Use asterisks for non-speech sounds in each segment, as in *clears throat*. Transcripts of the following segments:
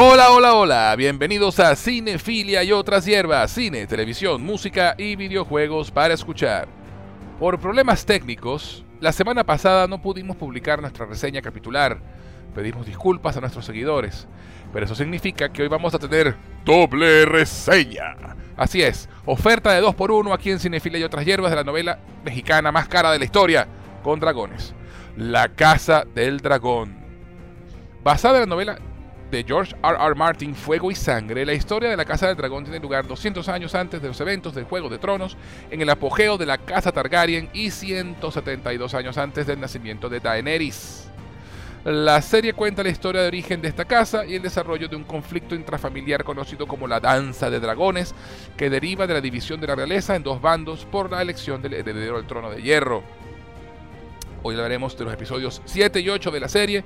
Hola, hola, hola, bienvenidos a Cinefilia y otras hierbas, cine, televisión, música y videojuegos para escuchar. Por problemas técnicos, la semana pasada no pudimos publicar nuestra reseña capitular. Pedimos disculpas a nuestros seguidores, pero eso significa que hoy vamos a tener doble reseña. Así es, oferta de 2x1 aquí en Cinefilia y otras hierbas de la novela mexicana más cara de la historia, con dragones. La Casa del Dragón. Basada en la novela de George R. R. Martin, Fuego y Sangre, la historia de la Casa del Dragón tiene lugar 200 años antes de los eventos del Juego de Tronos, en el apogeo de la Casa Targaryen y 172 años antes del nacimiento de Daenerys. La serie cuenta la historia de origen de esta casa y el desarrollo de un conflicto intrafamiliar conocido como la Danza de Dragones, que deriva de la división de la realeza en dos bandos por la elección del heredero al trono de hierro. Hoy hablaremos de los episodios 7 y 8 de la serie,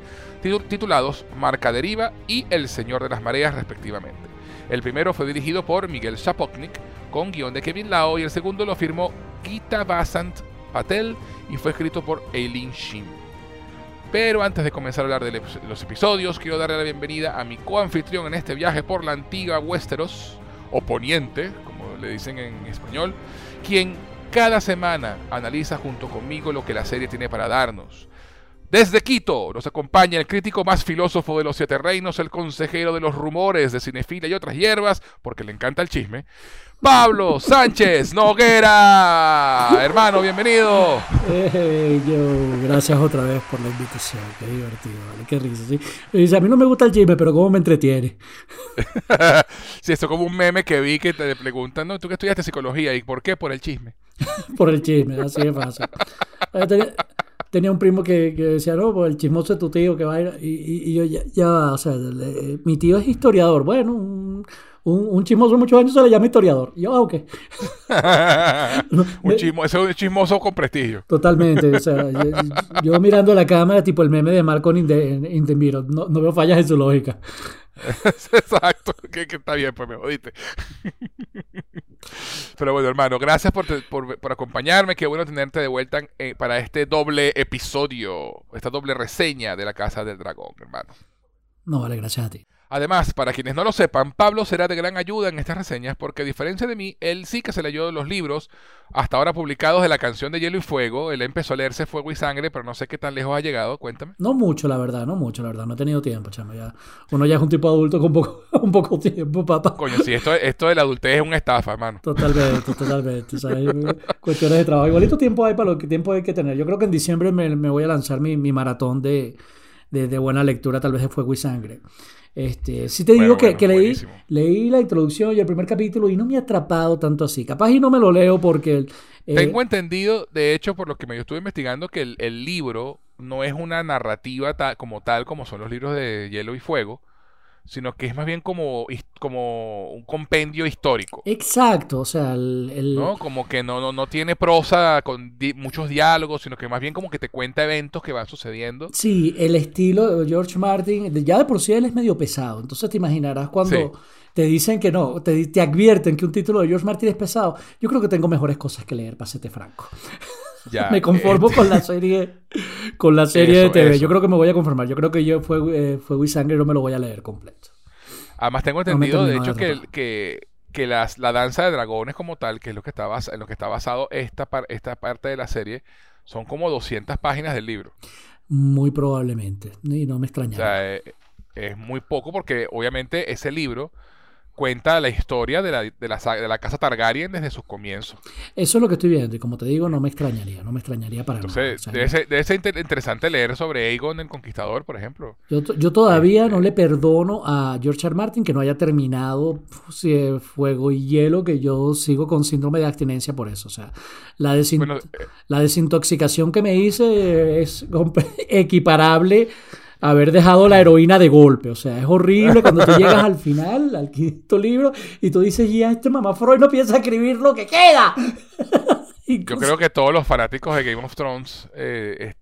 titulados Marca Deriva y El Señor de las Mareas, respectivamente. El primero fue dirigido por Miguel Sapoknik, con guion de Kevin Lao, y el segundo lo firmó Gita Basant Patel y fue escrito por Eileen Shin. Pero antes de comenzar a hablar de los episodios, quiero darle la bienvenida a mi coanfitrión en este viaje por la antigua Westeros, o Poniente, como le dicen en español, quien cada semana analiza junto conmigo lo que la serie tiene para darnos. Desde Quito nos acompaña el crítico más filósofo de los siete reinos, el consejero de los rumores de cinefila y otras hierbas, porque le encanta el chisme, Pablo *laughs* Sánchez Noguera. Hermano, bienvenido. yo, gracias otra vez por la invitación. Qué divertido, ¿vale? Qué risa. ¿sí? Dice, a mí no me gusta el chisme, pero ¿cómo me entretiene? *laughs* sí, esto es como un meme que vi que te preguntan, ¿no? ¿Tú que estudiaste psicología? ¿Y por qué? Por el chisme. *laughs* por el chisme, así de fácil. Tenía, un primo que, que, decía, no, pues el chismoso de tu tío que va a ir. Y, y, yo ya, ya, o sea, mi tío es historiador. Bueno, un un, un chismoso de muchos años se le llama historiador. Y yo, ah, ok. *laughs* un es chismoso con prestigio. Totalmente. O sea, yo, mirando la cámara, tipo el meme de Malcolm in the, in the Mirror, no, no, veo fallas en su lógica. *laughs* Exacto, que, que, está bien, pues me jodiste. *laughs* Pero bueno, hermano, gracias por, por, por, acompañarme. Qué bueno tenerte de vuelta eh, para este doble episodio, esta doble reseña de la Casa del Dragón, hermano. No, vale, gracias a ti. Además, para quienes no lo sepan, Pablo será de gran ayuda en estas reseñas porque a diferencia de mí, él sí que se leyó los libros hasta ahora publicados de la canción de Hielo y Fuego. Él empezó a leerse Fuego y Sangre, pero no sé qué tan lejos ha llegado. Cuéntame. No mucho, la verdad, no mucho, la verdad. No he tenido tiempo, chamo. Ya, uno ya es un tipo adulto con poco, *laughs* un poco tiempo, papá. Coño, sí, esto, esto de la adultez es una estafa, hermano. Totalmente, totalmente. O sea, hay cuestiones de trabajo. Igualito tiempo hay para lo que tiempo hay que tener. Yo creo que en diciembre me, me voy a lanzar mi, mi maratón de, de, de buena lectura, tal vez de Fuego y Sangre. Este, sí te digo que, leí, leí, la introducción y el primer capítulo y no me ha atrapado tanto así. Capaz y no me lo leo porque... Eh, Tengo entendido, de hecho, por lo que me estuve investigando, que el, libro no es una narrativa como tal como son los libros de Hielo y Fuego, sino que es más bien como, como un compendio histórico. Exacto, o sea, el... ¿No? Como que no, no, no tiene prosa con muchos diálogos, sino que más bien como que te cuenta eventos que van sucediendo. Sí, el estilo de George Martin, ya de por sí él es medio pesado, entonces te imaginarás cuando... Te dicen que no, te, te advierten que un título de George Martin es pesado. Yo creo que tengo mejores cosas que leer, para serte franco. *laughs* *laughs* me conformo con la serie con la serie de TV. Yo creo que me voy a conformar. Yo creo que yo Fuego, eh, Fuego y Sangre no me lo voy a leer completo. Además tengo entendido, de hecho, que, que, que las, la danza de dragones como tal, que es lo que está en lo que está basado esta, esta parte de la serie, son como 200 páginas del libro. Muy probablemente. Y no me extraña. O sea, eh, es muy poco porque obviamente ese libro cuenta la historia de la, de, la, de la, casa Targaryen desde sus comienzos. Eso es lo que estoy viendo y como te digo, no me extrañaría, no me extrañaría para Entonces, nada. debe, ser, interesante leer sobre Aegon el Conquistador, por ejemplo. Yo, yo todavía no este le perdono a George R. Martin que no haya terminado Fuego y Hielo, que yo sigo con síndrome de abstinencia por eso. O sea, la, eh, la desintoxicación que me hice es *laughs* equiparable haber dejado la heroína de golpe. O sea, es horrible cuando tú llegas al final, al quinto libro, y tú dices, ya, este mamá Freud no piensa escribir lo que queda. *laughs* Yo creo que todos los fanáticos de Game of Thrones eh,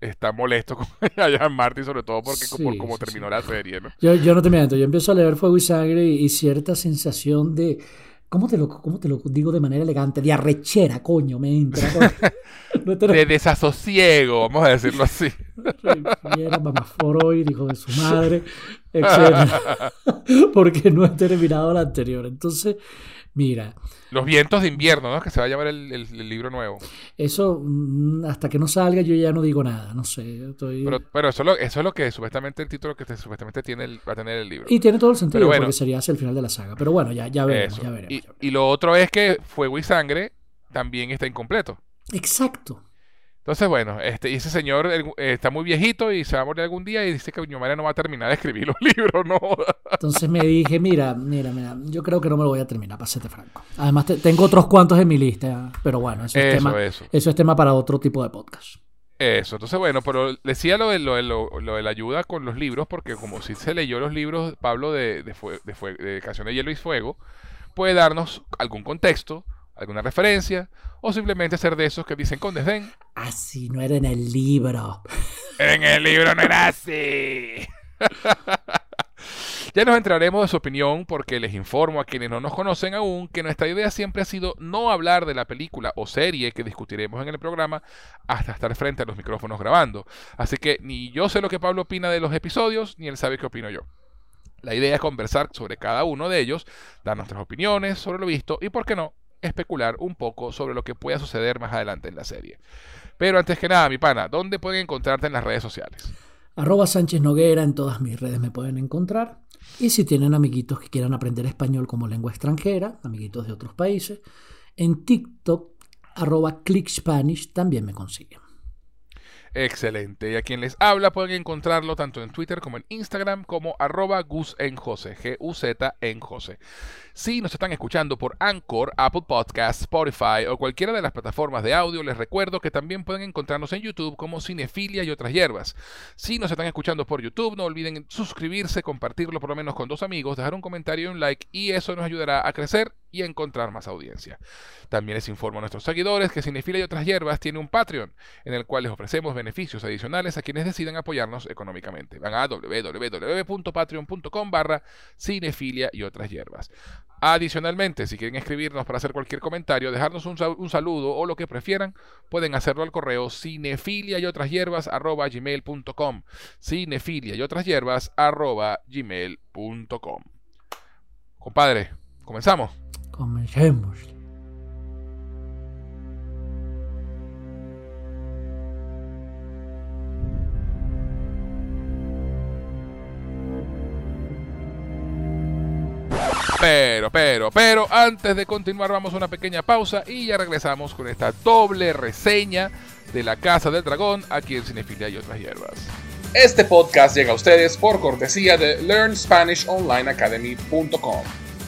están molestos con *laughs* Jan Martin, sobre todo porque por cómo terminó la serie. ¿no? Yo, yo, no te miento, yo empiezo a leer Fuego y Sangre y, cierta sensación de, ¿Cómo te, lo, ¿Cómo te lo digo de manera elegante? De arrechera, coño, me entra. *laughs* de desasosiego, vamos a decirlo así. *laughs* Era mamaforoid, hijo de su madre, etc. *laughs* Porque no he terminado la anterior. Entonces, Mira. Los vientos de invierno, ¿no? Que se va a llamar el, libro nuevo. Eso, mm, hasta que no salga, yo ya no digo nada, no sé. Pero, eso, es lo, eso, es lo, que supuestamente el título que supuestamente tiene va a tener el libro. Y tiene todo el sentido, porque sería hacia el final de la saga. Pero bueno, ya, ya veremos, ya veremos. y lo otro es que Fuego y Sangre también está incompleto. Exacto. Entonces, bueno, este, y ese señor está muy viejito y se va a morir algún día y dice que María no va a terminar de escribir los *laughs* libros, ¿no? Entonces me dije, mira, mira, mira, yo creo que no me lo voy a terminar, para serte franco. Además, tengo otros cuantos en mi lista, pero bueno, eso, es tema, eso. es tema para otro tipo de podcast. Eso, entonces bueno, pero decía lo de, lo, de la ayuda con los libros, porque como si se leyó los libros, Pablo, de, de, de, de Canción de Hielo y Fuego, puede darnos algún contexto, alguna referencia, o simplemente ser de esos que dicen con desdén. Así no era en el libro. En el libro no era así. *laughs* ya nos entraremos de su opinión porque les informo a quienes no nos conocen aún que nuestra idea siempre ha sido no hablar de la película o serie que discutiremos en el programa hasta estar frente a los micrófonos grabando. Así que ni yo sé lo que Pablo opina de los episodios, ni él sabe qué opino yo. La idea es conversar sobre cada uno de ellos, dar nuestras opiniones sobre lo visto y, por qué no, especular un poco sobre lo que pueda suceder más adelante en la serie. Pero antes que nada, mi pana, ¿dónde pueden encontrarte en las redes sociales? Arroba Sánchez Noguera, en todas mis redes me pueden encontrar. Y si tienen amiguitos que quieran aprender español como lengua extranjera, amiguitos de otros países, en TikTok, arroba ClickSpanish, también me consiguen. Excelente. Y a quien les habla pueden encontrarlo tanto en Twitter como en Instagram como arroba Gus en Jose, G-U-Z en. Si nos están escuchando por Anchor, Apple Podcasts, Spotify o cualquiera de las plataformas de audio, les recuerdo que también pueden encontrarnos en YouTube como Cinefilia y otras hierbas. Si nos están escuchando por YouTube, no olviden suscribirse, compartirlo por lo menos con dos amigos, dejar un comentario y un like y eso nos ayudará a crecer y encontrar más audiencia. También les informo a nuestros seguidores que Cinefilia y otras hierbas tiene un Patreon en el cual les ofrecemos beneficios adicionales a quienes decidan apoyarnos económicamente. Van a www.patreon.com barra cinefilia y otras hierbas. Adicionalmente, si quieren escribirnos para hacer cualquier comentario, dejarnos un, saludo o lo que prefieran, pueden hacerlo al correo cinefilia y otras hierbas arroba gmail.com. Cinefilia y otras hierbas arroba gmail.com. Compadre, ¿comenzamos? Comencemos. Pero, pero, pero, antes de continuar vamos a una pequeña pausa y ya regresamos con esta doble reseña de la Casa del Dragón aquí en Cinefilia y otras hierbas. Este podcast llega a ustedes por cortesía de LearnSpanishOnlineAcademy.com,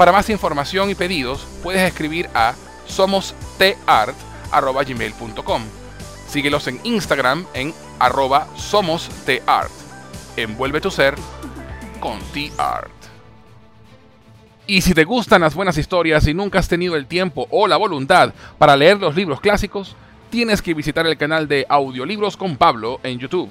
Para más información y pedidos puedes escribir a somosteart.gmail.com Síguelos en Instagram en arroba somosteart. Envuelve tu ser con T-Art. Y si te gustan las buenas historias y nunca has tenido el tiempo o la voluntad para leer los libros clásicos, tienes que visitar el canal de Audiolibros con Pablo en YouTube.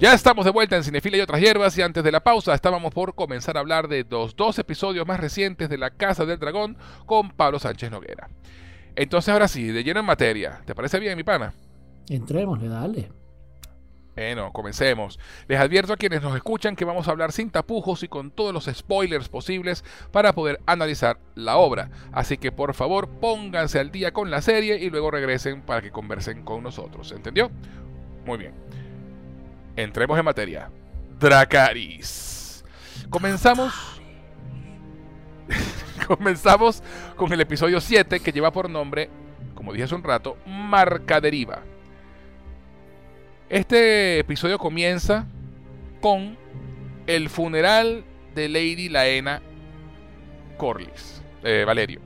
Ya estamos de vuelta en Cinefila y otras hierbas y antes de la pausa estábamos por comenzar a hablar de los dos episodios más recientes de La Casa del Dragón con Pablo Sánchez Noguera. Entonces ahora sí, de lleno en materia. ¿Te parece bien, mi pana? Entrémosle, dale. Bueno, comencemos. Les advierto a quienes nos escuchan que vamos a hablar sin tapujos y con todos los spoilers posibles para poder analizar la obra. Así que por favor pónganse al día con la serie y luego regresen para que conversen con nosotros. ¿Entendió? Muy bien entremos en materia. Dracaris. Comenzamos. *laughs* Comenzamos con el episodio 7 que lleva por nombre, como dije hace un rato, Marcaderiva. Este episodio comienza con el funeral de Lady Laena Corlys, eh, Valerio,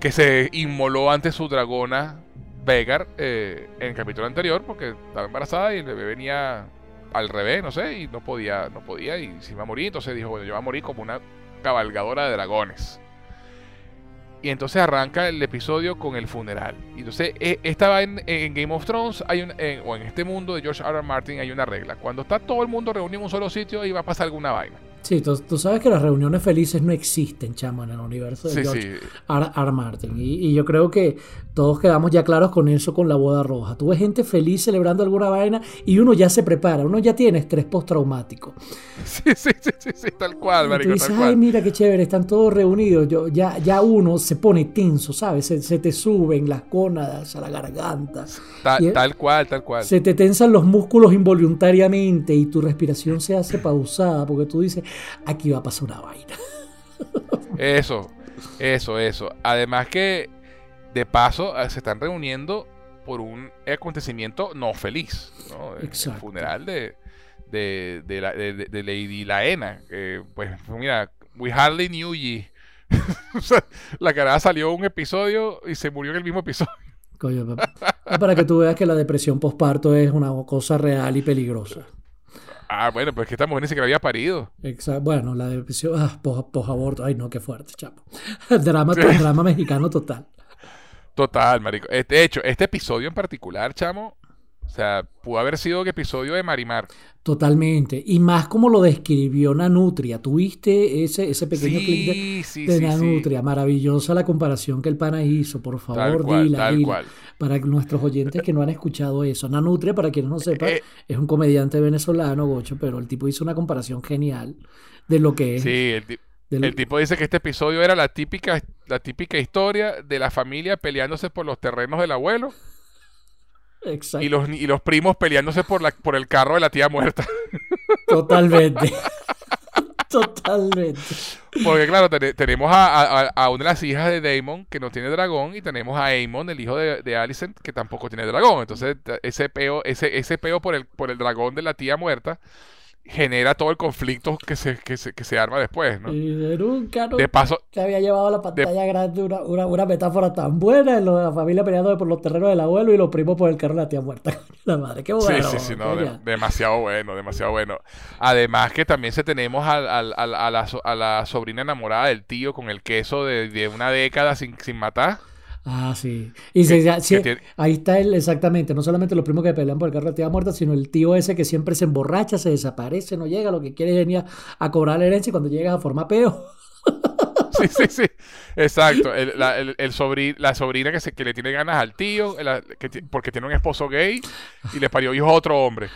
que se inmoló ante su dragona Vegar eh, en el capítulo anterior porque estaba embarazada y el bebé venía al revés, no sé, y no podía, no podía y se iba a morir. Entonces dijo, bueno, yo voy a morir como una cabalgadora de dragones. Y entonces arranca el episodio con el funeral. Y entonces eh, estaba en, Game of Thrones, hay un, o en este mundo de George R. R. Martin hay una regla. Cuando está todo el mundo reunido en un solo sitio, y va a pasar alguna vaina. Sí, tú, sabes que las reuniones felices no existen, chamo, en el universo de George R. Martin. Y, yo creo que todos quedamos ya claros con eso con la boda roja. Tú ves gente feliz celebrando alguna vaina y uno ya se prepara, uno ya tiene estrés postraumático. *laughs* Sí, sí, sí, sí, tal cual, marico, tú dices, ay, mira qué chévere, están todos reunidos. Yo, ya, ya uno se pone tenso, ¿sabes? Se, te suben las cónadas a la garganta. tal cual, tal cual. Se te tensan los músculos involuntariamente y tu respiración se hace pausada porque tú dices, aquí va a pasar una vaina. Eso, eso, eso. Además que, de paso, eh, se están reuniendo por un acontecimiento no feliz, ¿no? El funeral de, de, de, Lady Laena. pues, mira, we hardly knew ye. *laughs* la cara salió un episodio y se murió en el mismo episodio. Coño, para que tú veas que la depresión postparto es una cosa real y peligrosa. Ah, bueno, pues que esta mujer ni siquiera había parido. Exacto. Bueno, la depresión, ah, post-aborto. Ay, no, qué fuerte, chapo. *laughs* drama, drama mexicano total. Total, marico. De hecho, este episodio en particular, chamo, o sea, pudo haber sido el episodio de Marimar. Totalmente. Y más como lo describió Nanutria. ¿Tuviste ese, ese pequeño clip de, de Nanutria? Maravillosa la comparación que el pana hizo. Por favor, dila, Para nuestros oyentes que no han escuchado eso. Nanutria, para quienes no sepan, eh, es un comediante venezolano, Gocho, pero el tipo hizo una comparación genial de lo que es. Sí, el, el tipo dice que este episodio era la típica, la típica historia de la familia peleándose por los terrenos del abuelo y los, y los primos peleándose por, la, por el carro de la tía muerta. Totalmente. *laughs* Totalmente. Porque claro, tenemos a, una de las hijas de Damon que no tiene dragón y tenemos a Aemon, el hijo de, de Alicent, que tampoco tiene dragón. Entonces, ese peo, ese, ese peo por el, por el dragón de la tía muerta genera todo el conflicto que se, que se, que se arma después, ¿no? Y nunca, de paso, se había llevado a la pantalla grande una, una, una, metáfora tan buena en lo de la familia peleando por los terrenos del abuelo y los primos por el carro de la tía muerta. *laughs* la madre, qué bueno. Sí, sí, sí, no, demasiado bueno, demasiado bueno. Además que también se tenemos a, a, a, la, a, la, sobrina enamorada del tío con el queso de, de una década sin, sin matar. Ah, sí. Y ahí está él exactamente. No solamente los primos que pelean por el carro de tía muerta, sino el tío ese que siempre se emborracha, se desaparece, no llega, lo que quiere es venir a, cobrar la herencia y cuando llega a formar peo. Sí, sí, sí. Exacto. El, la, el, la sobrina que, se, que le tiene ganas al tío, porque tiene un esposo gay y le parió hijo a otro hombre.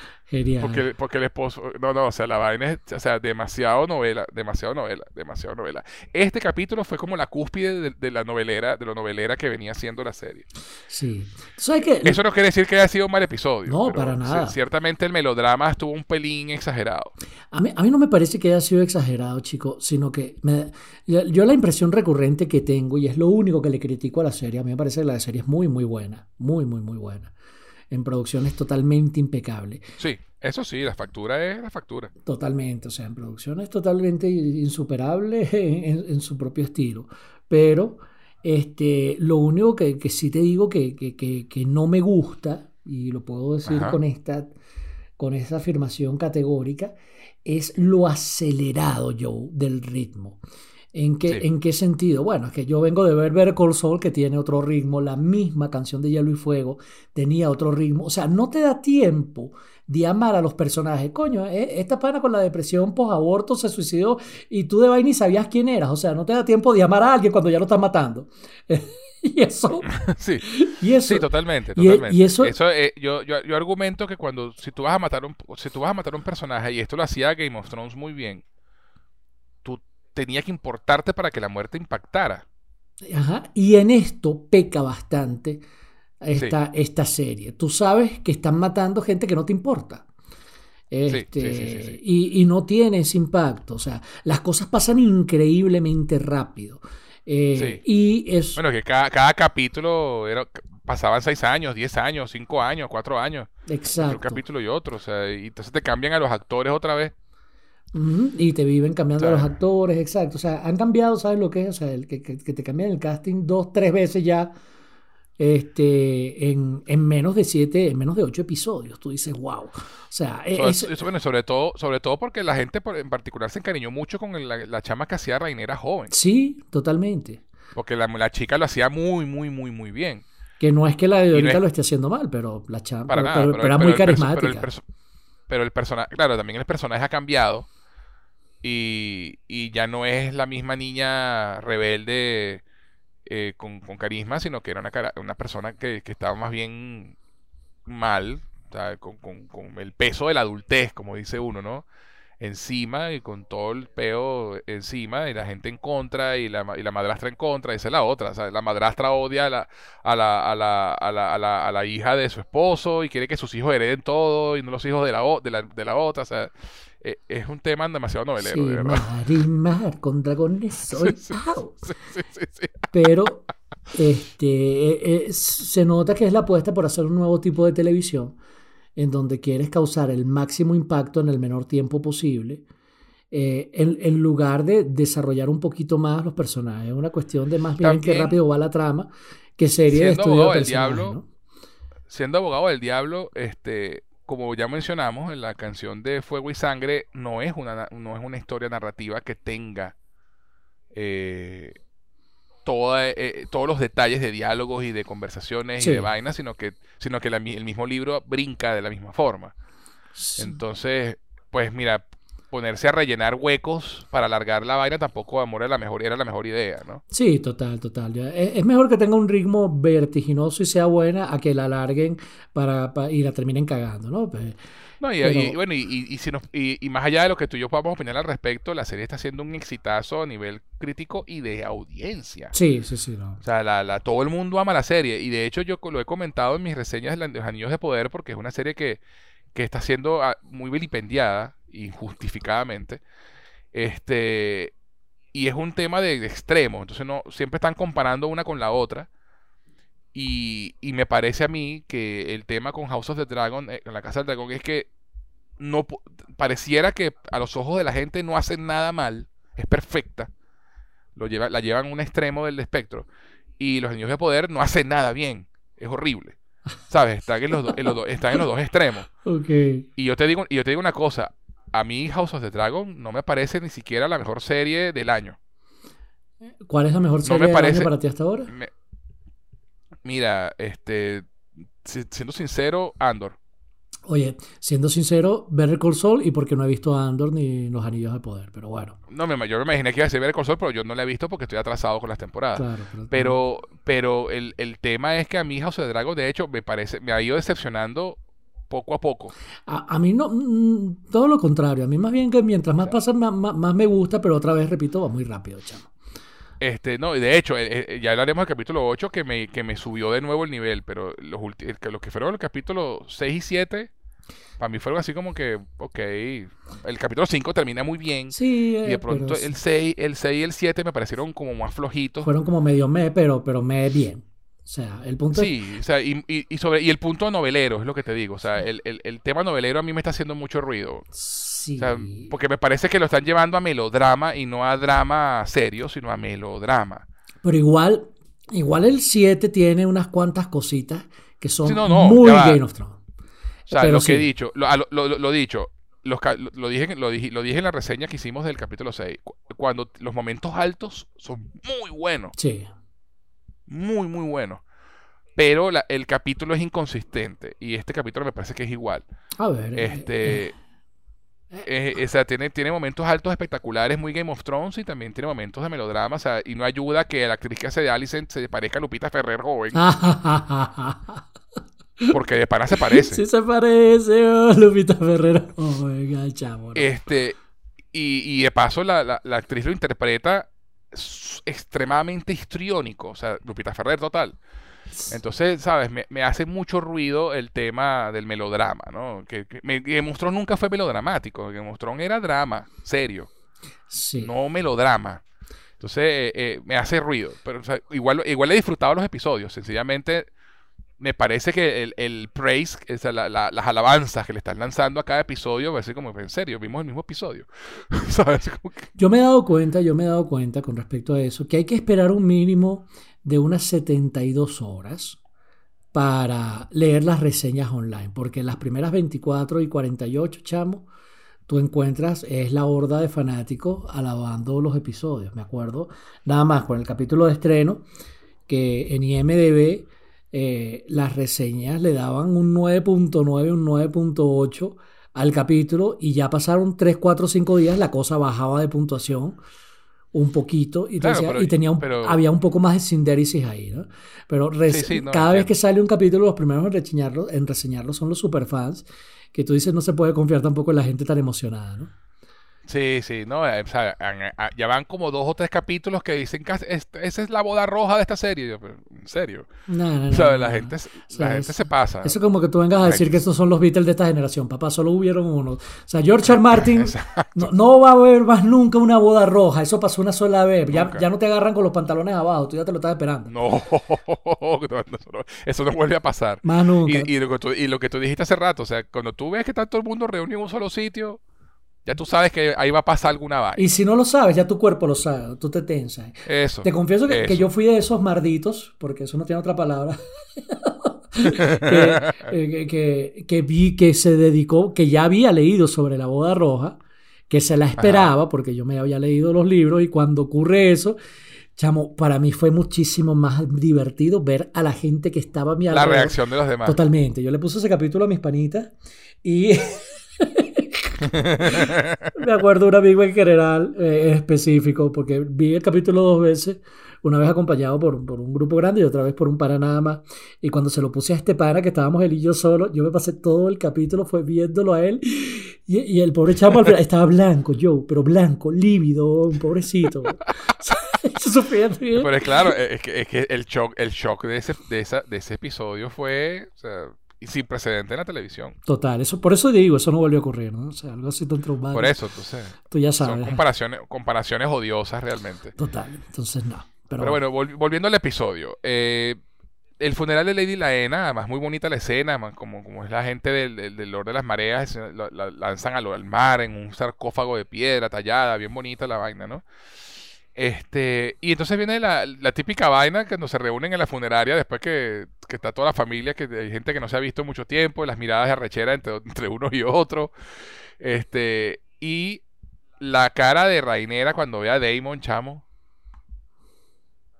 Porque, porque el esposo. No, no, o sea, la vaina es. O sea, demasiado novela, demasiado novela, demasiado novela. Este capítulo fue como la cúspide de, la novelera, de la novelera que venía siendo la serie. Sí. Eso no quiere decir que haya sido un mal episodio. No, para nada. Ciertamente el melodrama estuvo un pelín exagerado. A mí, a mí no me parece que haya sido exagerado, chico, sino que me, yo la impresión recurrente que tengo, y es lo único que le critico a la serie, a mí me parece que la serie es muy, muy buena. Muy, muy, muy buena en producción es totalmente impecable. Sí, eso sí, la factura es la factura. Totalmente, o sea, en producción es totalmente insuperable *laughs* en, su propio estilo. Pero este, lo único que, sí te digo que, que, no me gusta, y lo puedo decir con esta, con esta afirmación categórica, es lo acelerado, Joe, del ritmo. ¿En qué, ¿En qué sentido? Bueno, es que yo vengo de ver Cold Soul, que tiene otro ritmo, la misma canción de Hielo y Fuego tenía otro ritmo. O sea, no te da tiempo de amar a los personajes. Coño, eh, esta pana con la depresión post-aborto se suicidó y tú de vaina ni sabías quién eras. O sea, no te da tiempo de amar a alguien cuando ya lo estás matando. *laughs* y eso. *laughs* Sí. Y eso, sí, totalmente. totalmente. Y, eso. Eh, yo, yo, yo, argumento que cuando. Si tú vas a matar un, si tú vas a matar un personaje, y esto lo hacía Game of Thrones muy bien tenía que importarte para que la muerte impactara. Ajá. Y en esto peca bastante esta, esta serie. Tú sabes que están matando gente que no te importa. Este, y, y, no tiene ese impacto. O sea, las cosas pasan increíblemente rápido. Eh, y es... Bueno, que cada, capítulo era, pasaban seis años, diez años, cinco años, cuatro años. Exacto. Un capítulo y otro. O sea, y entonces te cambian a los actores otra vez. Y te viven cambiando los actores, exacto. O sea, han cambiado, ¿sabes lo que es? O sea, el que, que, te cambian el casting dos, tres veces ya este, en, en, menos de siete, en menos de ocho episodios. Tú dices, wow. O sea, es, eso, bueno, sobre todo, sobre todo porque la gente en particular se encariñó mucho con la, la chama que hacía Rainera joven. Sí, totalmente. Porque la, la, chica lo hacía muy, muy, muy, muy bien. Que no es que la de ahorita lo esté haciendo mal, pero la chama, pero, pero, era muy carismática. pero el personaje, claro, también el personaje ha cambiado y, ya no es la misma niña rebelde eh, con, carisma, sino que era una, una persona que, estaba más bien mal, con, con, el peso de la adultez, como dice uno, ¿no? Encima y con todo el peo encima y la gente en contra y la, y la madrastra en contra, esa es la otra, la madrastra odia a la, a la, a la, a a la, hija de su esposo y quiere que sus hijos hereden todo y no los hijos de la, de de otra, eh, es un tema demasiado novelero, sí, de verdad. Mar y mar con dragones *laughs* soy sí, Pero este, eh, eh, se nota que es la apuesta por hacer un nuevo tipo de televisión en donde quieres causar el máximo impacto en el menor tiempo posible. en, lugar de desarrollar un poquito más los personajes. Es una cuestión de más bien que rápido va la trama que serie de estudio del diablo, Siendo abogado del diablo, este, como ya mencionamos, en la canción de Fuego y Sangre no es una, no es una historia narrativa que tenga eh, toda, eh, todos los detalles de diálogos y de conversaciones y de vainas, sino que, sino que el mismo libro brinca de la misma forma. Entonces, pues mira, ponerse a rellenar huecos para alargar la vaina tampoco amor era la mejor era la mejor idea, ¿no? Sí, total, total. Es, mejor que tenga un ritmo vertiginoso y sea buena a que la alarguen para, y la terminen cagando, ¿no? Pues, no, y, bueno, y, si y, más allá de lo que tú y yo podamos opinar al respecto, la serie está siendo un exitazo a nivel crítico y de audiencia. Sí, sí, sí. O sea, la, la, todo el mundo ama la serie. Y de hecho yo lo he comentado en mis reseñas de Los Anillos de Poder porque es una serie que, que está siendo ah, muy vilipendiada injustificadamente. Este, y es un tema de, extremo, entonces no, siempre están comparando una con la otra. Y, y, me parece a mí que el tema con House of the Dragon, eh, la Casa del Dragón, es que no pareciera que a los ojos de la gente no hacen nada mal, es perfecta. Lo lleva, la llevan a un extremo del espectro. Y los niños de poder no hacen nada bien. Es horrible. ¿Sabes? Están en los, están en los dos extremos. *laughs* Y yo te digo, y yo te digo una cosa. A mí House of the Dragon no me parece ni siquiera la mejor serie del año. ¿Cuál es la mejor serie del año para ti hasta ahora? mira, este, siendo sincero, Andor. Oye, siendo sincero, Better Call Saul y porque no he visto Andor ni Los Anillos de Poder, pero bueno. No, yo me imaginé que iba a ser Better Call Saul, pero yo no la he visto porque estoy atrasado con las temporadas. Claro, pero, pero, el, tema es que a mi House of Dragon, de hecho, me parece, me ha ido decepcionando poco a poco. A, mí no, mm, todo lo contrario. A mí más bien que mientras más pasa, más, más, me gusta, pero otra vez, repito, va muy rápido, chamo. Este, no, y de hecho, eh, eh, ya hablaremos del capítulo 8 que me, que me subió de nuevo el nivel, pero los, los que fueron los capítulos 6 y 7, para mí fueron así como que, ok, el capítulo 5 termina muy bien. Sí, y de eh, pronto el 6, el 6 y el 7 me parecieron como más flojitos. Fueron como medio me, pero, pero me bien. O sea, el punto Sí, o sea, y, y, sobre, y el punto novelero, es lo que te digo. O sea, el, el, el tema novelero a mí me está haciendo mucho ruido. Sí. porque me parece que lo están llevando a melodrama y no a drama serio, sino a melodrama. Pero igual, igual el 7 tiene unas cuantas cositas que son muy Game of Thrones. O sea, lo que he dicho, lo, lo, lo, dicho, lo, dije, lo, dije, lo dije en la reseña que hicimos del capítulo 6. Cuando los momentos altos son muy buenos. Sí muy, muy bueno. Pero el capítulo es inconsistente. Y este capítulo me parece que es igual. A ver. Eh, este. Eh, eh, o sea, tiene, tiene momentos altos espectaculares, muy Game of Thrones, y también tiene momentos de melodrama. O sea, y no ayuda que la actriz que hace de Alicent se parezca a Lupita Ferrer joven. *laughs* porque de pana se parece. Sí se parece, oh, Lupita Ferrer joven, chavo. Este, y, y de paso, la, la, la actriz lo interpreta extremadamente histriónico, o sea, Lupita Ferrer total. Entonces, ¿sabes? Me, hace mucho ruido el tema del melodrama, ¿no? Que, que me, nunca fue melodramático, que mostró era drama, serio. Sí. No melodrama. Entonces, eh, eh, me hace ruido. Pero igual, igual he disfrutado los episodios. Sencillamente me parece que el, el praise, las alabanzas que le están lanzando a cada episodio, va a ser como, en serio, vimos el mismo episodio. *laughs* Yo me he dado cuenta, yo me he dado cuenta con respecto a eso, que hay que esperar un mínimo de unas 72 horas para leer las reseñas online, porque las primeras 24 y 48, chamo, tú encuentras, es la horda de fanáticos alabando los episodios. Me acuerdo nada más con el capítulo de estreno, que en IMDB eh, las reseñas le daban un 9.9, un 9.8 al capítulo y ya pasaron 3, 4, 5 días, la cosa bajaba de puntuación un poquito y, tenía había un poco más de sindérisis ahí, ¿no? Pero cada vez que sale un capítulo, los primeros en reseñarlo, en reseñarlo son los superfans, que tú dices no se puede confiar tampoco en la gente tan emocionada, ¿no? Sí, sí, no, eh, o sea, ya van como dos o tres capítulos que dicen que esa es la boda roja de esta serie. en serio. No, no, o sea, la gente, la gente se pasa. Eso como que tú vengas a decir que estos son los Beatles de esta generación. Papá, solo hubieron uno. O sea, George R. Martin *laughs* no, va a haber más nunca una boda roja. Eso pasó una sola vez. Ya, ya, no te agarran con los pantalones abajo. Tú ya te lo estás esperando. No, *laughs* eso no vuelve a pasar. Más nunca. Y, lo que tú, y lo que tú dijiste hace rato, o sea, cuando tú ves que está todo el mundo reunido en un solo sitio ya tú sabes que ahí va a pasar alguna vaina. Y si no lo sabes, ya tu cuerpo lo sabe, tú te tensas. Eso. Te confieso que, yo fui de esos marditos, porque eso no tiene otra palabra. *laughs* Eh, que, que, vi que se dedicó, que ya había leído sobre la boda roja, que se la esperaba, porque yo me había leído los libros, y cuando ocurre eso, chamo, para mí fue muchísimo más divertido ver a la gente que estaba a mi alrededor. La reacción de los demás. Totalmente. Yo le puse ese capítulo a mis panitas y *laughs* *laughs* Me acuerdo un amigo en general eh, específico, porque vi el capítulo dos veces, una vez acompañado por, por, un grupo grande y otra vez por un para nada más. Y cuando se lo puse a este para, que estábamos él y yo solo, yo me pasé todo el capítulo, fue viéndolo a él. Y, y el pobre chamo estaba blanco, yo, pero blanco, lívido, un pobrecito. *laughs* Pero es claro, es que, es que el shock, el shock de, ese, de, esa, de ese episodio fue. O sea, y sin precedente en la televisión. Total, eso, por eso digo, eso no volvió a ocurrir, ¿no? O sea, algo así tan traumático. Por eso, entonces. Tú ya sabes. Son comparaciones, comparaciones odiosas realmente. Total, entonces no. Pero, bueno, volviendo al episodio. Eh, el funeral de Lady Laena, además muy bonita la escena, como, como es la gente del, del, Lord de las Mareas, la, lanzan al, al, mar en un sarcófago de piedra tallada, bien bonita la vaina, ¿no? Este, y entonces viene la, la típica vaina cuando se reúnen en la funeraria después que, que, está toda la familia, que hay gente que no se ha visto mucho tiempo, las miradas de arrechera entre, entre uno y otro. Este, y la cara de Rainera cuando ve a Damon, chamo.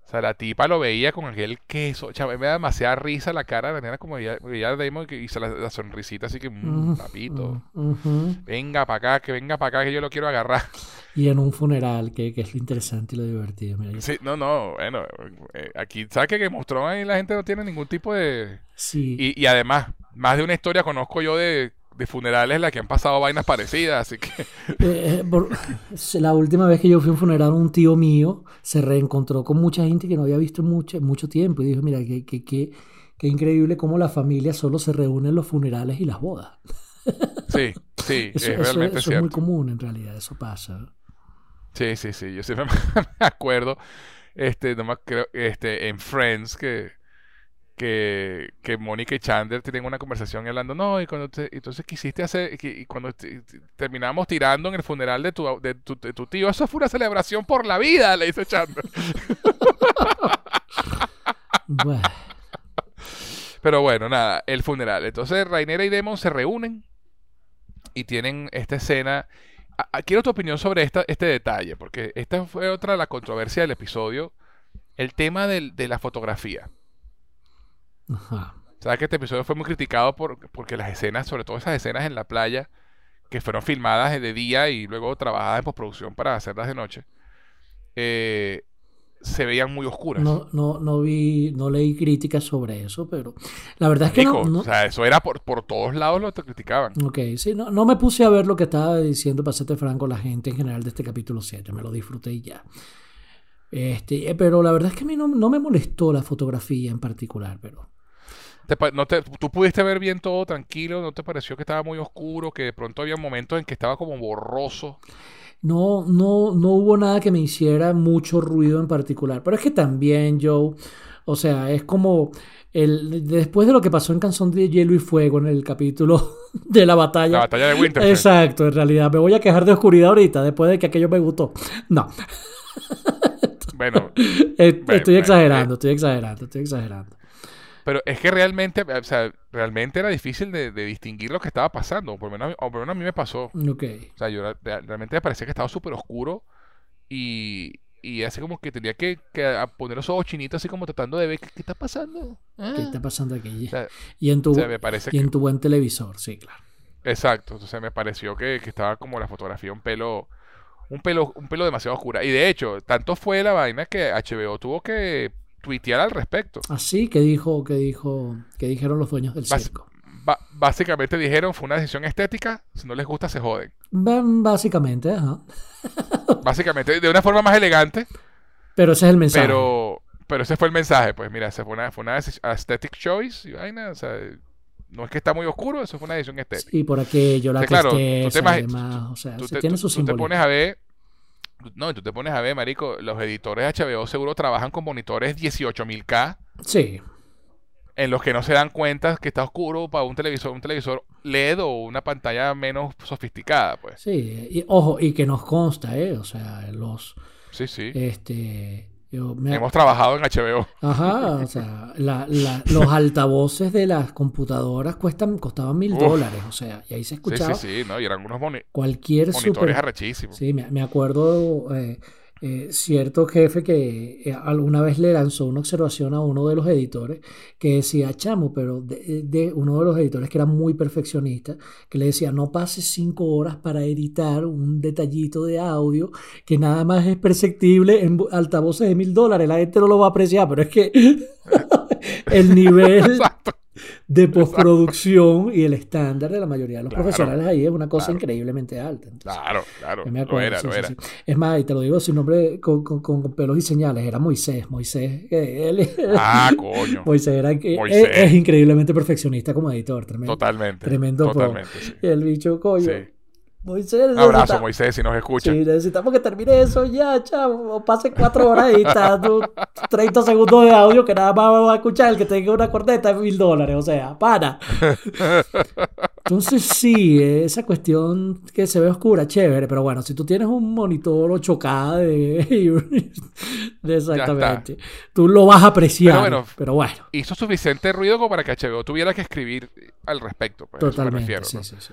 O sea, la tipa lo veía con aquel queso. Chamo, me da demasiada risa la cara de Rainera como veía, veía Damon y hizo la, sonrisita así que, mmm, papito. Venga para acá, que venga para acá, que yo lo quiero agarrar. Y en un funeral, que, que es lo interesante y lo divertido. Mira, sí, no, no, bueno, eh, aquí, ¿sabes que mostró ahí la gente no tiene ningún tipo de... Sí. Y, y además, más de una historia conozco yo de de funerales en la que han pasado vainas parecidas, así que... *laughs* Eh, eh, *laughs* la última vez que yo fui a un funeral, un tío mío se reencontró con mucha gente que no había visto mucho, mucho tiempo y dijo, mira, qué que, que, increíble cómo la familia solo se reúne en los funerales y las bodas. *laughs* Sí, sí, eso, es realmente eso es muy común en realidad, eso pasa. Sí, sí, sí, yo siempre me acuerdo, este, nomás creo, este, en Friends que que, que Mónica y Chandler tienen una conversación hablando, no, y cuando te, entonces quisiste hacer, y cuando terminamos tirando en el funeral de tu, de, tu, de tu tío, eso fue una celebración por la vida, le dice Chandler. *laughs* Pero bueno, nada, el funeral. Entonces Rainera y Demon se reúnen y tienen esta escena. quiero tu opinión sobre esta, este detalle, porque esta fue otra de la controversia del episodio. El tema del, de la fotografía. Ajá. Sabes que este episodio fue muy criticado por, porque las escenas, sobre todo esas escenas en la playa, que fueron filmadas de día y luego trabajadas en postproducción para hacerlas de noche, eh, se veían muy oscuras. No, no, no vi, no leí críticas sobre eso, pero la verdad es que no, O sea, eso era por, por todos lados lo que criticaban. Ok, sí, no, no me puse a ver lo que estaba diciendo, para serte franco, la gente en general de este capítulo 7, me lo disfruté y ya. Este, eh, pero la verdad es que a mí no, me molestó la fotografía en particular, pero... no te, ¿Tú pudiste ver bien todo tranquilo? ¿No te pareció que estaba muy oscuro? Que de pronto había momentos en que estaba como borroso. No, no, no hubo nada que me hiciera mucho ruido en particular. Pero es que también, Joe, o sea, es como el, después de lo que pasó en Canción de Hielo y Fuego en el capítulo *laughs* de la batalla. La batalla de Winter. Exacto, en realidad. Me voy a quejar de oscuridad ahorita, después de que aquello me gustó. No. Bueno, *laughs* estoy exagerando, estoy exagerando, estoy exagerando. Pero es que realmente, o sea, realmente era difícil de, distinguir lo que estaba pasando. O por, lo menos, a mí me pasó. Ok. O sea, yo realmente me parecía que estaba súper oscuro y, y así como que tenía que, poner los ojos chinitos así como tratando de ver qué, está pasando. ¿Qué ah. está pasando aquí? y en tu, y en tu buen televisor, sí, claro. Exacto. Entonces me pareció que, que estaba como la fotografía un pelo un pelo, un pelo demasiado oscura. Y de hecho, tanto fue la vaina que HBO tuvo que tuitear al respecto. Así ¿Ah, que dijo, que dijo, que dijeron los dueños del circo. básicamente dijeron, fue una decisión estética, si no les gusta se joden. básicamente, ajá. *laughs* básicamente, de una forma más elegante. Pero ese es el mensaje. Pero, pero ese fue el mensaje, pues mira, fue una, fue una aesthetic choice y vaina, o sea, no es que está muy oscuro, eso fue una edición estética. Y por aquello, la claro, tristeza, te además, o sea, tiene su Tú te pones a ver, no, tú te pones a ver, marico, los editores de HBO seguro trabajan con monitores 18000K. Sí. En los que no se dan cuenta que está oscuro para un televisor, un televisor LED o una pantalla menos sofisticada, pues. Sí, y ojo, y que nos consta, ¿eh? O sea, los... Sí, sí. Este Hemos trabajado en HBO. Ajá, o sea, los altavoces de las computadoras cuestan, costaban mil dólares, o sea, y ahí se escuchaba. Sí, sí, sí, ¿no? y eran unos cualquier monitores arrechísimos. Sí, me, me acuerdo eh, eh, cierto jefe que eh, alguna vez le lanzó una observación a uno de los editores que decía, chamo, pero de, uno de los editores que era muy perfeccionista, que le decía, no pases cinco horas para editar un detallito de audio que nada más es perceptible en altavoces de mil dólares, la gente no lo va a apreciar, pero es que *laughs* el nivel *laughs* de postproducción y el estándar de la mayoría de los profesionales ahí es una cosa increíblemente alta. claro, claro. lo era, lo era. Es más, y te lo digo sin nombre con, con, pelos y señales, era Moisés. Moisés, él, ah, *laughs* coño. Moisés era Es, increíblemente perfeccionista como editor. Tremendo, totalmente. Tremendo. Totalmente, El bicho, coño. Moisés, Un abrazo, Moisés, si nos escucha. Sí, necesitamos que termine eso ya, chavo. O pase cuatro horas está *laughs* 30 segundos de audio que nada más va a escuchar el que tenga una corneta de mil dólares. O sea, para. *laughs* Entonces, sí, esa cuestión que se ve oscura, chévere. Pero bueno, si tú tienes un monitor 8K de. *laughs* exactamente. Tú lo vas a apreciar. Pero bueno, pero bueno, Hizo suficiente ruido como para que HBO tuviera que escribir al respecto. Pues, Totalmente. sí, sí, sí.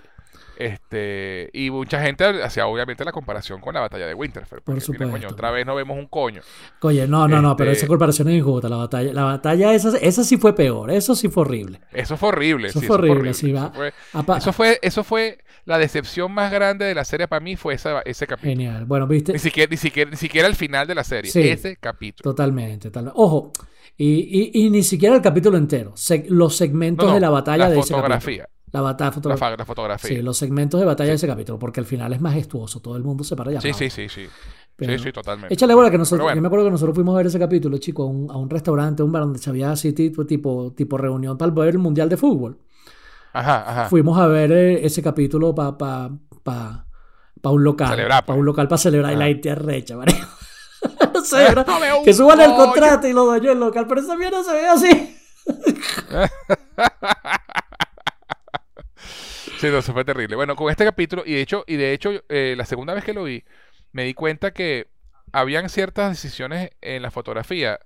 Este, y mucha gente hacía obviamente la comparación con la batalla de Winterfell. Por supuesto. otra vez no vemos un coño. Oye, no, no, no, pero esa este comparación es injusta. La batalla, la batalla esa, esa sí fue peor. Eso sí fue horrible. Eso fue horrible. Eso, fue, horrible, eso, fue, eso, fue, la decepción más grande de la serie para mí fue esa, ese capítulo. Genial. Bueno, viste. Ni siquiera, ni siquiera, ni siquiera el final de la serie. ese capítulo. Totalmente, totalmente. Ojo. Y, y, ni siquiera el capítulo entero. los segmentos de la batalla de ese capítulo. La, batalla, la, fotografía. Sí, los segmentos de batalla de ese capítulo, porque al final es majestuoso, todo el mundo se para allá. Sí, sí, sí, sí. sí, sí, totalmente. Échale bola que nosotros, yo me acuerdo que nosotros fuimos a ver ese capítulo, chico, a un, a un restaurante, un bar donde se había así tipo, tipo, tipo reunión para ver el Mundial de Fútbol. Ajá, ajá. Fuimos a ver eh, ese capítulo para pa, pa, pa, un local. Celebrar, Para un pues. local para celebrar y la gente recha, ¿vale? *laughs* no sé, que suban el contrato y lo dañó el local, pero esa mierda se ve así. *laughs* Sí, eso fue terrible. Bueno, con este capítulo, y de hecho, y de hecho eh, la segunda vez que lo vi, me di cuenta que habían ciertas decisiones en la fotografía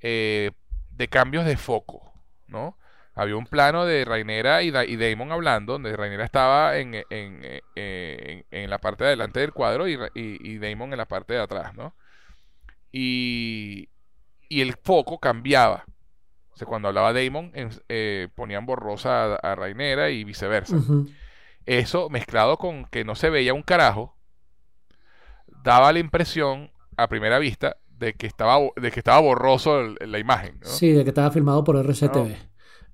eh, de cambios de foco, ¿no? Había un plano de Rainera y, Damon hablando, donde Rainera estaba en, en, la parte de del cuadro y, y, Damon en la parte de atrás, ¿no? Y, y el foco cambiaba cuando hablaba Damon, eh, ponían borrosa a, Rainera y viceversa. Eso mezclado con que no se veía un carajo, daba la impresión a primera vista de que estaba, de que estaba borroso la imagen. Sí, de que estaba filmado por RCTV.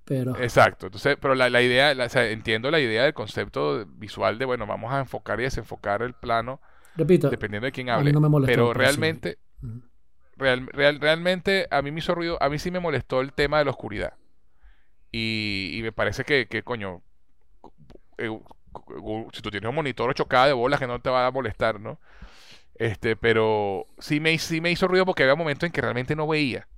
Pero... Exacto. Entonces, pero la, idea, entiendo la idea del concepto visual de, bueno, vamos a enfocar y desenfocar el plano. Repito, dependiendo de quién hable. pero realmente, Real, realmente a mí me hizo ruido, a mí sí me molestó el tema de la oscuridad. Y, me parece que, coño, eh, si tú tienes un monitor chocado de bolas que no te va a molestar, ¿no? Este, pero sí me, sí me hizo ruido porque había momentos en que realmente no veía.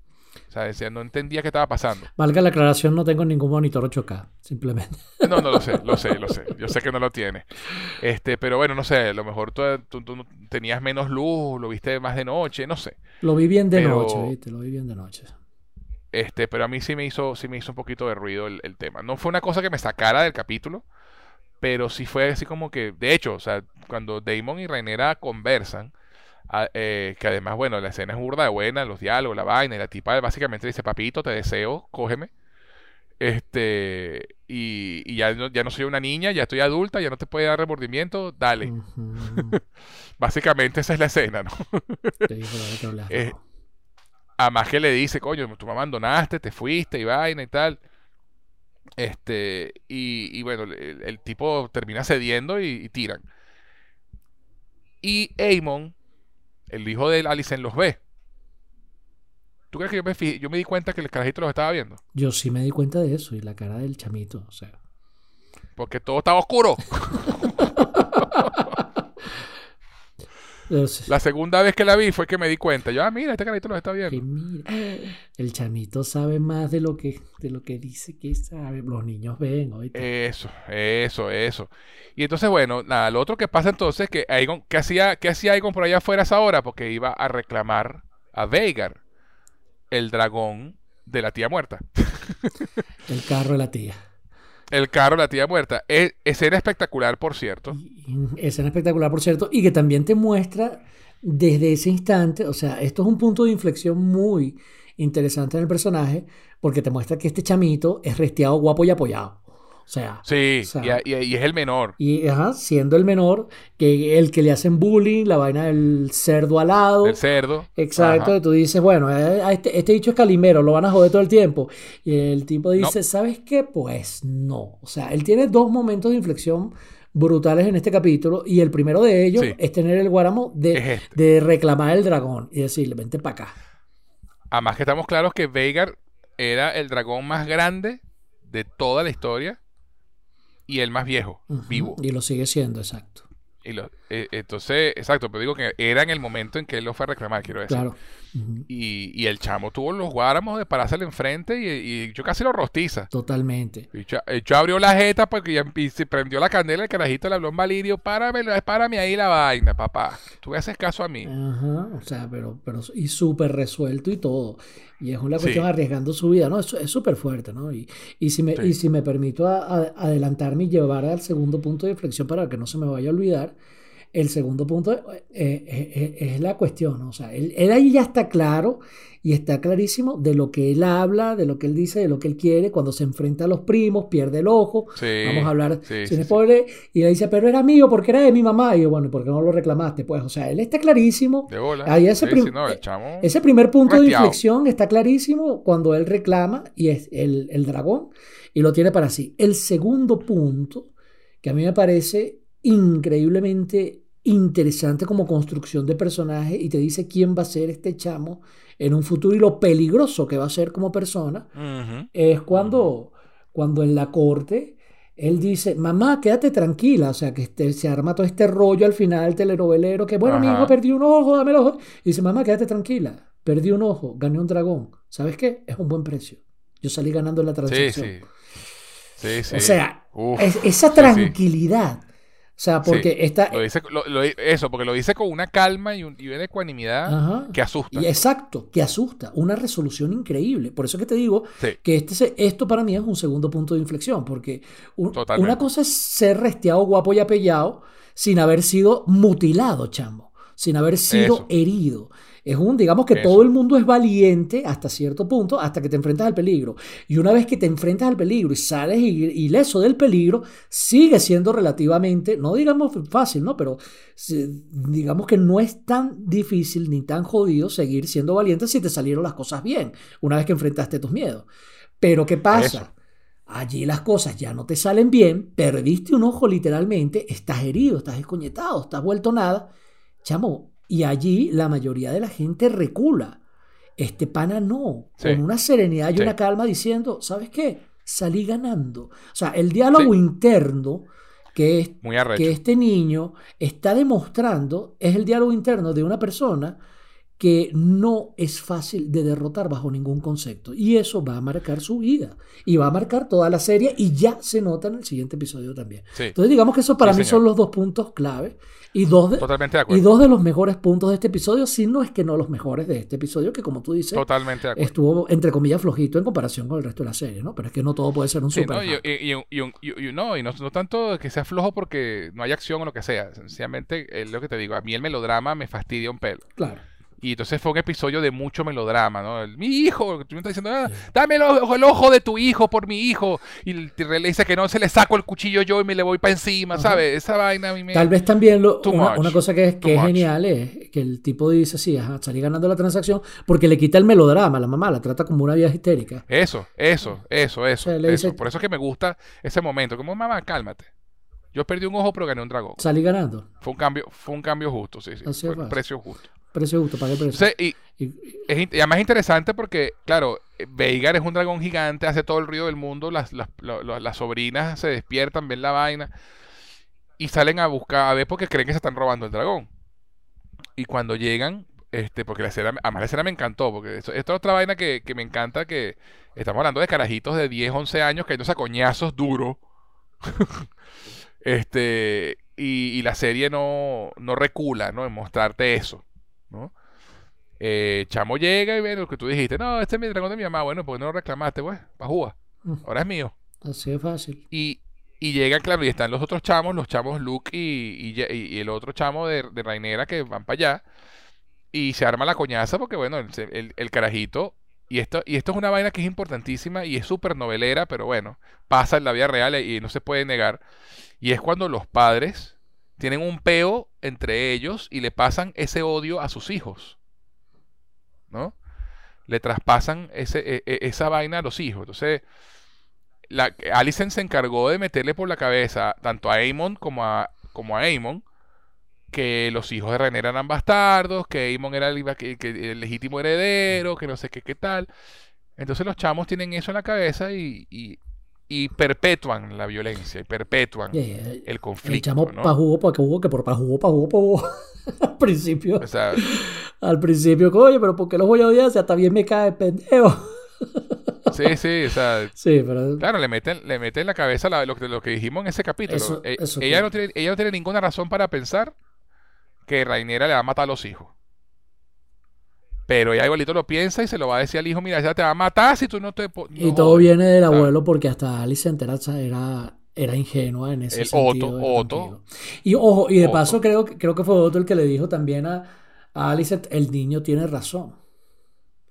O sea, decía, no entendía qué estaba pasando. Valga la aclaración, no tengo ningún monitor 8K, simplemente. No, no lo sé, lo sé, lo sé. Yo sé que no lo tiene. Este, pero bueno, no sé, a lo mejor tú, tenías menos luz, lo viste más de noche, no sé. Lo vi bien de noche, ¿viste? Lo vi bien de noche. Este, pero a mí sí me hizo, sí me hizo un poquito de ruido el, el tema. No fue una cosa que me sacara del capítulo, pero sí fue así como que, de hecho, o sea, cuando Damon y Rainera conversan, eh, que además, bueno, la escena es burda de buena, los diálogos, la vaina, y la tipa básicamente dice, papito, te deseo, cógeme. Este, y, ya, no, ya no soy una niña, ya estoy adulta, ya no te puede dar remordimiento, dale. *laughs* básicamente esa es la escena, ¿no? *laughs* eh, además que le dice, coño, tú me abandonaste, te fuiste y vaina y tal. Este, y, bueno, el, tipo termina cediendo y, y tiran. Y Amon el hijo de Alicent los ve. ¿Tú crees que yo me, yo me di cuenta que el carajito los estaba viendo? Yo sí me di cuenta de eso y la cara del chamito, o sea. Porque todo estaba oscuro. *laughs* La segunda vez que la vi fue que me di cuenta. Yo, ah, mira, este carajito los está viendo. mira, *gasps* el chamito sabe más de lo que, de lo que dice que sabe. Los niños ven, Eso, eso, eso. Y entonces, bueno, nada, lo otro que pasa entonces que Aegon, ¿qué hacía, qué hacía Aegon por allá afuera esa hora? Porque iba a reclamar a Veigar, el dragón de la tía muerta. el carro de la tía. El carro la tía muerta. Es, escena espectacular, por cierto. Escena espectacular, por cierto. Y que también te muestra desde ese instante, o sea, esto es un punto de inflexión muy interesante en el personaje, porque te muestra que este chamito es resteado, guapo y apoyado. O sea, sí, y, es el menor. Y ajá, siendo el menor, que el que le hacen bullying, la vaina del cerdo alado. El cerdo. Exacto, y tú dices, bueno, eh, este, este dicho es calimero, lo van a joder todo el tiempo. Y el tipo dice, ¿sabes qué? Pues no. O sea, él tiene dos momentos de inflexión brutales en este capítulo y el primero de ellos es tener el guáramo de, este. de reclamar el dragón y decirle, vente para acá. Además que estamos claros que Veigar era el dragón más grande de toda la historia y el más viejo, vivo. Y lo sigue siendo, exacto. Y lo, eh, entonces, exacto, pero digo que era en el momento en que él lo fue a reclamar, quiero decir. Claro. y, y, el chamo tuvo los guáramos de pararse enfrente y, y yo casi lo rostiza. Totalmente. Y yo, abrió la jeta porque ya se prendió la candela, el carajito le habló en Valirio, párame, párame ahí la vaina, papá. Tú haces caso a mí. Ajá, o sea, pero, pero y súper resuelto y todo. Y es una cuestión arriesgando su vida, ¿no? Es súper fuerte, ¿no? Y, y, si me, y si me permito adelantarme y llevar al segundo punto de inflexión para que no se me vaya a olvidar, el segundo punto eh, eh, eh, es la cuestión, o sea, él, ahí ya está claro y está clarísimo de lo que él habla, de lo que él dice, de lo que él quiere, cuando se enfrenta a los primos, pierde el ojo, vamos a hablar sin spoiler, y le dice, pero era mío porque era de mi mamá, y yo, bueno, ¿y por qué no lo reclamaste? Pues, o sea, él está clarísimo. De bola. Ahí ese, ese primer punto de inflexión está clarísimo cuando él reclama y es el, el dragón y lo tiene para sí. El segundo punto, que a mí me parece increíblemente interesante como construcción de personaje y te dice quién va a ser este chamo en un futuro y lo peligroso que va a ser como persona, es cuando, cuando en la corte él dice, mamá, quédate tranquila, o sea, que este, se arma todo este rollo al final telenovelero, que bueno, mi hijo perdió un ojo, dame el ojo. Y dice, mamá, quédate tranquila, perdí un ojo, gané un dragón. ¿Sabes qué? Es un buen precio. Yo salí ganando en la transacción. Sí, sí. O sea, esa tranquilidad o sea, porque está... eso, porque lo dice con una calma y, una ecuanimidad que asusta. Y exacto, que asusta. Una resolución increíble. Por eso que te digo que este, esto para mí es un segundo punto de inflexión, porque una cosa es ser resteado, guapo y apellado sin haber sido mutilado, chamo, sin haber sido herido. Es un, digamos que todo el mundo es valiente hasta cierto punto, hasta que te enfrentas al peligro. Y una vez que te enfrentas al peligro y sales ileso del peligro, sigue siendo relativamente, no digamos fácil, ¿no? Pero digamos que no es tan difícil ni tan jodido seguir siendo valiente si te salieron las cosas bien, una vez que enfrentaste tus miedos. Pero ¿qué pasa? Allí las cosas ya no te salen bien, perdiste un ojo literalmente, estás herido, estás escoñetado, estás vuelto nada. Chamo, y allí la mayoría de la gente recula. Este pana no, con una serenidad y una calma diciendo, ¿sabes qué? Salí ganando. O sea, el diálogo interno que, es, que este niño está demostrando es el diálogo interno de una persona que no es fácil de derrotar bajo ningún concepto. Y eso va a marcar su vida. Y va a marcar toda la serie y ya se nota en el siguiente episodio también. Entonces digamos que eso para mí son los dos puntos clave. Y dos, de, y dos de los mejores puntos de este episodio, si no es que no los mejores de este episodio, que como tú dices, Totalmente estuvo entre comillas flojito en comparación con el resto de la serie, ¿no? Pero es que no todo puede ser un super. No, y, no, y no, tanto que sea flojo porque no hay acción o lo que sea. Sencillamente, es lo que te digo, a mí el melodrama me fastidia un pelo. Claro. Y entonces fue un episodio de mucho melodrama, ¿no? mi hijo, tú me estás diciendo, ah, dame el ojo, el ojo, de tu hijo por mi hijo. Y le dice que no se le saco el cuchillo yo y me le voy para encima, ¿sabes? Esa vaina a mí me. Tal vez también lo, una, cosa que es, que es genial es que el tipo dice, sí, ajá, salí ganando la transacción porque le quita el melodrama a la mamá, la trata como una vieja histérica. Eso, eso, eso, eso. eso. Por eso es que me gusta ese momento. Como mamá, cálmate. Yo perdí un ojo, pero gané un dragón. Salí ganando. Fue un cambio, fue un cambio justo, sí, sí. fue un precio justo. Precio justo, pagué precio. y, es, además interesante porque, claro, Veigar es un dragón gigante, hace todo el ruido del mundo, las, las, las, sobrinas se despiertan, ven la vaina y salen a buscar, a ver porque creen que se están robando el dragón. Y cuando llegan, este, porque la escena, además la escena me encantó, porque esto, es otra vaina que, que, me encanta, que estamos hablando de carajitos de 10, 11 años que hay a coñazos duros. *laughs* este, y, y, la serie no, no recula, ¿no? En mostrarte eso. ¿No? Eh, Chamo llega y ve lo que tú dijiste. No, este es mi dragón de mi mamá. Bueno, pues no lo reclamaste, pues, pa' jugar. Mm. Ahora es mío. Así es fácil. Y, y llegan, claro, y están los otros chamos, los chamos Luke y, y, el otro chamo de, de Rainera que van para allá. Y se arma la coñaza porque, bueno, el, el, carajito. Y esto, y esto es una vaina que es importantísima y es súper novelera, pero bueno, pasa en la vida real y no se puede negar. Y es cuando los padres tienen un peo entre ellos y le pasan ese odio a sus hijos. ¿No? Le traspasan ese, e, e, esa vaina a los hijos. Entonces, la, Alicent se encargó de meterle por la cabeza tanto a Aemon como a, como a Aemon que los hijos de René eran bastardos, que Aemon era el, legítimo heredero, que no sé qué, qué tal. Entonces los chamos tienen eso en la cabeza y perpetúan la violencia y perpetúan el conflicto. El chamo pa' jugó, pa' jugó, que por pa' jugó, pa' jugó, pa' jugó. *laughs* al principio. al principio, coño, pero ¿por qué los voy a odiar? Si hasta bien me cae pendejo. *laughs* sí, sí, o sea. Sí, pero... Claro, le meten, le meten en la cabeza lo, lo, que dijimos en ese capítulo. Eh, ella, no tiene, ella no tiene ninguna razón para pensar que Rainera le va a matar a los hijos. Pero ella igualito lo piensa y se lo va a decir al hijo, mira, ya te va a matar si tú no te... y todo viene del abuelo porque hasta Alice entera era, era ingenua en ese el sentido. Otto, Y ojo, y de paso creo, creo que fue Otto el que le dijo también a, a Alice, el niño tiene razón.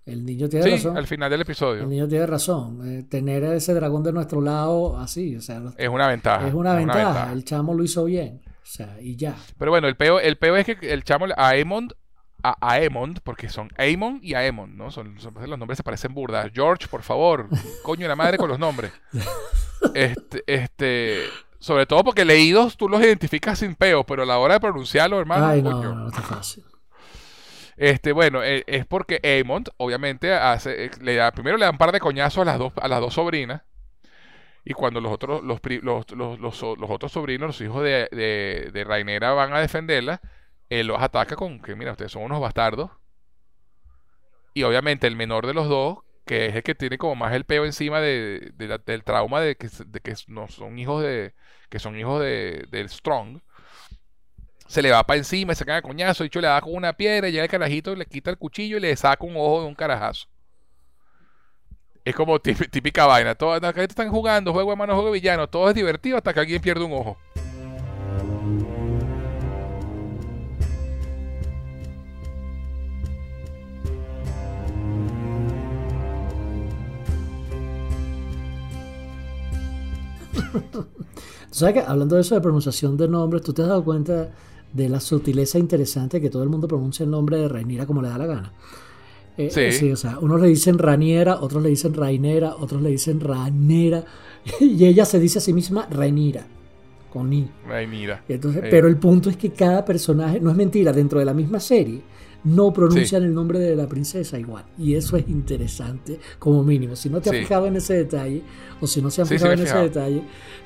El niño tiene sí, razón. al final del episodio. El niño tiene razón. Eh, tener ese dragón de nuestro lado así, o sea... Es una ventaja. Es una, ventaja. El chamo lo hizo bien. O sea, y ya. Pero bueno, el peo, el peo es que el chamo, a Aemond a Aemond, porque son Aemon y Aemon, ¿no? Son, los nombres se parecen burdas. George, por favor, coño la madre con los nombres. *laughs* Este, este, sobre todo porque leídos tú los identificas sin peo, pero a la hora de pronunciarlo, hermano, Ay, no, no, está fácil. Este, bueno, e, es porque Aemond, obviamente, hace, eh, le da, primero le da un par de coñazos a las dos, a las dos sobrinas. Y cuando los otros, los, los, los, otros sobrinos, los hijos de, de, de Rainera van a defenderla, él los ataca con que, mira, ustedes son unos bastardos. Y obviamente el menor de los dos, que es el que tiene como más el peo encima de, del trauma de que, de que, no son hijos de. que son hijos de, del Strong. Se le va para encima, se cae a coñazo, y le da con una piedra, llega el carajito, le quita el cuchillo y le saca un ojo de un carajazo. Es como típica vaina. Todos están jugando, juego de mano, juego de villano. Todo es divertido hasta que alguien pierde un ojo. *laughs* ¿Sabes que hablando de eso de pronunciación de nombres, tú te has dado cuenta de la sutileza interesante que todo el mundo pronuncia el nombre de Rainira como le da la gana? Eh, sí. sí. o sea, unos le dicen Raniera, otros le dicen Rainera, otros le dicen Ranera, *laughs* y ella se dice a sí misma Rainira, con I. Rainira. Entonces, Pero el punto es que cada personaje, no es mentira, dentro de la misma serie, no pronuncian el nombre de la princesa igual. Y eso es interesante, como mínimo. Si no te has fijado en ese detalle, o si no se han fijado en ese detalle,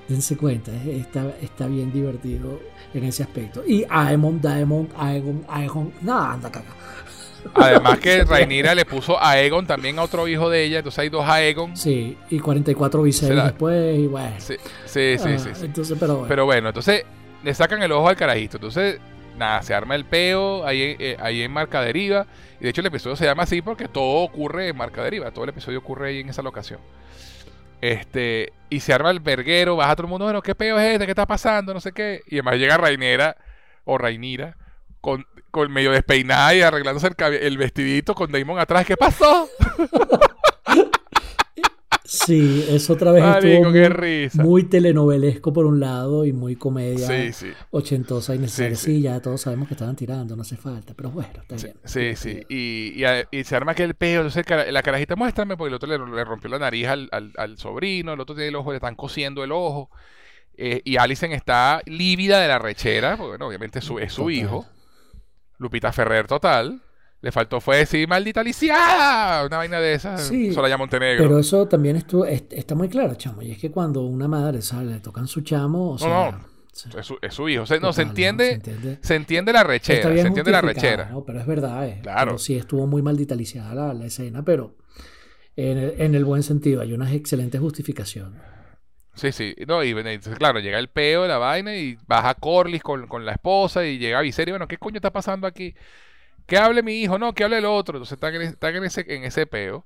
dense cuenta, eh, está, está bien divertido en ese aspecto. Y Aemon, Daemon, Aegon, Aegon, nada, anda caca. Además que Rainira le puso a Aegon también a otro hijo de ella, entonces hay dos Aegon. Sí, y 44 Viserys después, y bueno. Sí, sí, sí, ah, Entonces, pero bueno. Pero bueno, entonces le sacan el ojo al carajito. Entonces nada, se arma el peo ahí, eh, ahí en Marca Deriva. Y de hecho el episodio se llama así porque todo ocurre en Marca Deriva. Todo el episodio ocurre ahí en esa locación. Este, y se arma el verguero, baja todo el mundo, bueno, ¿qué peo es este? ¿Qué está pasando? No sé qué. Y además llega Rainera o Rainira con, con medio despeinada y arreglándose el, el vestidito con Damon atrás. ¿Qué pasó? Sí, eso otra vez estuvo muy, telenovelesco por un lado y muy comedia ochentosa y necesaria. Sí, ya todos sabemos que estaban tirando, no hace falta, pero bueno, está bien. Sí, sí, y, y, se arma aquel peo, entonces la carajita muéstrame porque el otro le, rompió la nariz al, al, sobrino, el otro tiene el ojo, le están cosiendo el ojo, eh, y Alison está lívida de la rechera, porque bueno, obviamente es su, es su hijo, Lupita Ferrer total. Le faltó fue decir maldita Alicia, una vaina de esas. Sí, Soraya Montenegro. Pero eso también estuvo, está muy claro, chamo. Y es que cuando una madre sale, le tocan su chamo, o sea, no, no. Es su, es su, hijo. O sea, no, se entiende, se entiende, la rechera. Se entiende la rechera. No, pero es verdad. Eh. Claro. sí estuvo muy maldita la, la escena, pero en el, en el, buen sentido. Hay unas excelentes justificaciones. Sí, sí. No, y, claro, llega el peo de la vaina y baja Corlys con, con la esposa y llega Viserys. Bueno, ¿qué coño está pasando aquí? que hable mi hijo, no, que hable el otro. Entonces están en, están en, ese, en ese peo.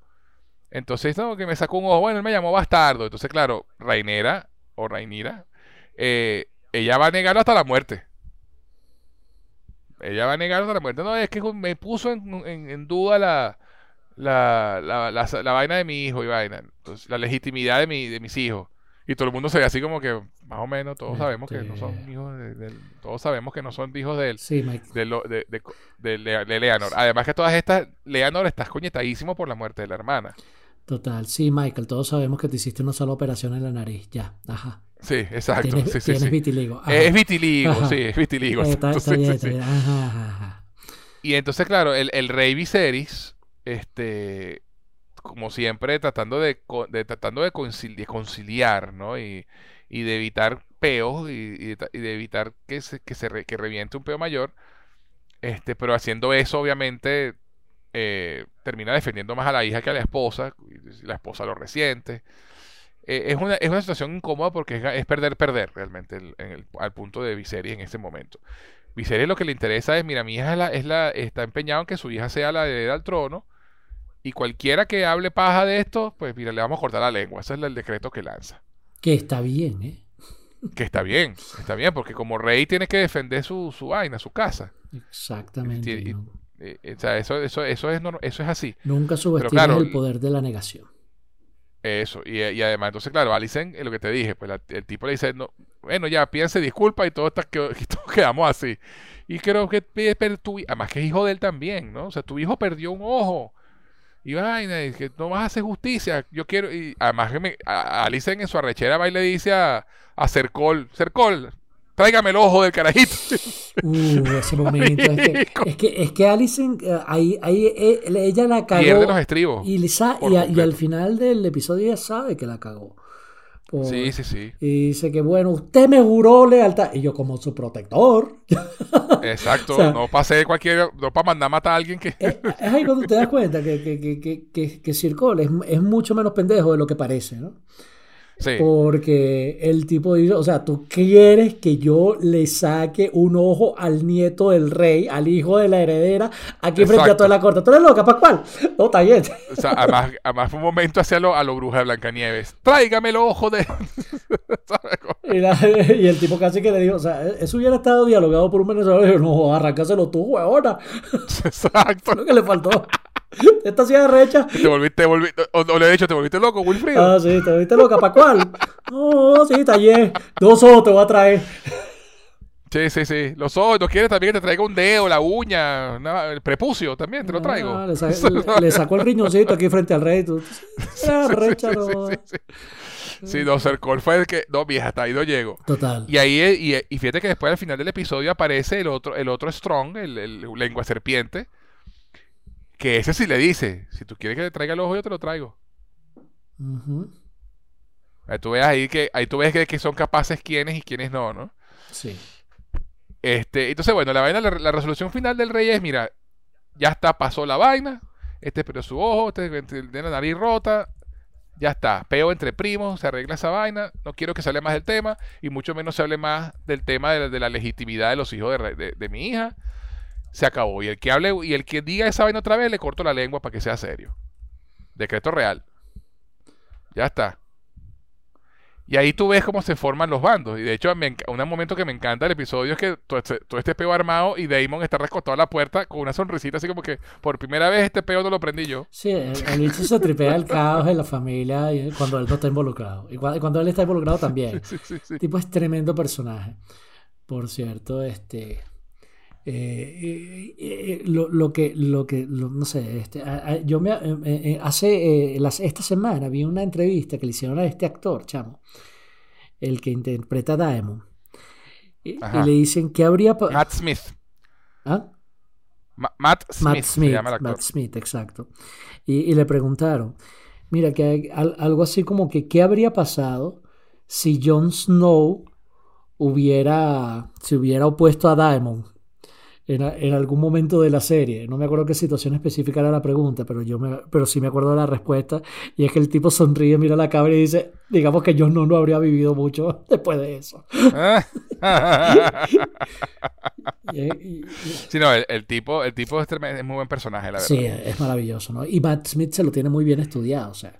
Entonces, no, que me sacó un ojo. Bueno, él me llamó bastardo. Entonces, claro, Rainera o Rainira, eh, ella va a negarlo hasta la muerte. Ella va a negarlo hasta la muerte. No, es que me puso en, duda la, la, la, la, vaina de mi hijo y vaina. Entonces, la legitimidad de, mi, de mis hijos. Y todo el mundo se ve así como que, más o menos, todos sabemos que no son este hijos de, todos sabemos que no son hijos de él. Sí, de, de, Leanor. Además que todas estas, Leanor estás coñetadísimo por la muerte de la hermana. Total, sí, Michael, todos sabemos que te hiciste una sola operación en la nariz, ya, ajá. Sí, exacto. Tienes, sí, sí, vitiligo. Es vitiligo, sí, es vitiligo. Y entonces, claro, el, el rey Viserys, este, como siempre, tratando de, tratando de conciliar, ¿no? Y, de evitar peos y, de evitar que se, que se que reviente un peo mayor. Este, pero haciendo eso, obviamente, eh, termina defendiendo más a la hija que a la esposa. Y la esposa lo resiente. Eh, es, una, es una situación incómoda porque es, perder, perder realmente al punto de Viserys en este momento. Viserys lo que le interesa es, mira, mi hija es la, es la, está empeñado en que su hija sea la heredera al trono. Y cualquiera que hable paja de esto, pues mira, le vamos a cortar la lengua. Ese es el decreto que lanza. Que está bien, ¿eh? Que está bien, está bien, porque como rey tiene que defender su, su vaina, su casa. Exactamente. o sea, eso, eso, eso, es, eso es así. Nunca subestimes el poder de la negación. Eso, y, además, entonces, claro, Alicen, lo que te dije, pues el tipo le dice, no, bueno, ya, pídense disculpas y todo, está, que, *laughs* quedamos así. Y creo que, pero tu, además que es hijo de él también, ¿no? O sea, tu hijo perdió un ojo. Y vaina, y que no vas a hacer justicia. Yo quiero, y además que me, Alicen en su arrechera va y le dice a, a Cercol, Cercol, tráigame el ojo del carajito. *laughs* Uh, ese *laughs* momento. es, que, es, que, Alison, eh, ahí, ahí, eh, ella la cagó. Pierde los estribos. Y, y, al final del episodio ya sabe que la cagó. Sí, sí, sí. Y dice que, bueno, usted me juró lealtad. Y yo, como su protector. *laughs* Exacto. no pasé cualquier. No para mandar a matar a alguien que. es, ahí cuando te das cuenta que, que, que, que, que Circol es, es mucho menos pendejo de lo que parece, ¿no? Porque el tipo dice, o sea, tú quieres que yo le saque un ojo al nieto del rey, al hijo de la heredera, aquí frente a toda la corte. ¿Tú eres loca, Pascual? No, está bien. O sea, además, además fue un momento hacia lo, a lo bruja de Blancanieves. Tráigame el ojo de... *laughs* y, el tipo casi que le dijo, o sea, eso hubiera estado dialogado por un venezolano y dijo, no, arrancáselo tú, huevona. *laughs* Exacto. Lo que le faltó. Esta ciudad recha. Te volviste, volviste, o, le he dicho, te volviste loco, Wilfrido. Ah, sí, te volviste loca, ¿para cuál? No, sí, taller. Dos ojos te voy a traer. Sí, sí, sí. Los ojos, ¿no quieres también que te traiga un dedo, la uña, el prepucio también? Te lo traigo. Ah, le, *laughs* sacó el riñoncito aquí frente al rey. Tú, ah, *laughs* recha, sí, no. Sí, sí, sí. no, Cercol fue el que. No, vieja, hasta ahí no llego. Total. Y ahí, y, y, fíjate que después al final del episodio aparece el otro, el otro Strong, el, el lengua serpiente que ese sí le dice, si tú quieres que te traiga el ojo, yo te lo traigo. ahí tú ves ahí que, ahí tú ves que, son capaces quienes y quienes no, ¿no? Sí. Este, entonces, bueno, la vaina, la, resolución final del rey es, mira, ya está, pasó la vaina, este perdió su ojo, este tiene la nariz rota, ya está, peo entre primos, se arregla esa vaina, no quiero que se hable más del tema, y mucho menos se hable más del tema de la, legitimidad de los hijos de mi hija se acabó. Y el que hable y el que diga esa vaina otra vez, le corto la lengua para que sea serio. Decreto real. Ya está. Y ahí tú ves cómo se forman los bandos. Y de hecho, un momento que me encanta el episodio es que todo este, todo este peo armado y Damon está recostado a la puerta con una sonrisita así como que por primera vez este peo no lo prendí yo. Sí, el, bicho se tripea el caos en la familia cuando él no está involucrado. Y cuando, él está involucrado también. *laughs* Sí, tipo es tremendo personaje. Por cierto, este... Eh, eh, lo, que, lo que no sé, este, yo me, eh, hace esta semana vi una entrevista que le hicieron a este actor, chamo, el que interpreta a Diamond, y, le dicen que habría... Matt Smith. ¿Ah? Matt Smith. Matt Smith, exacto. Y, le preguntaron, mira, que algo así como que, ¿qué habría pasado si Jon Snow hubiera, se hubiera opuesto a Diamond? En, algún momento de la serie. No me acuerdo qué situación específica era la pregunta, pero yo me, pero sí me acuerdo de la respuesta. Y es que el tipo sonríe, mira la cabra y dice, digamos que yo no, no habría vivido mucho *laughs* después de eso. *laughs* sí, no, el, tipo, el tipo es, es, muy buen personaje, la verdad. Sí, es maravilloso, ¿no? Y Matt Smith se lo tiene muy bien estudiado, o sea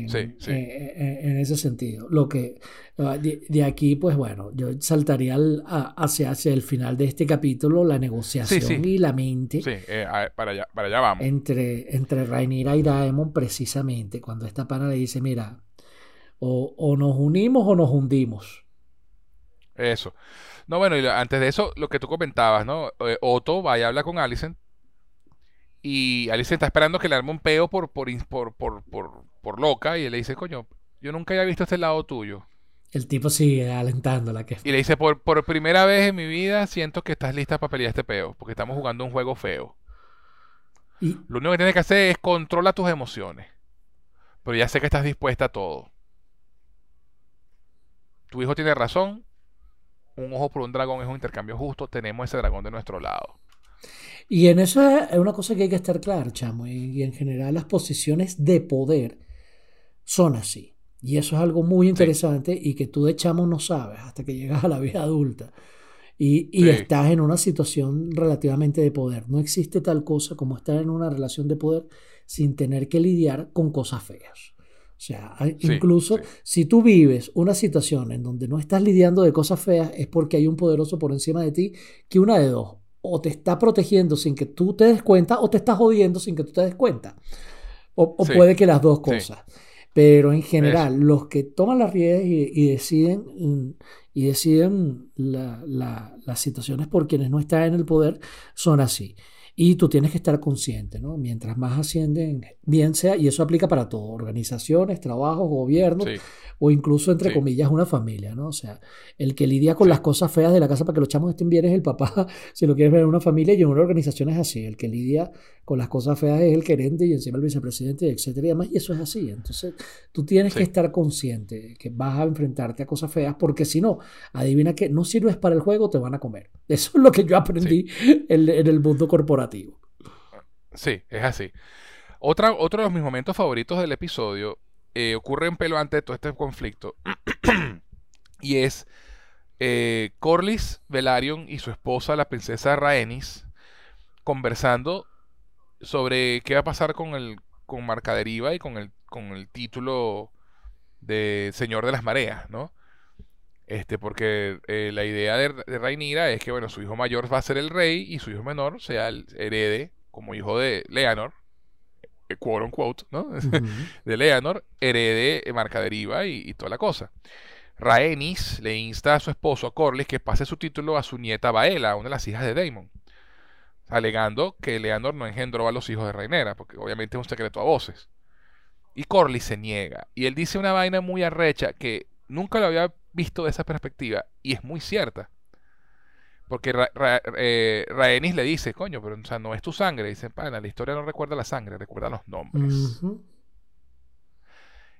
en, ese sentido. Lo que ah, de, aquí, pues bueno, yo saltaría hacia, hacia el final de este capítulo, la negociación y la mente. Sí, eh, para, allá, para allá vamos. Entre, entre Rhaenyra y Daemon, precisamente, cuando esta pana le dice, mira, o, nos unimos o nos hundimos. Eso. No, bueno, y antes de eso, lo que tú comentabas, ¿no? Eh, Otto va y habla con Alicent y Alice está esperando que le arme un peo por, por, por, por, loca. Y él le dice, coño, yo nunca había visto este lado tuyo. El tipo sigue alentándola. Que... Y le dice, por, por primera vez en mi vida siento que estás lista para pelear este peo. Porque estamos jugando un juego feo. Y... Lo único que tienes que hacer es controla tus emociones. pero ya sé que estás dispuesta a todo. Tu hijo tiene razón. Un ojo por un dragón es un intercambio justo. Tenemos ese dragón de nuestro lado. Y en eso es una cosa que hay que estar claro, chamo. Y, en general las posiciones de poder son así. Y eso es algo muy interesante y que tú de chamo no sabes hasta que llegas a la vida adulta. Y, estás en una situación relativamente de poder. No existe tal cosa como estar en una relación de poder sin tener que lidiar con cosas feas. O sea, incluso si tú vives una situación en donde no estás lidiando de cosas feas, es porque hay un poderoso por encima de ti que una de dos, o te está protegiendo sin que tú te des cuenta, o te está jodiendo sin que tú te des cuenta. O, puede que las dos cosas. Pero en general, los que toman las riendas y, deciden, y deciden las situaciones por quienes no están en el poder son así. Y tú tienes que estar consciente, ¿no? Mientras más ascienden, bien sea, y eso aplica para todo, organizaciones, trabajos, gobiernos, o incluso, entre comillas, una familia, ¿no? O sea, el que lidia con las cosas feas de la casa para que los chamos estén bien es el papá, *laughs* si lo quieres ver en una familia, y en una organización es así, el que lidia con las cosas feas es el gerente y encima el vicepresidente, etcétera, y demás, y eso es así. Entonces, tú tienes que estar consciente que vas a enfrentarte a cosas feas, porque si no, adivina que no sirves para el juego, te van a comer. Eso es lo que yo aprendí en, el mundo corporativo. Sí, es así. Otra, otro de mis momentos favoritos del episodio eh, ocurre en pelo antes de todo este conflicto. *clears throat* y es eh, Corlys Velaryon y su esposa, la princesa Rhaenys, conversando sobre qué va a pasar con el con Marcaderiva y con el, con el título de Señor de las Mareas, ¿no? Este, porque eh, la idea de, de es que, bueno, su hijo mayor va a ser el rey y su hijo menor sea el herede como hijo de Leonor eh, quote unquote, ¿no? *laughs* de Leonor, herede marca deriva y, y, toda la cosa. Rhaenys le insta a su esposo, a Corlys, que pase su título a su nieta Baela, una de las hijas de Daemon, alegando que Leonor no engendró a los hijos de Rhaenyra, porque obviamente es un secreto a voces. Y Corlys se niega, y él dice una vaina muy arrecha que nunca lo había visto de esa perspectiva, y es muy cierta. Porque eh, Rhaenys le dice, coño, pero o sea, no es tu sangre. Dice, pana, la historia no recuerda la sangre, recuerda los nombres.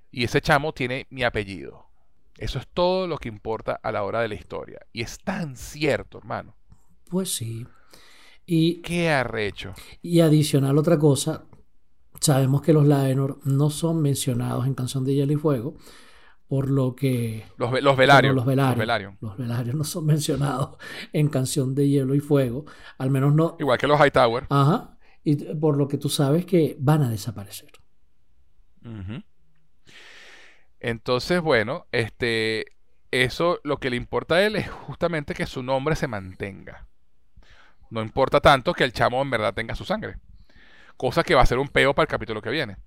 Y ese chamo tiene mi apellido. Eso es todo lo que importa a la hora de la historia. Y es tan cierto, hermano. Pues sí. Y, Qué arrecho. Y adicional otra cosa, sabemos que los Laenor no son mencionados en Canción de Hielo y Fuego, por lo que... Los, los velarios. Los velarios. Los velarios no son *laughs* mencionados en Canción de Hielo y Fuego, al menos no... Igual que los Hightower. Ajá, y por lo que tú sabes que van a desaparecer. Entonces, bueno, este, eso lo que le importa a él es justamente que su nombre se mantenga. No importa tanto que el chamo en verdad tenga su sangre. Cosa que va a ser un peo para el capítulo que viene.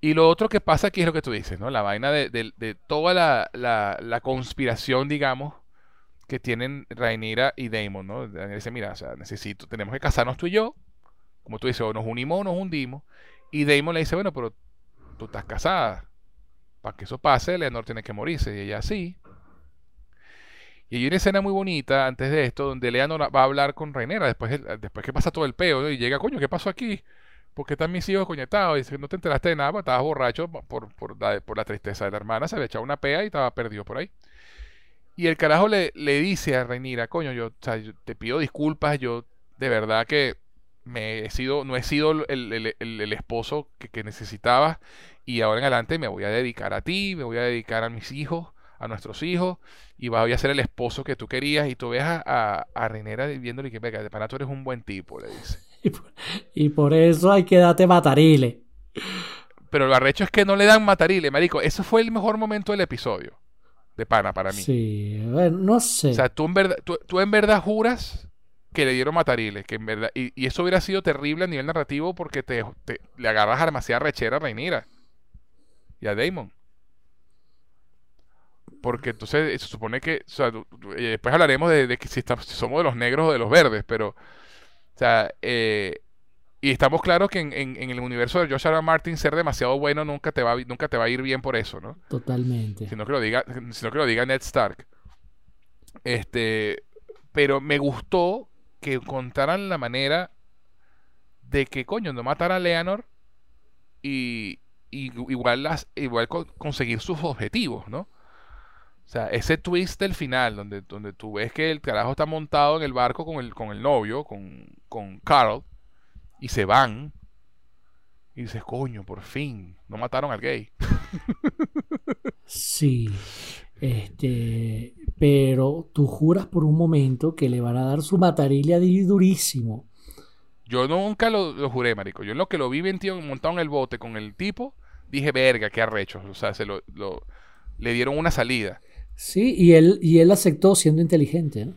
Y lo otro que pasa aquí es lo que tú dices, ¿no? La vaina de, toda la, conspiración, digamos, que tienen Rhaenyra y Daemon, ¿no? Dice, mira, o sea, necesito, tenemos que casarnos tú y yo. Como tú dices, o nos unimos o nos hundimos. Y Daemon le dice, bueno, pero tú estás casada. Para que eso pase, Leonor tiene que morirse. Y ella sí. Y hay una escena muy bonita antes de esto, donde Leonor va a hablar con Rhaenyra después, después que pasa todo el peo, y llega, coño, ¿qué pasó aquí? Porque están mis hijos coñetados? Y dice, no te enteraste de nada, porque estabas borracho por, por, la, tristeza de la hermana, se había echado una pea y estaba perdido por ahí. Y el carajo le, le dice a Reinira, coño, yo, te pido disculpas, yo de verdad que me he sido, no he sido el, el, esposo que, que necesitabas y ahora en adelante me voy a dedicar a ti, me voy a dedicar a mis hijos, a nuestros hijos y voy a ser el esposo que tú querías y tú ves a, a, a viéndole que, venga, de pana tú eres un buen tipo, le dice. *laughs* Y por, eso hay que darte matarile. Pero lo arrecho es que no le dan matarile, marico. Eso fue el mejor momento del episodio. De pana para mí. Sí, bueno, no sé. O sea, tú en verdad, tú, en verdad juras que le dieron matarile. Que en verdad, y, eso hubiera sido terrible a nivel narrativo porque te, le agarras a demasiada rechera a Reinira. Y a Damon. Porque entonces se supone que. O sea, eh, después hablaremos de, que si, si, somos de los negros o de los verdes, pero sea, eh, y estamos claros que en, el universo de Josh R. Martin ser demasiado bueno nunca te, va, nunca te va a ir bien por eso, ¿no? Totalmente. Sino que lo diga, sino que lo diga Ned Stark. Este, pero me gustó que contaran la manera de que, coño, no matara a Leonor y, igual, las, igual conseguir sus objetivos, ¿no? O sea, ese twist del final, donde, donde tú ves que el carajo está montado en el barco con el, con el novio, con, con Carl, y se van. Y dices, coño, por fin, no mataron al gay. Sí. Este, pero tú juras por un momento que le van a dar su matarilia durísimo. Yo nunca lo, juré, marico. Yo en lo que lo vi montado en el bote con el tipo, dije, verga, qué arrecho. O sea, se lo, le dieron una salida. Sí, y él, y él aceptó siendo inteligente.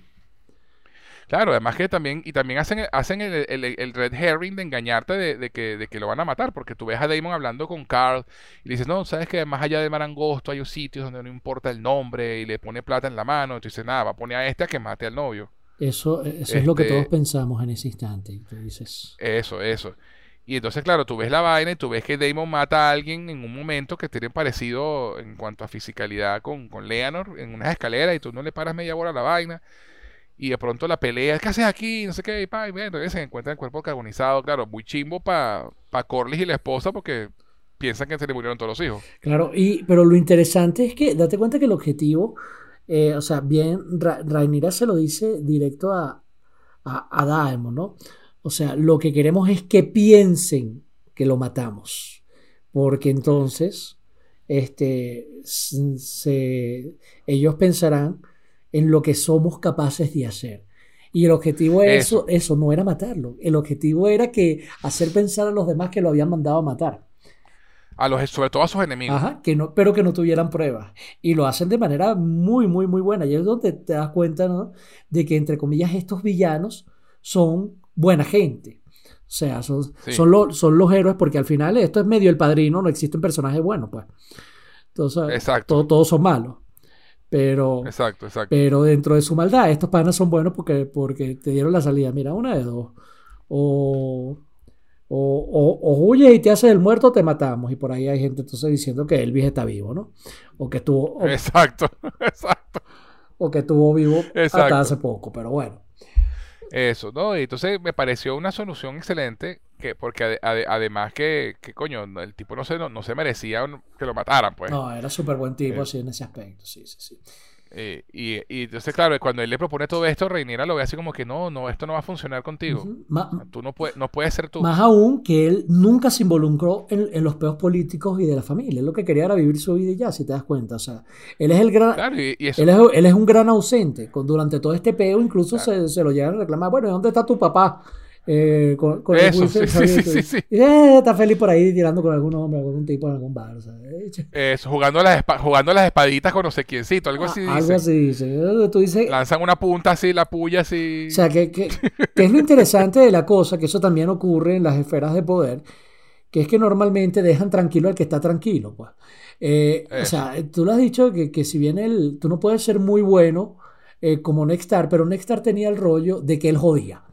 Claro, además que también, y también hacen, hacen el, red herring de engañarte de, que, de que lo van a matar, porque tú ves a Damon hablando con Carl y le dices, no, sabes que más allá de Marangosto hay sitios donde no importa el nombre y le pone plata en la mano, entonces dices, nada, va a poner a este a que mate al novio. Eso, eso es lo que este todos pensamos en ese instante, tú dices. Eso, eso. Y entonces, claro, tú ves la vaina y tú ves que Damon mata a alguien en un momento que tiene parecido en cuanto a fisicalidad con, con Leonor en unas escaleras y tú no le paras media bola a la vaina. Y de pronto la pelea, ¿qué haces aquí? No sé qué, y, pa, y se encuentra el cuerpo carbonizado, claro, muy chimbo para pa Corlys y la esposa porque piensan que se le murieron todos los hijos. Claro, y, pero lo interesante es que date cuenta que el objetivo, eh, o sea, bien, Ra se lo dice directo a, a, a Daemon, ¿no? O sea, lo que queremos es que piensen que lo matamos. Porque entonces este, ellos pensarán en lo que somos capaces de hacer. Y el objetivo de eso. eso, no era matarlo. El objetivo era que hacer pensar a los demás que lo habían mandado a matar. A los, sobre todo a sus enemigos. Ajá, que no, pero que no tuvieran pruebas. Y lo hacen de manera muy, muy, muy buena. Y es donde te das cuenta, ¿no? De que, entre comillas, estos villanos son buena gente. O sea, son, son, los héroes porque al final esto es medio el padrino, no existen personajes buenos, pues. Entonces, todos son malos. Pero, exacto, exacto. pero dentro de su maldad, estos panas son buenos porque, porque te dieron la salida. Mira, una de dos. O, o, o, huyes y te haces el muerto, te matamos. Y por ahí hay gente entonces diciendo que Elvis está vivo, ¿no? O que estuvo. exacto, *laughs* exacto. O que estuvo vivo hasta hace poco, pero bueno. Eso, ¿no? Y entonces me pareció una solución excelente, que porque además que, que, coño, el tipo no se, no, se merecía que lo mataran, pues. No, era súper buen tipo, eh. en ese aspecto, sí, sí, sí. Eh, y, y, entonces, claro, cuando él le propone todo esto, Reiniera lo ve así como que no, no, esto no va a funcionar contigo. tú no, puedes, no puedes ser tú. Más aún que él nunca se involucró en, los peos políticos y de la familia. Él lo que quería era vivir su vida y ya, si te das cuenta. O sea, él es el gran. él, es, él, es, un gran ausente. Con, durante todo este peo, incluso se, se, lo llegan a reclamar. Bueno, ¿dónde está tu papá? Eh, con, Eso, sí, sí, sí, eh, está feliz por ahí tirando con algún hombre, algún tipo en algún bar. Eso, jugando las, jugando las espaditas con no sé quiéncito, algo así. Ah, algo así dice. Tú dices, Lanzan una punta así, la puya así. O sea, que, que, es lo interesante de la cosa, que eso también ocurre en las esferas de poder, que es que normalmente dejan tranquilo al que está tranquilo. Pues. Eh, o sea, tú lo has dicho que, que si bien el, tú no puedes ser muy bueno como Nextar, pero Nextar tenía el rollo de que él jodía.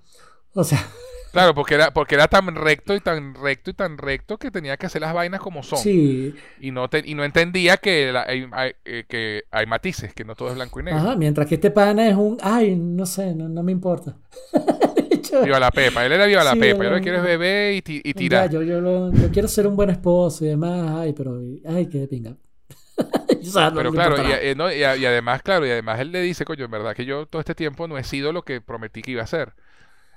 O sea. *laughs* Claro, porque era, porque era tan recto y tan recto y tan recto que tenía que hacer las vainas como son. Sí. Y no, y no entendía que, hay, eh, que hay matices, que no todo es blanco y negro. Ajá, mientras que este pana es un, ay, no sé, no, me importa. *laughs* viva la pepa, él era viva la pepa, yo lo que quiero es beber y, y tirar. yo, yo, quiero ser un buen esposo y demás, ay, pero, ay, qué pinga. *laughs* pero claro, y, no, y, además, claro, y además él le dice, coño, en verdad que yo todo este tiempo no he sido lo que prometí que iba a ser.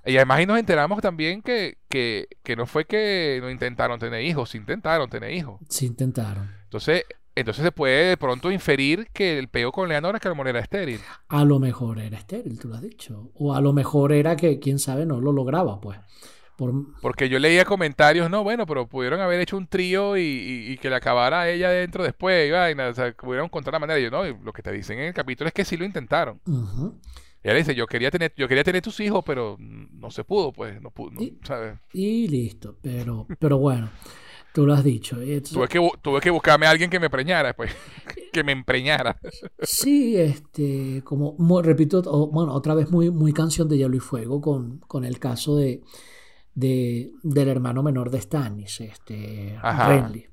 Y además ahí nos enteramos también que, que, que no fue que no intentaron tener hijos, sí intentaron tener hijos. Sí intentaron. Entonces, entonces se puede de pronto inferir que el peo con Leonora es que el era estéril. A lo mejor era estéril, tú lo has dicho. O a lo mejor era que, quién sabe, no lo lograba, pues. Porque yo leía comentarios, no, bueno, pero pudieron haber hecho un trío y, que le acabara a ella dentro después, y vaina, o sea, pudieron encontrar la manera. yo, no, lo que te dicen en el capítulo es que sí lo intentaron. Y ella dice, yo quería tener, yo quería tener tus hijos, pero no se pudo, pues, no pudo, y, ¿sabes? Y listo, pero, pero bueno, tú lo has dicho. tuve, que, tuve que buscarme a alguien que me preñara, pues, *laughs* que me empreñara. Sí, este, como, repito, bueno, otra vez muy, muy canción de Hielo y Fuego con, con el caso de, de, del hermano menor de Stannis, este, Renly.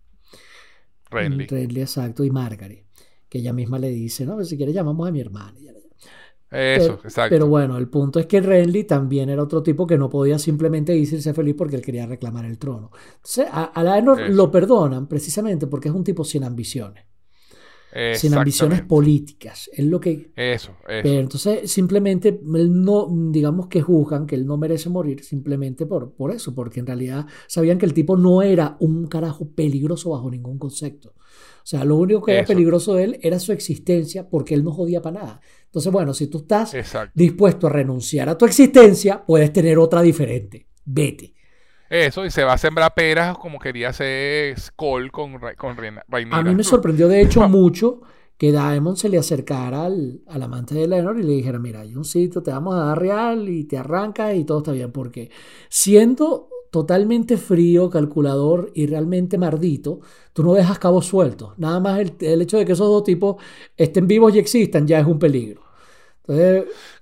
Renly. Renly, exacto, y Margaret, que ella misma le dice, no, pues, si quieres llamamos a mi hermana. Eso, exacto. Pero bueno, el punto es que Renly también era otro tipo que no podía simplemente irse feliz porque él quería reclamar el trono. Entonces, a, a lo perdonan precisamente porque es un tipo sin ambiciones. Sin ambiciones políticas. Es lo que. Eso, eso. Pero entonces, simplemente, él no, digamos que juzgan que él no merece morir simplemente por, por eso, porque en realidad sabían que el tipo no era un carajo peligroso bajo ningún concepto. O sea, lo único que era peligroso de él era su existencia porque él no jodía para nada. Entonces, bueno, si tú estás dispuesto a renunciar a tu existencia, puedes tener otra diferente. Vete. Eso, y se va a sembrar peras como quería hacer Skoll con, con A mí me sorprendió de hecho *laughs* mucho que Daemon se le acercara al, al, amante de Leonor y le dijera, mira, hay un sitio, te vamos a dar real y te arrancas y todo está bien, porque siendo totalmente frío, calculador y realmente mardito, tú no dejas cabos sueltos. Nada más el, el hecho de que esos dos tipos estén vivos y existan ya es un peligro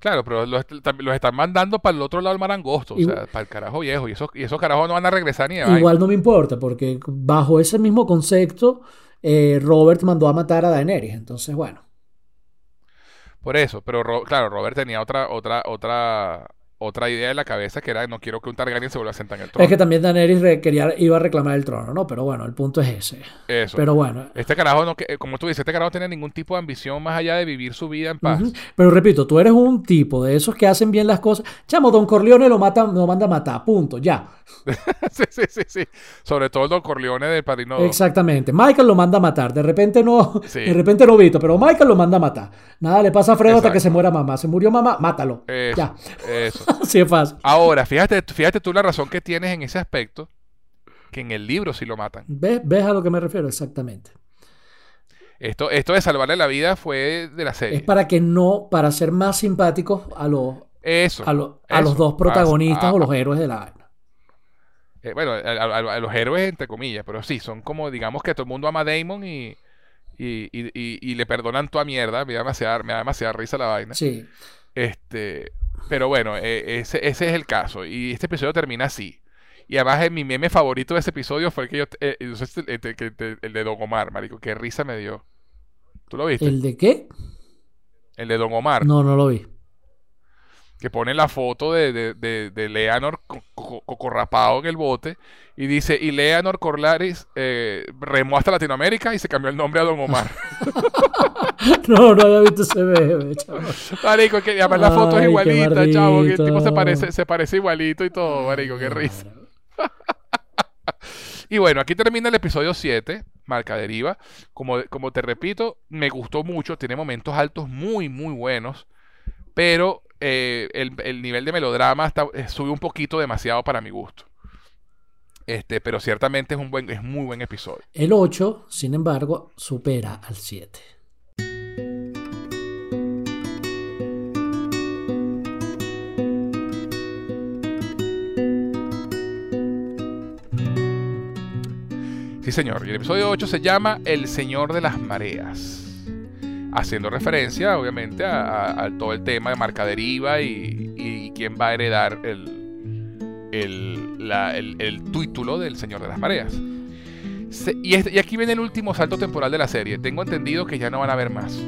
claro, pero los, están mandando para el otro lado del mar angosto, o sea, para el carajo viejo, y esos, y esos carajos no van a regresar ni a Igual no me importa, porque bajo ese mismo concepto, eh, Robert mandó a matar a Daenerys, entonces bueno. Por eso, pero claro, Robert tenía otra, otra, otra, otra idea en la cabeza que era no quiero que un Targaryen se vuelva a sentar en el trono. Es que también Daenerys quería, iba a reclamar el trono, ¿no? Pero bueno, el punto es ese. Eso. Pero bueno. Este carajo, no, como tú dices, este carajo no tiene ningún tipo de ambición más allá de vivir su vida en paz. Pero repito, tú eres un tipo de esos que hacen bien las cosas. Chamo, Don Corleone lo, mata, lo manda a matar, punto, ya. *laughs* sí, sí, sí, sí. Sobre todo el Don Corleone del Padrino. Exactamente. Michael lo manda a matar. De repente no, de repente no Vito, pero Michael lo manda a matar. Nada le pasa a Fredo hasta que se muera mamá. Se murió mamá, mátalo. ya. Eso. *laughs* Así es fácil. Ahora, fíjate, fíjate tú la razón que tienes en ese aspecto, que en el libro sí lo matan. ¿Ves, ¿Ves a lo que me refiero? Exactamente. Esto, esto de salvarle la vida fue de la serie. Es para que no, para ser más simpáticos a los, eso, a, los dos protagonistas o los héroes de la eh, bueno, a, los héroes entre comillas, pero sí, son como, digamos que todo el mundo ama a Damon y, y, y, le perdonan toda mierda. Me da, demasiada, me da demasiada risa la vaina. Sí. Este, pero bueno, eh, ese, ese, es el caso. Y este episodio termina así. Y además, mi meme favorito de ese episodio fue el que yo. Eh, el, de Don Omar, marico. Qué risa me dio. ¿Tú lo viste? ¿El de qué? El de Don Omar. No, no lo vi. Que pone la foto de, de, de, Leonor cocorrapado en el bote. Y dice: Y Leonor Corlaris eh, remó hasta Latinoamérica y se cambió el nombre a Don Omar. *laughs* no, no había visto ese meme, chavo. Marico, que además la foto es igualita, chavo. Que el tipo se parece, se parece igualito y todo, marico, qué risa. *laughs* y bueno, aquí termina el episodio 7, Marca Deriva. Como, como te repito, me gustó mucho, tiene momentos altos muy, muy buenos. Pero eh, el, nivel de melodrama está, eh, sube un poquito demasiado para mi gusto. Este, pero ciertamente es un buen, es muy buen episodio. El 8, sin embargo, supera al 7. Sí, señor. Y el episodio 8 se llama El Señor de las Mareas. Haciendo referencia, obviamente, a, todo el tema de marca deriva y, quién va a heredar el, el, título del Señor de las Mareas. y, y, aquí viene el último salto temporal de la serie. Tengo entendido que ya no van a haber más.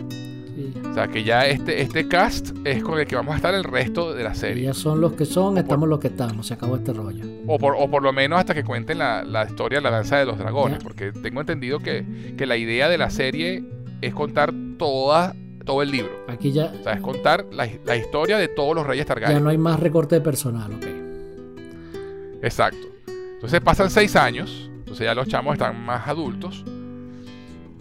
O sea, que ya este, este cast es con el que vamos a estar el resto de la serie. Ya son los que son, estamos los que estamos, se acabó este rollo. O por, o por lo menos hasta que cuenten la, la historia de la danza de los dragones, porque tengo entendido que, que, la idea de la serie es contar toda, todo el libro. Aquí ya... O sea, es contar la, la historia de todos los reyes Targaryen. Ya no hay más recorte de personal, ok. Exacto. Entonces pasan seis años, entonces ya los chamos están más adultos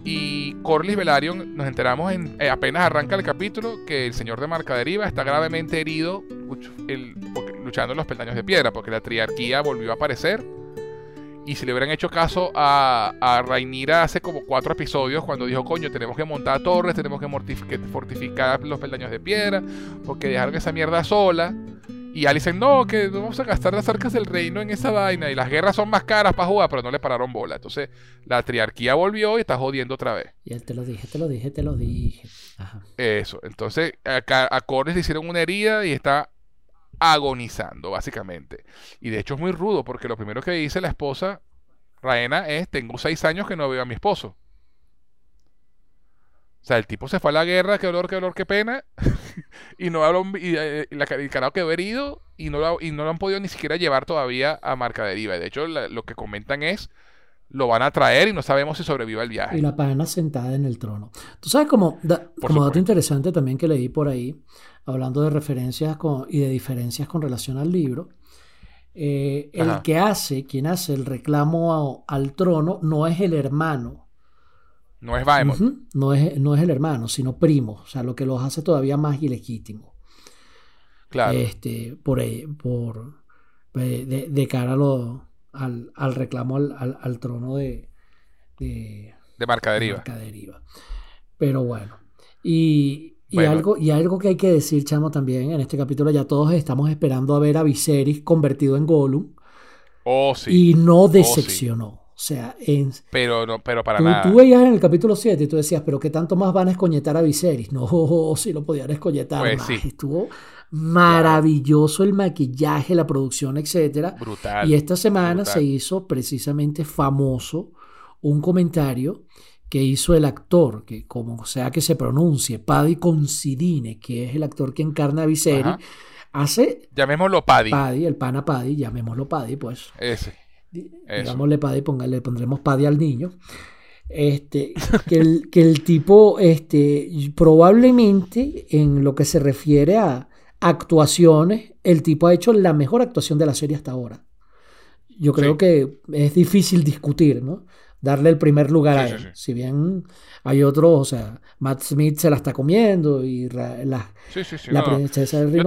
y Corlys Velaryon nos enteramos en, eh, apenas arranca el capítulo que el señor de Marcaderiva está gravemente herido luchando en los peldaños de piedra porque la triarquía volvió a aparecer y si le hubieran hecho caso a, a Rhaenyra hace como cuatro episodios cuando dijo, coño, tenemos que montar torres, tenemos que fortificar los peldaños de piedra, porque dejaron esa mierda sola. Y Alice no, que vamos a gastar las arcas del reino en esa vaina. Y las guerras son más caras para jugar, pero no le pararon bola. Entonces la triarquía volvió y está jodiendo otra vez. Y él te lo dije, te lo dije, te lo dije. Eso. Entonces a, a Cornes le hicieron una herida y está agonizando, básicamente. Y de hecho es muy rudo, porque lo primero que dice la esposa, Raena, es, tengo seis años que no veo a mi esposo. O sea, el tipo se fue a la guerra, qué dolor, qué dolor, qué pena. *laughs* y no habló, y, eh, el carajo quedó herido y no, lo, y no lo han podido ni siquiera llevar todavía a marca deriva. De hecho, lo que comentan es lo van a traer y no sabemos si sobreviva el viaje. Y la pana sentada en el trono. Tú sabes como, como dato interesante también que leí por ahí, hablando de referencias y de diferencias con relación al libro, eh, el que hace, quien hace el reclamo al trono, no es el hermano. No es Vaemon. no, es, no es el hermano, sino primo. O sea, lo que los hace todavía más ilegítimo. Claro. Este, por, por, de, de cara a los al, al reclamo al, al, trono de, de, de marca deriva. Pero bueno. Y, y algo, y algo que hay que decir, chamo, también en este capítulo, ya todos estamos esperando a ver a Viserys convertido en Gollum. Oh, sí. Y no oh, decepcionó. O sea, en, pero, no, pero para nada. Tú veías en el capítulo 7 y tú decías, pero ¿qué tanto más van a escoñetar a Viserys? *laughs* No, si lo podían escoñetar pues más. Estuvo Maravilloso el maquillaje, la producción, etc. Brutal. Y esta semana se hizo precisamente famoso un comentario que hizo el actor, que como sea que se pronuncie, Paddy Considine, que es el actor que encarna a Viserys, hace... Llamémoslo Paddy. Paddy, el pana Paddy, llamémoslo Paddy, pues. Ese. Digámosle Paddy, le pondremos Paddy al niño. Este, que, el, que el tipo, este, probablemente en lo que se refiere a, actuaciones, el tipo ha hecho la mejor actuación de la serie hasta ahora. Yo creo que es difícil discutir, ¿no? Darle el primer lugar a él. Si bien hay otros, o sea, Matt Smith se la está comiendo y la, la princesa del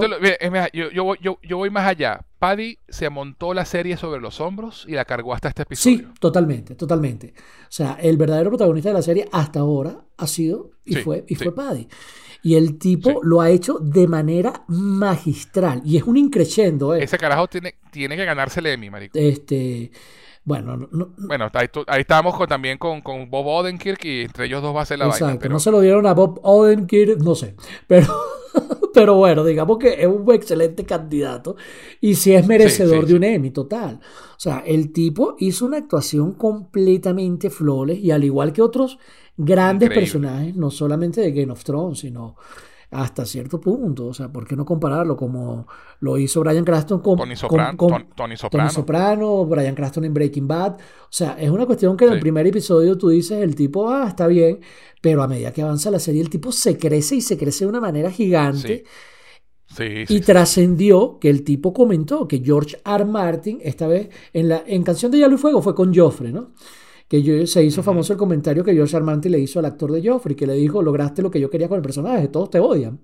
yo, yo, yo, voy más allá. Paddy se montó la serie sobre los hombros y la cargó hasta este episodio. Sí, totalmente, totalmente. O sea, el verdadero protagonista de la serie hasta ahora ha sido y fue y fue Paddy. Y el tipo lo ha hecho de manera magistral. Y es un increciendo, ¿eh? Ese carajo tiene, tiene que ganarse el Emmy, marico. Este. Bueno, bueno ahí, ahí estábamos con, también con, con, Bob Odenkirk y entre ellos dos va a ser la Exacto, vaina. No se lo dieron a Bob Odenkirk, no sé. Pero, *laughs* pero bueno, digamos que es un excelente candidato y sí es merecedor de un Emmy, total. O sea, el tipo hizo una actuación completamente flawless y al igual que otros grandes personajes, no solamente de Game of Thrones, sino hasta cierto punto. O sea, ¿por qué no compararlo como lo hizo Brian Cranston con Tony Soprano, Tony, Soprano. Soprano, Brian Cranston en Breaking Bad? O sea, es una cuestión que en el primer episodio tú dices, el tipo, ah, está bien, pero a medida que avanza la serie, el tipo se crece y se crece de una manera gigante. Sí. y trascendió que el tipo comentó que George R. Martin, esta vez en, la, en Canción de Hielo y Fuego, fue con Joffrey, ¿no? Que se hizo famoso el comentario que George Armanti le hizo al actor de Joffrey, que le dijo, lograste lo que yo quería con el personaje, todos te odian.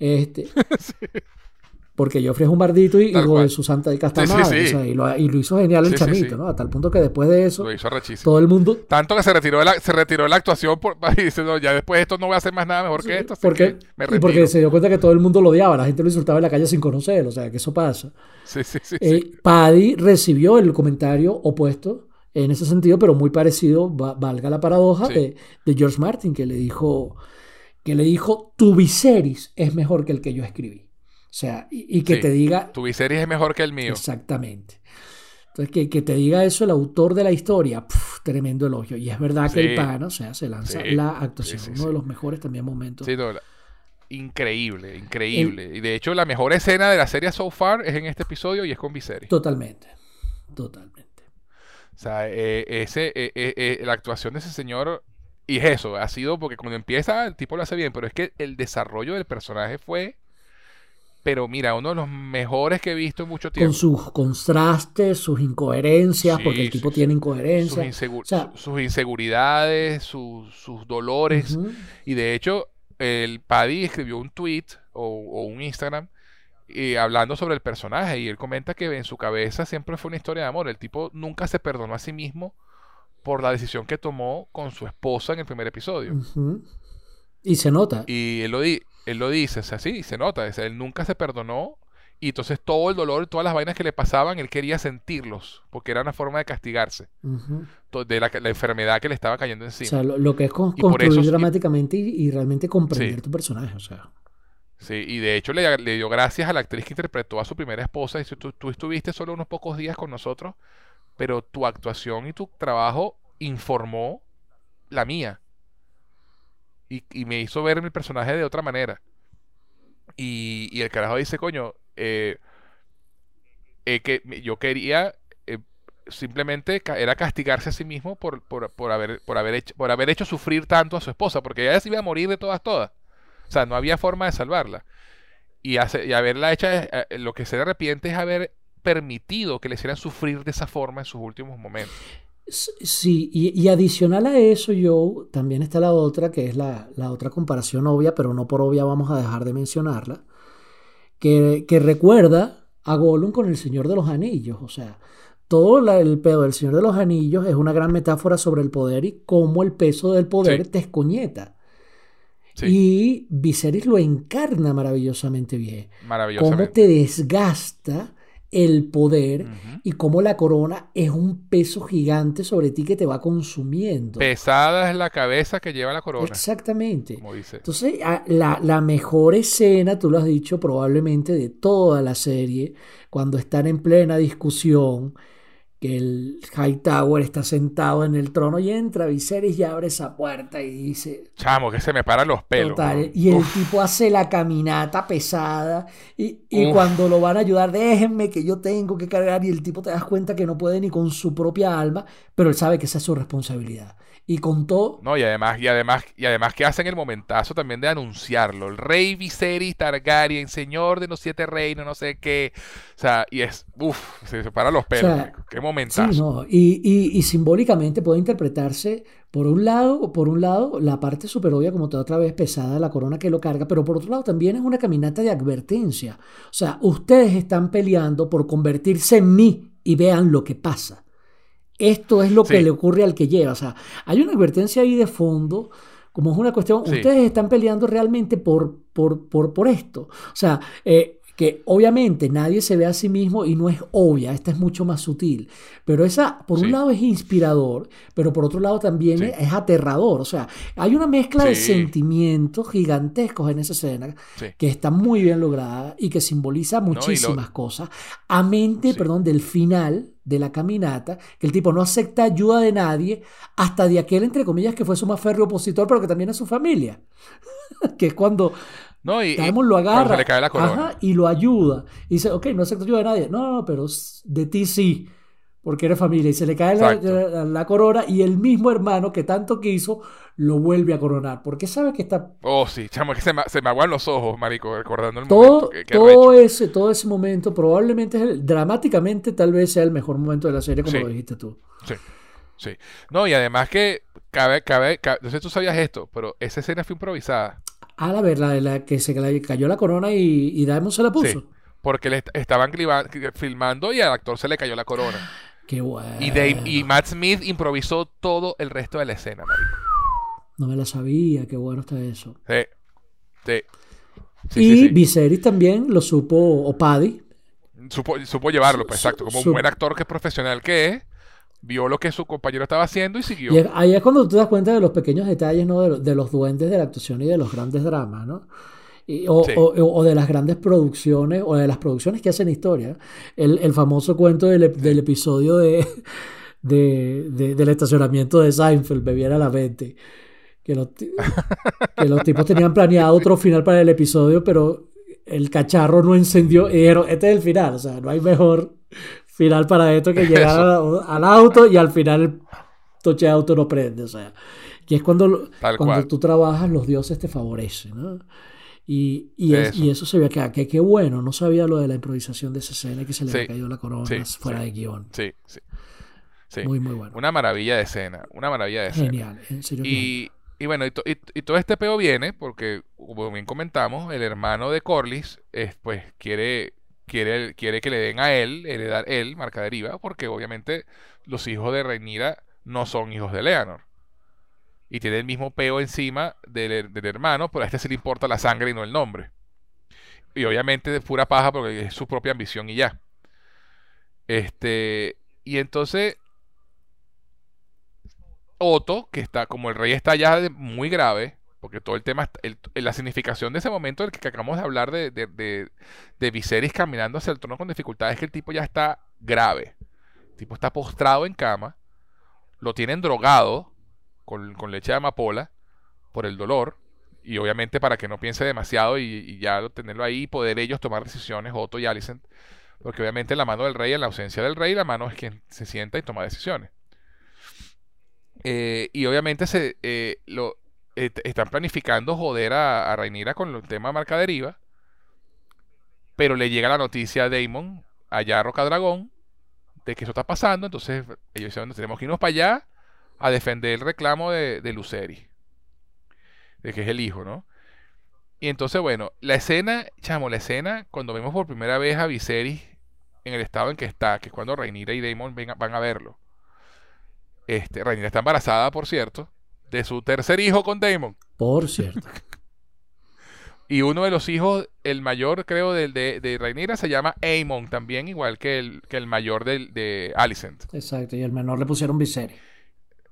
Este, *laughs* Porque Joffrey es un bardito y hijo de su santa y casta y, lo, hizo genial el chamito, ¿no? A tal punto que después de eso, todo el mundo... Tanto que se retiró de la, se retiró la actuación por, *laughs* y dice, no, ya después de esto no voy a hacer más nada mejor que esto. Porque, y porque se dio cuenta que todo el mundo lo odiaba, la gente lo insultaba en la calle sin conocer, o sea, que eso pasa. Sí, sí, sí. Eh, Paddy recibió el comentario opuesto en ese sentido, pero muy parecido, valga la paradoja, de, George Martin, que le dijo, que le dijo, tu Viserys es mejor que el que yo escribí. O sea, y, que te diga... Tu Viserys es mejor que el mío. Exactamente. Entonces, que, que te diga eso el autor de la historia, tremendo elogio. Y es verdad que el pan, o sea, se lanza la actuación, uno de los mejores también momentos. Sí, increíble, increíble. y de hecho, la mejor escena de la serie so far es en este episodio y es con Viserys. Totalmente, totalmente. O sea, eh, ese, eh, eh, la actuación de ese señor, y es eso, ha sido porque cuando empieza el tipo lo hace bien, pero es que el desarrollo del personaje fue, pero mira, uno de los mejores que he visto en mucho tiempo. Con sus contrastes, sus incoherencias, porque el tipo tiene incoherencias. Sus, inseguridades, sus, dolores. Y de hecho, el Paddy escribió un tweet o, o un Instagram y hablando sobre el personaje y él comenta que en su cabeza siempre fue una historia de amor. El tipo nunca se perdonó a sí mismo por la decisión que tomó con su esposa en el primer episodio. Y se nota. Y él lo, él lo dice, o sea, sí, se nota. él nunca se perdonó y entonces todo el dolor, todas las vainas que le pasaban, él quería sentirlos, porque era una forma de castigarse de la, enfermedad que le estaba cayendo encima. O sea, lo, que es construir dramáticamente y, realmente comprender tu personaje, o sea. Sí, y de hecho le, dio gracias a la actriz que interpretó a su primera esposa. Dice, tú, tú estuviste solo unos pocos días con nosotros, pero tu actuación y tu trabajo informó la mía. y, me hizo ver mi personaje de otra manera. Y, el carajo dice, coño, eh, eh, que yo quería eh, simplemente era castigarse a sí mismo por, por, haber, por, haber hecho, por haber hecho sufrir tanto a su esposa, porque ella se iba a morir de todas, todas. O sea, no había forma de salvarla. Y, hace, y haberla hecha, lo que se arrepiente es haber permitido que le hicieran sufrir de esa forma en sus últimos momentos. Sí, y, adicional a eso, yo también está la otra, que es la, otra comparación obvia, pero no por obvia vamos a dejar de mencionarla, que, recuerda a Gollum con el Señor de los Anillos. O sea, todo el pedo del Señor de los Anillos es una gran metáfora sobre el poder y cómo el peso del poder te escoñeta. Y Viserys lo encarna maravillosamente bien. Maravillosamente. Cómo te desgasta el poder y cómo la corona es un peso gigante sobre ti que te va consumiendo. Pesada es la cabeza que lleva la corona. Exactamente. Entonces, la, la, mejor escena, tú lo has dicho probablemente, de toda la serie, cuando están en plena discusión que el Hightower está sentado en el trono y entra Viserys y abre esa puerta y dice... Chamo, que se me paran los pelos. y el tipo hace la caminata pesada y, y cuando lo van a ayudar, déjenme que yo tengo que cargar y el tipo te das cuenta que no puede ni con su propia alma, pero él sabe que esa es su responsabilidad y contó. No, y además, y además, y además que hacen el momentazo también de anunciarlo. El rey Viserys Targaryen, señor de los siete reinos, no sé qué. O sea, y es, uff, se separa los pelos. qué momentazo. Sí, no, y, y, simbólicamente puede interpretarse, por un lado, por un lado, la parte super obvia, como toda otra vez pesada, la corona que lo carga, pero por otro lado también es una caminata de advertencia. O sea, ustedes están peleando por convertirse en mí y vean lo que pasa. Esto es lo que le ocurre al que llega. O sea, hay una advertencia ahí de fondo, como es una cuestión, ustedes están peleando realmente por, por, por, por esto. O sea, eh, que obviamente nadie se ve a sí mismo y no es obvia, esta es mucho más sutil, pero esa por un lado es inspirador, pero por otro lado también es aterrador, o sea, hay una mezcla de sentimientos gigantescos en esa escena que está muy bien lograda y que simboliza muchísimas cosas, a mente, perdón, del final de la caminata, que el tipo no acepta ayuda de nadie, hasta de aquel, entre comillas, que fue su más férreo opositor, pero que también es su familia, *laughs* que es cuando no, y, lo agarra y lo ayuda. Y dice, ok, no acepto ayuda de nadie. No, no, pero de ti sí, porque eres familia. Y se le cae la, corona y el mismo hermano que tanto quiso lo vuelve a coronar. Porque sabe que está... Oh, sí, chamo, que se me, se me aguan los ojos, marico, recordando el todo, momento. todo, ese, todo ese momento probablemente, es dramáticamente, tal vez sea el mejor momento de la serie, como lo dijiste tú. Sí. Sí. No, y además que cabe, cabe, cabe, no sé si tú sabías esto, pero esa escena fue improvisada. Ah, la verdad, la que se le cayó la corona y, y se la puso. Sí, porque le estaban filmando y al actor se le cayó la corona. *gasps* Qué bueno. Y, y Matt Smith improvisó todo el resto de la escena, marico. No me la sabía, qué bueno está eso. Sí, sí. y Viserys también lo supo, o Paddy. Supo, supo llevarlo, pues, exacto. Como un buen actor que es profesional que es, vio lo que su compañero estaba haciendo y siguió. Y ahí es cuando tú te das cuenta de los pequeños detalles, ¿no? De, los duendes de la actuación y de los grandes dramas, ¿no? o, de las grandes producciones, o de las producciones que hacen historia. El, famoso cuento del, episodio *laughs* de, del estacionamiento de Seinfeld, me viene a la mente. Que los, *laughs* que los tipos tenían planeado otro final para el episodio, pero el cacharro no encendió y dijeron, este es el final, o sea, no hay mejor final para esto que llegar al auto y al final el toche de auto no prende. O sea, y es cuando, cuando tú trabajas, los dioses te favorecen. ¿no? Y, y, eso. se ve acá, que qué bueno, no sabía lo de la improvisación de esa escena que se le cayó la corona fuera de guion. Sí, sí. Muy, muy bueno. Una maravilla de escena, una maravilla de escena. Genial, en serio. Y, y bueno, y, y, todo este peo viene porque, como bien comentamos, el hermano de Corlys, pues quiere quiere, quiere que le den a él, heredar él, marca deriva, porque obviamente los hijos de Reinira no son hijos de Leonor. Y tiene el mismo peo encima del, hermano, pero a este se le importa la sangre y no el nombre. Y obviamente de pura paja porque es su propia ambición y ya. Este, y entonces Otto, que está, como el rey está ya muy grave, porque todo el tema, la significación de ese momento del que acabamos de hablar de, de, Viserys caminando hacia el trono con dificultad es que el tipo ya está grave. El tipo está postrado en cama, lo tienen drogado con, leche de amapola, por el dolor y obviamente para que no piense demasiado y, ya tenerlo ahí y poder ellos tomar decisiones, Otto y Alicent, porque obviamente la mano del rey, en la ausencia del rey, la mano es quien se sienta y toma decisiones. Eh, y obviamente se eh, están planificando joder a, a con el tema de marca deriva, pero le llega la noticia a Damon, allá a Roca Dragón, de que eso está pasando, entonces ellos dicen, tenemos que irnos para allá a defender el reclamo de, de Luceri de que es el hijo, ¿no? Y entonces, bueno, la escena, chamo, la escena, cuando vemos por primera vez a Viserys en el estado en que está, que es cuando Rhaenyra y Daemon van a verlo. Este, Rhaenyra está embarazada, por cierto, de su tercer hijo con Daemon. Por cierto. *laughs* y uno de los hijos, el mayor, creo, de, de, de Rhaenyra se llama Aemon también, igual que el, que el mayor de, de Alicent. Exacto, y el menor le pusieron Viserys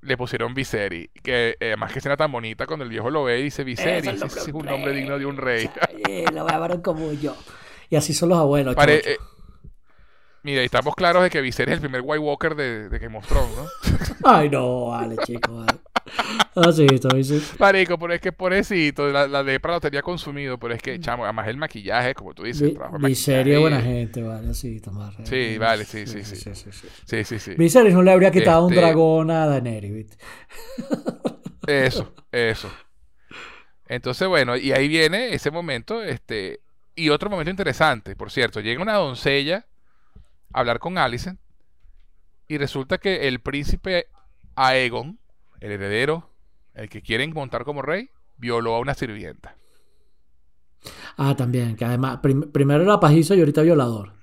le pusieron Viserys. Que eh, además que escena tan bonita cuando el viejo lo ve y dice Viserys. es un nombre digno de un rey. lo llamaron como yo. Y así son los abuelos. Eh, mira, y estamos claros de que Viserys es el primer White Walker de, of Thrones, ¿no? Ay, no, vale, chicos. Vale. Ah, sí. Marico, pero es que pobrecito, la, la lepra lo tenía consumido, pero es que, chamo, además el maquillaje, como tú dices. Viserys buena gente, vale, sí, tomar. Sí, vale, sí, sí, sí. Sí, sí, sí. sí, sí, Viserys no le habría quitado un este dragón a Daenerys, Eso, eso. Entonces, bueno, y ahí viene ese momento, este, y otro momento interesante, por cierto, llega una doncella a hablar con Alicent y resulta que el príncipe Aegon, el heredero, el que quieren montar como rey, violó a una sirvienta. Ah, también, que además primero era pajizo y ahorita violador.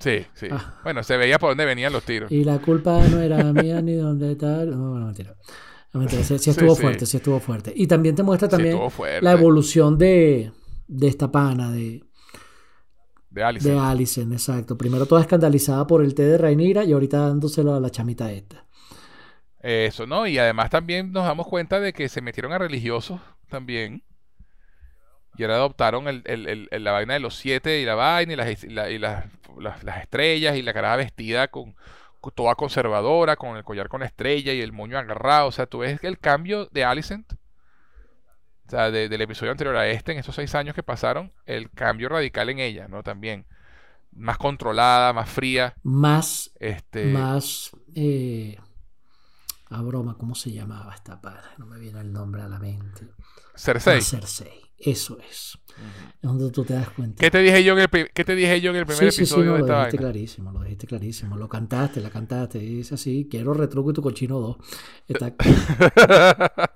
Sí, sí. Ah. Bueno, se veía por dónde venían los tiros. Y la culpa no era mía ni dónde tal. No, no, mentira. No, mentira. Sí, estuvo fuerte, sí. estuvo fuerte. Y también te muestra también la evolución de, de esta pana, de, de Alicent. De Alicent, exacto. Primero toda escandalizada por el té de Rainira y ahorita dándoselo a la chamita esta. Eso, ¿no? Y además también nos damos cuenta de que se metieron a religiosos también. Y ahora adoptaron el, el, la vaina de los siete y la vaina y las, y las, estrellas y la cara vestida con, toda conservadora, con el collar con la estrella y el moño agarrado. O sea, tú ves el cambio de Alicent. O sea, del episodio anterior a este, en esos seis años que pasaron, el cambio radical en ella, ¿no? También. Más controlada, más fría. Más. Este. Más. Eh, a broma, ¿cómo se llamaba esta padre? No me viene el nombre a la mente. Cersei. Cersei, eso es. Es donde tú te das cuenta. ¿Qué te dije yo en el, ¿qué te dije yo en el primer episodio sí, sí, no, lo dijiste clarísimo, lo dijiste clarísimo. Lo cantaste, la cantaste. Dice así, quiero retruco y tu cochino 2. Está... *laughs*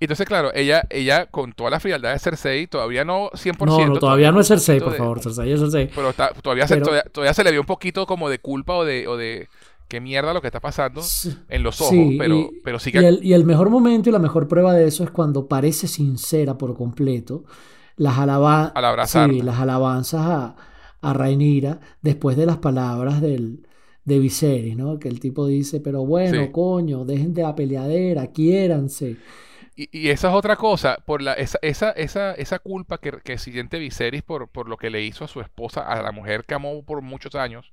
Entonces, claro, ella, ella con toda la frialdad de Cersei, todavía no 100%. No, no todavía no es Cersei, por favor. Cersei es Cersei. Pero todavía, Se, todavía, se le vio un poquito como de culpa o de, o de qué mierda lo que está pasando en los ojos, pero, pero sí que... y, el, mejor momento y la mejor prueba de eso es cuando parece sincera por completo las, alaba sí, las alabanzas a, a Rainira después de las palabras del, de Viserys, ¿no? Que el tipo dice, pero bueno, coño, dejen de la peleadera, quiéranse. Y, esa es otra cosa, por la, esa, esa, esa, esa culpa que, que siente Viserys por, por lo que le hizo a su esposa, a la mujer que amó por muchos años,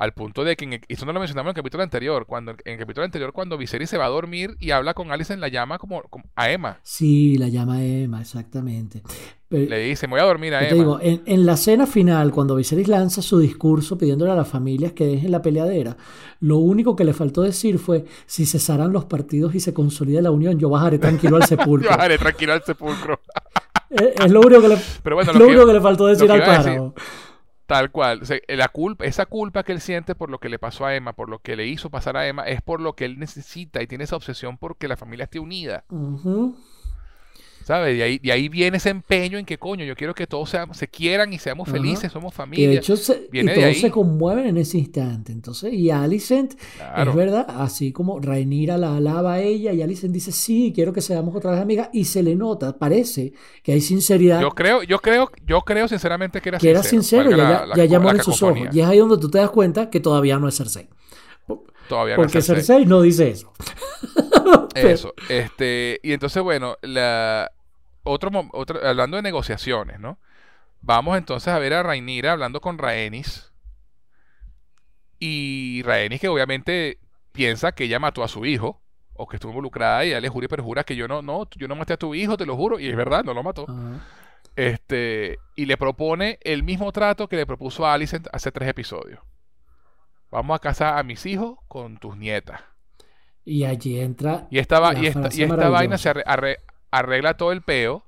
al punto de que, en eso no lo mencionamos en el capítulo anterior, cuando en el capítulo anterior cuando Viserys se va a dormir y habla con Alice en la llama como, a Emma. Sí, la llama a Emma, exactamente. Le dice, me voy a dormir a Emma. Te digo, en, la cena final, cuando Viserys lanza su discurso pidiéndole a las familias que dejen la peleadera, lo único que le faltó decir fue, si cesaran los partidos y se consolida la unión, yo bajaré tranquilo al *laughs* sepulcro. yo bajaré tranquilo al sepulcro. *laughs* es, lo único que le, lo único que le faltó decir al páramo. Tal cual. la culpa, esa culpa que él siente por lo que le pasó a Emma, por lo que le hizo pasar a Emma, es por lo que él necesita y tiene esa obsesión porque la familia esté unida. ¿Sabes? De ahí, de ahí viene ese empeño en que, coño, yo quiero que todos seamos, se quieran y seamos felices, somos familia. Y de hecho, y todos se conmueven en ese instante. Entonces, y Alicent, es verdad, así como Rainira la alaba a ella, y Alicent dice, sí, quiero que seamos otra vez amigas, y se le nota, parece que hay sinceridad. Yo creo, yo creo, yo creo sinceramente que era que sincero. era sincero, ya, llamó en sus ojos. Y es ahí donde tú te das cuenta que todavía no es Cersei. Todavía no Porque Cersei no dice eso. *laughs* Eso. Este, y entonces, bueno, la, otro, hablando de negociaciones, ¿no? Vamos entonces a ver a Rainira hablando con Rhaenys. Y Rhaenys que obviamente piensa que ella mató a su hijo, o que estuvo involucrada y ella le jura y perjura que yo no, no, yo no maté a tu hijo, te lo juro, y es verdad, no lo mató. Este, y le propone el mismo trato que le propuso a Alicent hace tres episodios. Vamos a casar a mis hijos con tus nietas. Y allí entra. Y esta, y esta, vaina se arregla todo el peo.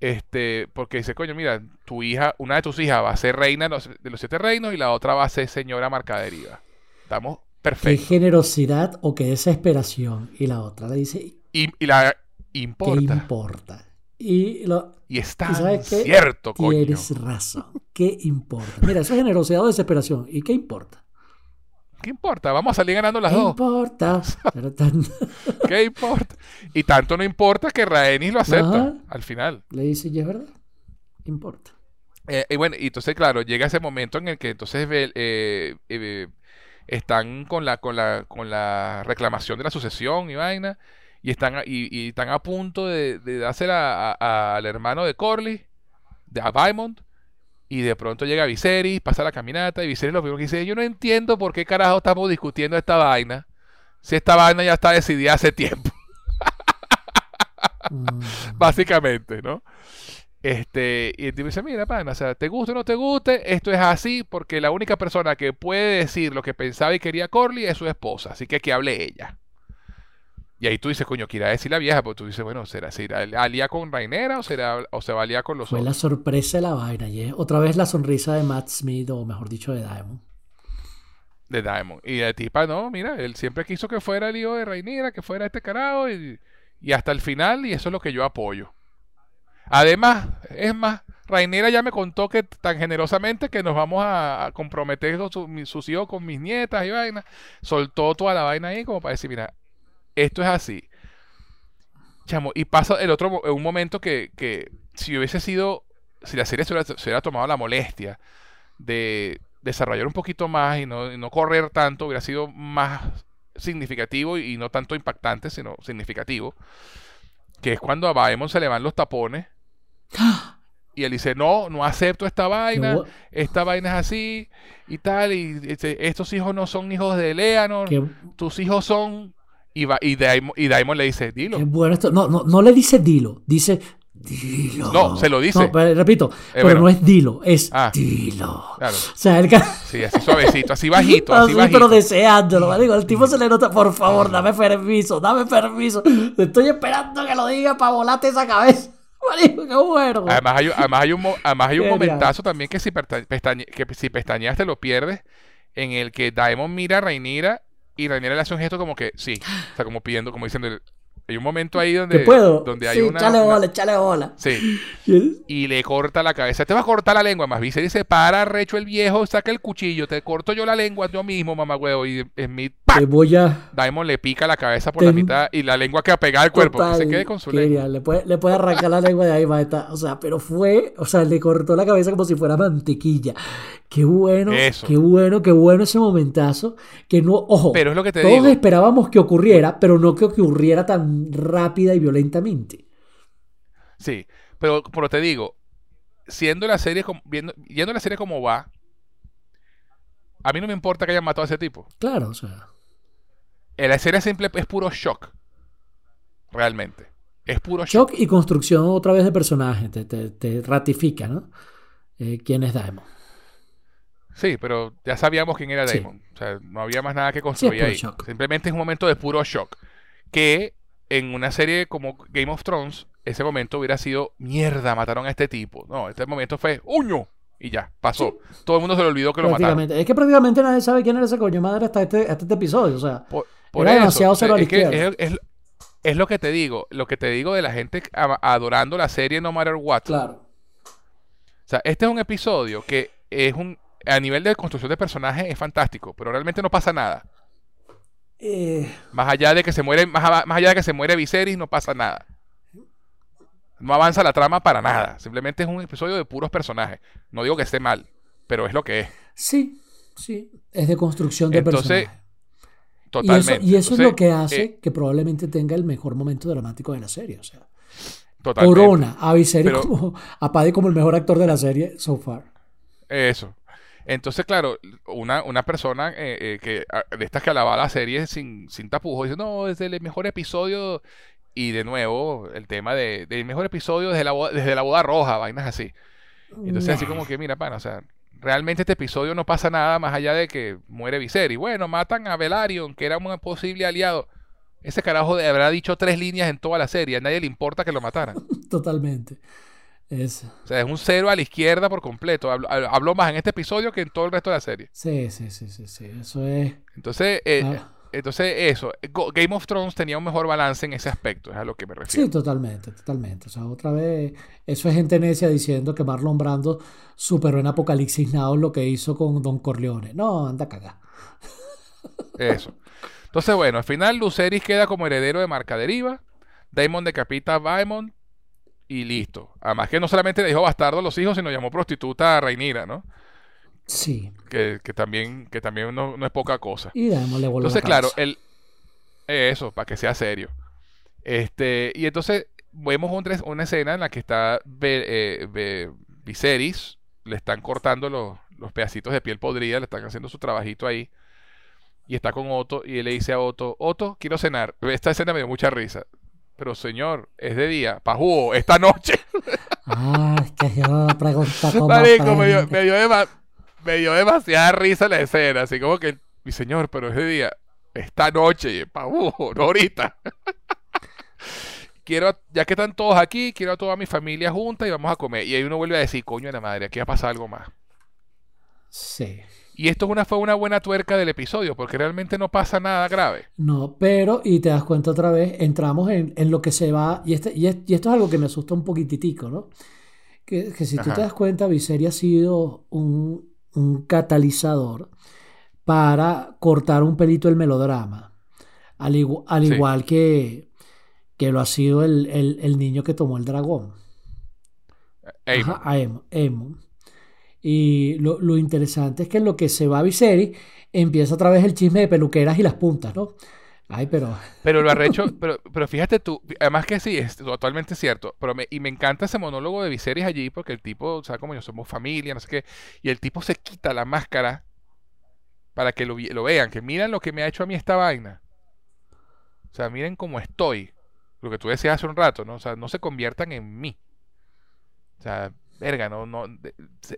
Este, porque dice, coño, mira, tu hija, una de tus hijas va a ser reina de los siete reinos y la otra va a ser señora marcadería. Estamos perfectos. Qué generosidad o qué desesperación. Y la otra le dice. Y, la importa. ¿Qué importa? Y, lo, y está cierto, coño. Tienes razón. ¿Qué importa? Mira, eso es generosidad o desesperación. ¿Y qué importa? ¿Qué importa? Vamos a salir ganando las dos. Importa? *laughs* ¿Qué importa? Y tanto no importa que Raenis lo acepta al final. Le dice, ¿y es verdad? Importa. Eh, y bueno, y entonces, claro, llega ese momento en el que entonces eh, eh, están con la, con, la, con la reclamación de la sucesión y vaina, y están, y, están a punto de, de dársela al hermano de Corley, de a y de pronto llega Viserys, pasa la caminata y Viserys lo primero que dice, yo no entiendo por qué carajo estamos discutiendo esta vaina, si esta vaina ya está decidida hace tiempo. Mm. Básicamente, ¿no? Este, y el tipo dice, mira, pana, o sea, te guste o no te guste, esto es así porque la única persona que puede decir lo que pensaba y quería Corley es su esposa, así que que hable ella. Y ahí tú dices, coño, quiere decir la vieja, porque tú dices, bueno, ¿será, será alía con Rainera o, será, o se va a con los Fue la sorpresa de la vaina, y otra vez la sonrisa de Matt Smith, o mejor dicho, de Diamond. De Diamond. Y de tipa, no, mira, él siempre quiso que fuera el hijo de Rainera, que fuera este carajo, y, hasta el final, y eso es lo que yo apoyo. Además, es más, Rainera ya me contó que tan generosamente que nos vamos a, comprometer sus hijos con mis nietas y vaina. Soltó toda la vaina ahí como para decir, mira, esto es así. Chamo, y pasa el otro, un momento que, que si hubiese sido, si la serie se hubiera, tomado la molestia de desarrollar un poquito más y no, no correr tanto, hubiera sido más significativo y, no tanto impactante, sino significativo. Que es cuando a Baemon se le van los tapones. *gasps* Y él dice, no, no acepto esta vaina, esta vaina es así y tal, y estos hijos no son hijos de Eleanor, tus hijos son y, va, y, Daimon, le dice, dilo. bueno esto. No, no, no le dice dilo, dice dilo. No, se lo dice. No, repito, eh, pero no es dilo, es ah, dilo. Claro. O sea, el Sí, así suavecito, así bajito, así, bajito. pero deseándolo. Digo, el tipo se le nota, por favor, dame permiso, dame permiso. Estoy esperando que lo diga para volarte esa cabeza. *laughs* Qué bueno. Además hay, además hay un, además hay un momentazo también que si, pestañe, que si pestañeas te lo pierdes, en el que Daemon mira a Rhaenyra y Rhaenyra le hace un gesto como que sí, o sea, como pidiendo, como diciendo, hay un momento ahí donde, puedo? donde hay sí, una. Chale bola, chale bola. Sí. *laughs* Y le corta la cabeza. Te va a cortar la lengua. Más bien se dice: para, recho el viejo, saca el cuchillo, te corto yo la lengua yo mismo, mamá huevo. Y Smith, ¡pam! Te voy a. Daimon le pica la cabeza por la mitad y la lengua queda pegada al cuerpo. que se quede con su lengua. Le puede, le puede arrancar la lengua de ahí, maeta. O sea, pero fue. O sea, le cortó la cabeza como si fuera mantequilla. Qué bueno. Eso. Qué bueno, qué bueno ese momentazo. Que no. Ojo. Pero es lo que te todos esperábamos que ocurriera, pero no que ocurriera tan rápida y violentamente. Sí, pero, pero te digo, siendo la serie como, viendo, yendo la serie como va, a mí no me importa que hayan matado a ese tipo. Claro, o sea. En la serie simple es puro shock. Realmente. Es puro shock. Shock y construcción otra vez de personaje. Te, ratifica, ¿no? Eh, ¿Quién es Daemon? Sí, pero ya sabíamos quién era Daemon. O sea, no había más nada que construir ahí. Simplemente es un momento de puro shock. Que en una serie como Game of Thrones, ese momento hubiera sido mierda, mataron a este tipo. No, este momento fue uño y ya, pasó. Todo el mundo se le olvidó que lo mataron. Es que prácticamente nadie sabe quién era ese coño madre hasta este, hasta este episodio. O sea, por, era demasiado cero es, es, es, lo que te digo, lo que te digo de la gente adorando la serie No Matter What. Claro. O sea, este es un episodio que es un. A nivel de construcción de personajes es fantástico, pero realmente no pasa nada. Eh, más allá de que se muere, más, allá de que se muere Viserys, no pasa nada. No avanza la trama para nada. Simplemente es un episodio de puros personajes. No digo que esté mal, pero es lo que es. Sí, sí. Es de construcción de Entonces, Totalmente. Y eso, es lo que hace eh, que probablemente tenga el mejor momento dramático de la serie. O sea, corona a Viserys como, a Paddy como el mejor actor de la serie so far. Eso. Entonces, claro, una, una persona eh, eh, que ah, de estas que alaba la serie sin, sin tapujos dice, no, es el mejor episodio. Y de nuevo, el tema de, del mejor episodio desde la, desde la boda roja, vainas así. Entonces, así como que, mira, pana, o sea, realmente este episodio no pasa nada más allá de que muere Viserys. Bueno, matan a Velaryon, que era un posible aliado. Ese carajo habrá dicho tres líneas en toda la serie. A nadie le importa que lo mataran. *laughs* Totalmente. Es... O sea, es un cero a la izquierda por completo. Habló, más en este episodio que en todo el resto de la serie. Sí, sí, sí, sí, sí. Eso es. Entonces, eh, ah. entonces eso. Game of Thrones tenía un mejor balance en ese aspecto, es a lo que me refiero. Sí, totalmente, totalmente. O sea, otra vez, eso es gente necia diciendo que Marlon Brando superó en Apocalipsis Now lo que hizo con Don Corleone. No, anda cagar. Eso. Entonces, bueno, al final Luceris queda como heredero de Marca Deriva. Damon decapita a Vaemon y listo. Además que no solamente le dijo bastardo a los hijos, sino llamó prostituta a Reinira, ¿no? Sí. Que, también, que también no, es poca cosa. Y le Entonces, claro, el, eso, para que sea serio. Este, y entonces vemos una, escena en la que está eh, Viserys, le están cortando los, los pedacitos de piel podrida, le están haciendo su trabajito ahí. Y está con Otto y él le dice a Otto, Otto, quiero cenar. Esta escena me dio mucha risa. Pero señor, es de día. Pajú, esta noche. *laughs* Ah, es que yo pregunto como Marico, me dio, me, dio demasiada risa la escena. Así como que, mi señor, pero es de día. Esta noche, pajú, no ahorita. *laughs* quiero, ya que están todos aquí, quiero a toda mi familia junta y vamos a comer. Y ahí uno vuelve a decir, coño de la madre, aquí va a pasar algo más. Sí. Y esto una, fue una buena tuerca del episodio, porque realmente no pasa nada grave. No, pero, y te das cuenta otra vez, entramos en, lo que se va, y, este, y, esto es algo que me asusta un poquititico, ¿no? Que, si tú te das cuenta, Viseria ha sido un, catalizador para cortar un pelito el melodrama. Al, igual que, que lo ha sido el, niño que tomó el dragón. Emo. Y lo, interesante es que en lo que se va a Viserys empieza otra vez el chisme de peluqueras y las puntas, ¿no? Ay, pero... Pero lo arrecho, pero, pero fíjate tú, además que sí, es totalmente cierto, pero y me encanta ese monólogo de Viserys allí porque el tipo, o sea, como yo somos familia, no sé qué, y el tipo se quita la máscara para que lo, lo vean, que miren lo que me ha hecho a mí esta vaina. O sea, miren cómo estoy. Lo que tú decías hace un rato, ¿no? O sea, no se conviertan en mí. O sea, verga, no, no,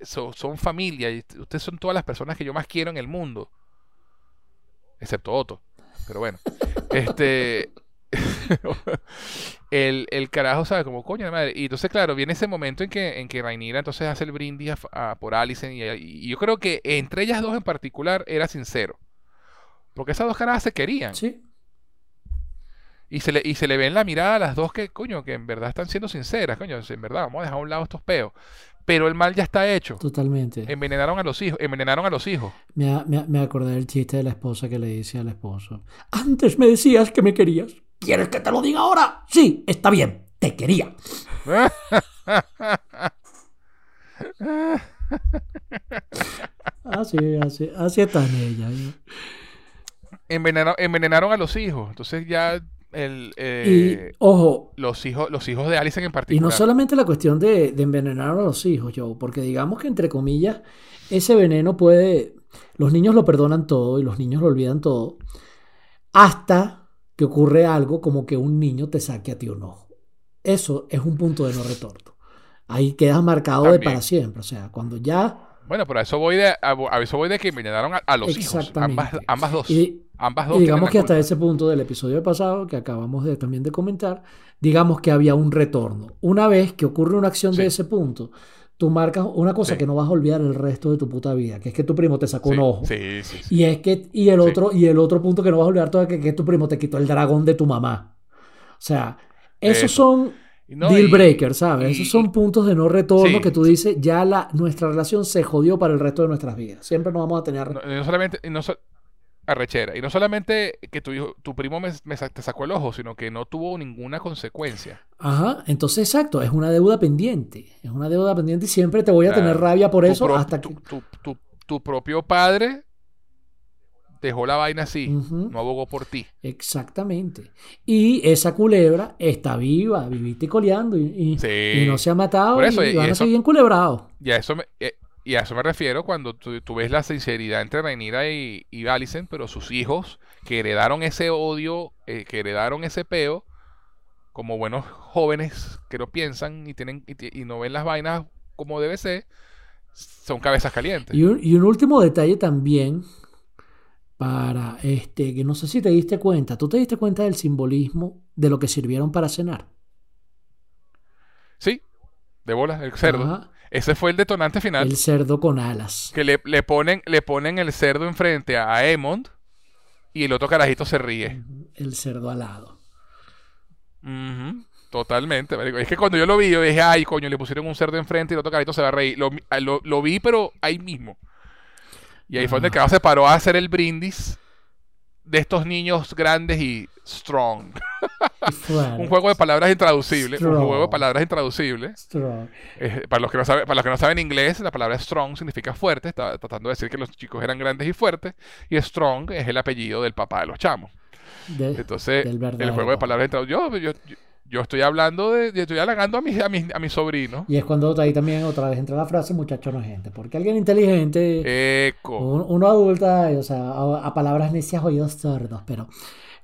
son, familia, y ustedes son todas las personas que yo más quiero en el mundo. Excepto Otto. Pero bueno. este. *laughs* el, el, carajo sabe como coño de madre. Y entonces, claro, viene ese momento en que, en que Rainira entonces hace el brindis por Allison. Y, yo creo que entre ellas dos en particular era sincero. Porque esas dos caras se querían. Sí. Y se, le, y se le ve en la mirada a las dos que, coño, que en verdad están siendo sinceras, coño, en verdad, vamos a dejar a un lado estos peos. Pero el mal ya está hecho. Totalmente. Envenenaron a los hijos, envenenaron a los hijos. Me, me, acordé del chiste de la esposa que le dice al esposo. Antes me decías que me querías. ¿Quieres que te lo diga ahora? Sí, está bien, te quería. *laughs* así, así, así está en ella. Envenenaron, envenenaron a los hijos. Entonces ya el, eh, ojo, los hijos, los hijos de Alice en particular. Y no solamente la cuestión de, envenenar a los hijos, Joe, porque digamos que entre comillas, ese veneno puede. Los niños lo perdonan todo y los niños lo olvidan todo. Hasta que ocurre algo como que un niño te saque a ti un ojo. Eso es un punto de no retorno. Ahí quedas marcado de para siempre. O sea, cuando ya. Bueno, pero a eso voy de, a, eso voy de que envenenaron a, los hijos. Ambas, ambas dos. Ambas dos y digamos que hasta ese punto del episodio pasado, que acabamos de, también de comentar, digamos que había un retorno. Una vez que ocurre una acción de ese punto, tú marcas una cosa que no vas a olvidar el resto de tu puta vida, que es que tu primo te sacó un ojo. y es que y el otro y el otro punto que no vas a olvidar es que, que tu primo te quitó el dragón de tu mamá. O sea, esos son deal breakers, ¿sabes? esos son puntos de no retorno que tú dices, ya la nuestra relación se jodió para el resto de nuestras vidas. Siempre nos vamos a tener no, solamente no, arrechera. Y no solamente que tu, hijo, tu primo me, te sacó el ojo, sino que no tuvo ninguna consecuencia. Ajá, entonces exacto, es una deuda pendiente. Es una deuda pendiente y siempre te voy a tener rabia por eso hasta que... Tu, propio padre dejó la vaina así, no abogó por ti. Exactamente. Y esa culebra está viva, viviste coleando y, no se ha matado y, van a seguir enculebrados. Ya eso me... Eh, y a eso me refiero cuando tú, ves la sinceridad entre Rhaenyra y, y Alicent, pero sus hijos que heredaron ese odio, eh, que heredaron ese peo, como buenos jóvenes que no piensan y, tienen, y, no ven las vainas como debe ser, son cabezas calientes. Y un, y un último detalle también para este, que no sé si te diste cuenta, ¿tú te diste cuenta del simbolismo de lo que sirvieron para cenar? Sí, de bola, el cerdo. Ese fue el detonante final. El cerdo con alas. Que le, ponen, le ponen el cerdo enfrente a Emond y el otro carajito se ríe. El cerdo alado. Totalmente. Es que cuando yo lo vi, yo dije, ay, coño, le pusieron un cerdo enfrente y el otro carajito se va a reír. Lo, lo vi, pero ahí mismo. Y ahí fue donde el carajo se paró a hacer el brindis de estos niños grandes y strong. *laughs* un juego de palabras intraducibles. Un juego de palabras intraducibles. Eh, para, los que no saben, para los que no saben inglés, la palabra strong significa fuerte. Estaba tratando de decir que los chicos eran grandes y fuertes. Y strong es el apellido del papá de los chamos. Entonces, el juego de palabras intraducibles. Yo, estoy hablando de, estoy halagando a mi, a, a mi sobrino. Y es cuando ahí también otra vez entra la frase, muchacho no es gente. Porque alguien inteligente, Eco. uno adulta, o sea, a, palabras necias oídos sordos, pero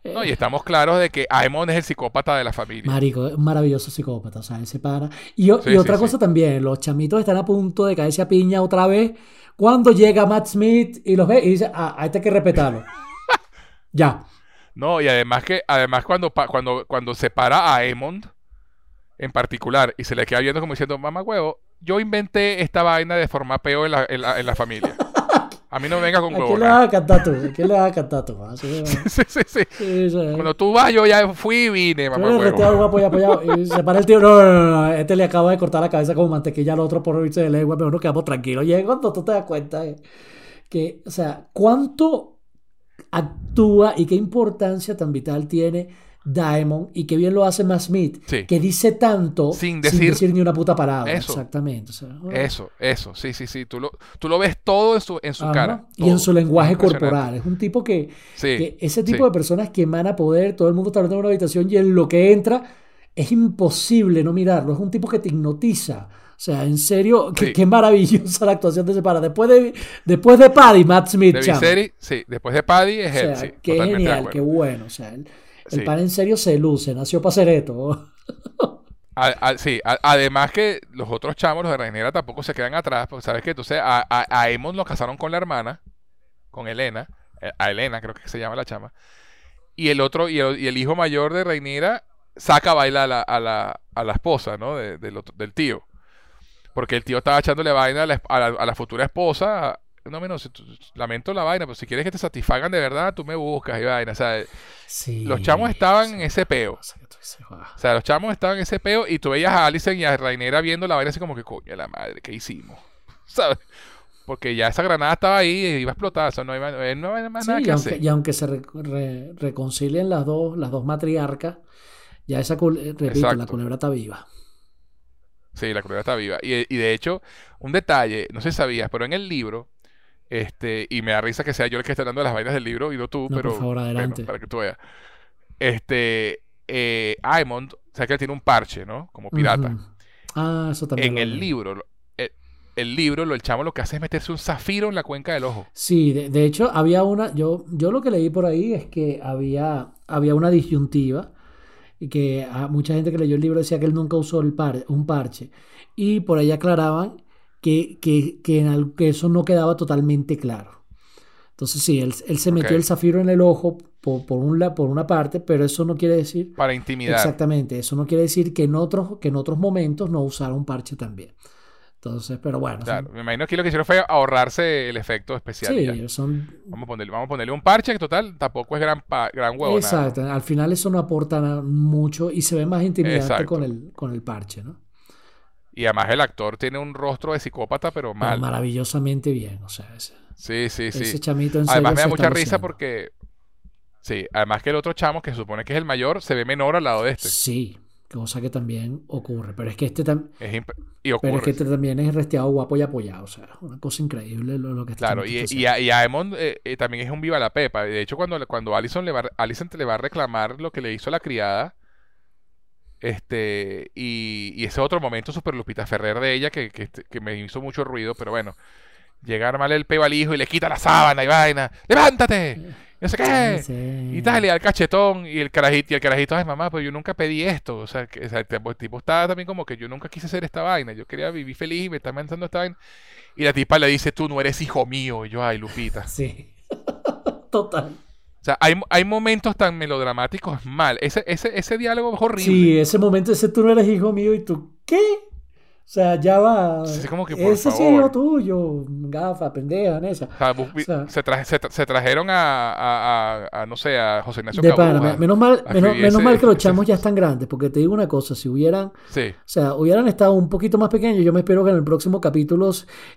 no, y estamos claros de que Aemon es el psicópata de la familia. Marico, un maravilloso psicópata, o sea, él se para. Y, otra cosa también, los chamitos están a punto de caerse a piña otra vez cuando llega Matt Smith y los ve y dice, ah, a este hay que respetarlo. *laughs* ya. No, y además que, además cuando, cuando, cuando se para a Aemon en particular y se le queda viendo como diciendo, mamá huevo, yo inventé esta vaina de formar peo en la, en la familia. A mí no me venga con huevos. *laughs* ¿A quién le vas a cantar tú? ¿A quién le vas a cantar tú? *laughs* sí, sí, sí, sí. Cuando tú vas, yo ya fui y vine, mamá. Tú guapo y apoyado. Y se para el tío. No, no, no, Este le acaba de cortar la cabeza como mantequilla al otro por irse de lengua, pero no quedamos tranquilos. Y cuando tú te das cuenta eh, que, o sea, cuánto actúa y qué importancia tan vital tiene Diamond y qué bien lo hace Matt Smith, que dice tanto sin decir, ni una puta palabra. Eso, Exactamente. eso, eso, sí, sí, sí. Tú lo, tú lo ves todo en su, en su cara. Y en su lenguaje corporal. Es un tipo que, ese tipo de personas que emana poder, todo el mundo está hablando en una habitación y en lo que entra es imposible no mirarlo. Es un tipo que te hipnotiza. O sea, en serio, qué, maravillosa la actuación de ese para. Después de, después de Paddy, Matt Smith. sí, después de Paddy es él. qué genial, qué bueno. O sea, el pan en serio se luce, nació para hacer esto. *laughs* sí, además que los otros chamos, los de Reinera, tampoco se quedan atrás, porque sabes que entonces a, a, Emon lo casaron con la hermana, con Elena, eh, a Elena creo que se llama la chama, y el otro, y el, hijo mayor de Reinera saca a bailar a la, a la, esposa, ¿no? del tío. Porque el tío estaba echándole vaina a la, a la futura esposa, no menos, lamento la vaina, pero si quieres que te satisfagan de verdad, tú me buscas y vaina. O sea, los chamos estaban en ese peo. O sea, los chamos estaban en ese peo y tú veías a Alison y a Rainera viendo la vaina así como que, coño, la madre, ¿qué hicimos? *laughs* ¿Sabes? Porque ya esa granada estaba ahí y iba a explotar, o sea, no iba, no más nada que y aunque, hacer. Y aunque se reconcilien las dos, las dos matriarcas, ya esa, repito, la culebra está viva. Sí, la culebra está viva. Y, y, de hecho, un detalle, no sé si sabías, pero en el libro este, y me da risa que sea yo el que esté hablando de las vainas del libro y no tú, pero. Por favor, adelante. para que tú veas. Este. Eh, Aemond, o sea que él tiene un parche, ¿no? Como pirata. Ah, eso también. En el libro, el, libro, lo, el chamo lo que hace es meterse un zafiro en la cuenca del ojo. Sí, de, hecho, había una. Yo, yo lo que leí por ahí es que había, había una disyuntiva y que a mucha gente que leyó el libro decía que él nunca usó el par, un parche. Y por ahí aclaraban que, que, que, eso no quedaba totalmente claro. Entonces sí, él, él se metió el zafiro en el ojo por, por, un, por una parte, pero eso no quiere decir... Para intimidar. Exactamente, eso no quiere decir que en otros, que en otros momentos no usara un parche también. Entonces, pero bueno. Claro, me imagino que lo que hicieron fue ahorrarse el efecto especial. Sí, son... Vamos a, ponerle, vamos a ponerle un parche que total tampoco es gran, gran huevo. Exacto, al final eso no aporta mucho y se ve más intimidante con el, con el parche, ¿no? Y además el actor tiene un rostro de psicópata, pero mal. maravillosamente bien, o sea, ese, sí, sí, sí. Ese chamito en Además me da mucha risa porque sí, además que el otro chamo que se supone que es el mayor se ve menor al lado de este. Sí, cosa que también ocurre, pero es que este también y Pero es que este también es resteado guapo y apoyado, o sea, una cosa increíble lo, que está Claro, y, y, a, y a Emon eh, eh, también es un viva la pepa, de hecho cuando cuando Allison le va Allison le va a reclamar lo que le hizo a la criada Este, y, ese otro momento super Lupita Ferrer de ella que, que, me hizo mucho ruido, pero bueno, llegar mal el peo al hijo y le quita la sábana y vaina, ¡levántate! No sé qué. Y tal, y al cachetón, y el carajito, y el carajito, ay mamá, pero yo nunca pedí esto. O sea, que, el tipo estaba también como que yo nunca quise hacer esta vaina. Yo quería vivir feliz y me está pensando esta vaina. Y la tipa le dice, tú no eres hijo mío. Y yo, ay, Lupita. *laughs* Sí. *laughs* Total. O sea, hay, hay, momentos tan melodramáticos mal. Ese, ese, ese diálogo es horrible. Sí, ese momento, ese tú no eres hijo mío y tú, ¿qué? O sea, ya va. ese sí es tuyo, gafa, pendeja, esa. se, trajeron a, a, no sé, a José Ignacio de menos mal, menos, mal que los chamos ya están grandes, porque te digo una cosa, si hubieran, o sea, hubieran estado un poquito más pequeños, yo me espero que en el próximo capítulo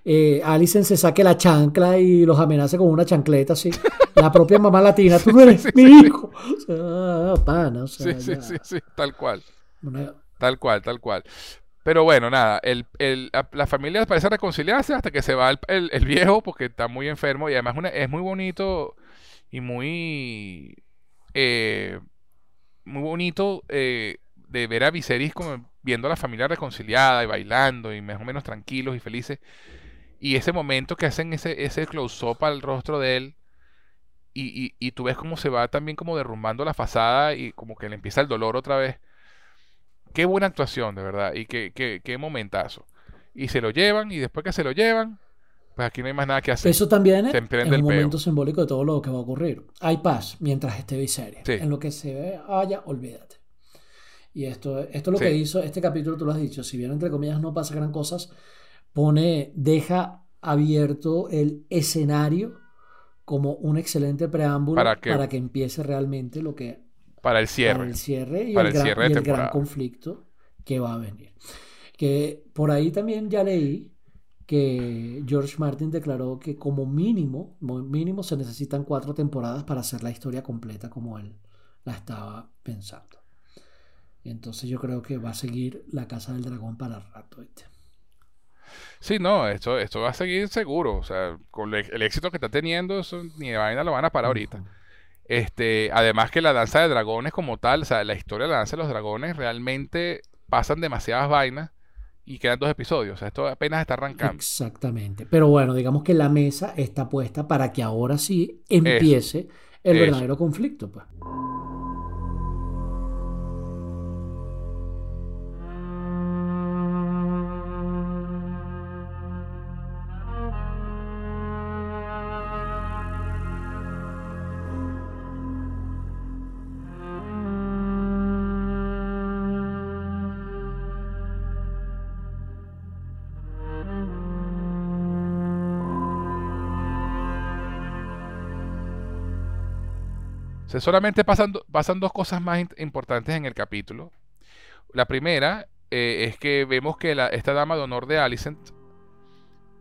eh, Alicent se saque la chancla y los amenace con una chancleta, así. *laughs* la propia mamá latina, tú no eres mi hijo. O sea, pana, o sea, sí, sí, sí, tal cual. Tal cual, tal cual. Pero bueno, nada, el, el, la, familia parece reconciliarse hasta que se va el, el, viejo porque está muy enfermo y además es muy bonito y muy... Eh, muy bonito eh, de ver a Viserys como viendo a la familia reconciliada y bailando y más o menos tranquilos y felices. Y ese momento que hacen ese, ese close-up al rostro de él y, y, y tú ves cómo se va también como derrumbando la fachada y como que le empieza el dolor otra vez qué buena actuación, de verdad, y qué, qué, qué momentazo. Y se lo llevan, y después que se lo llevan, pues aquí no hay más nada que hacer. Eso también es un momento simbólico de todo lo que va a ocurrir. Hay paz mientras esté Viserys. En lo que se ve, haya, olvídate. Y esto, esto es lo que hizo este capítulo, tú lo has dicho, si bien entre comillas no pasa gran cosas, pone, deja abierto el escenario como un excelente preámbulo para que empiece realmente lo que para el cierre. Para el cierre y, el, gran, conflicto que va a venir. Que por ahí también ya leí que George Martin declaró que como mínimo, mínimo se necesitan cuatro temporadas para hacer la historia completa como él la estaba pensando. Y entonces yo creo que va a seguir la Casa del Dragón para el rato. Sí, no, esto, esto va a seguir seguro. O sea, con el, éxito que está teniendo, eso, ni de vaina lo van a parar ahorita. Este, además que la danza de dragones como tal, o sea, la historia de la danza de los dragones realmente pasan demasiadas vainas y quedan dos episodios. O sea, esto apenas está arrancando. Exactamente. Pero bueno, digamos que la mesa está puesta para que ahora sí empiece el verdadero conflicto. Pues. Solamente pasan, pasan dos cosas más importantes en el capítulo. La primera eh, es que vemos que esta dama de honor de Alicent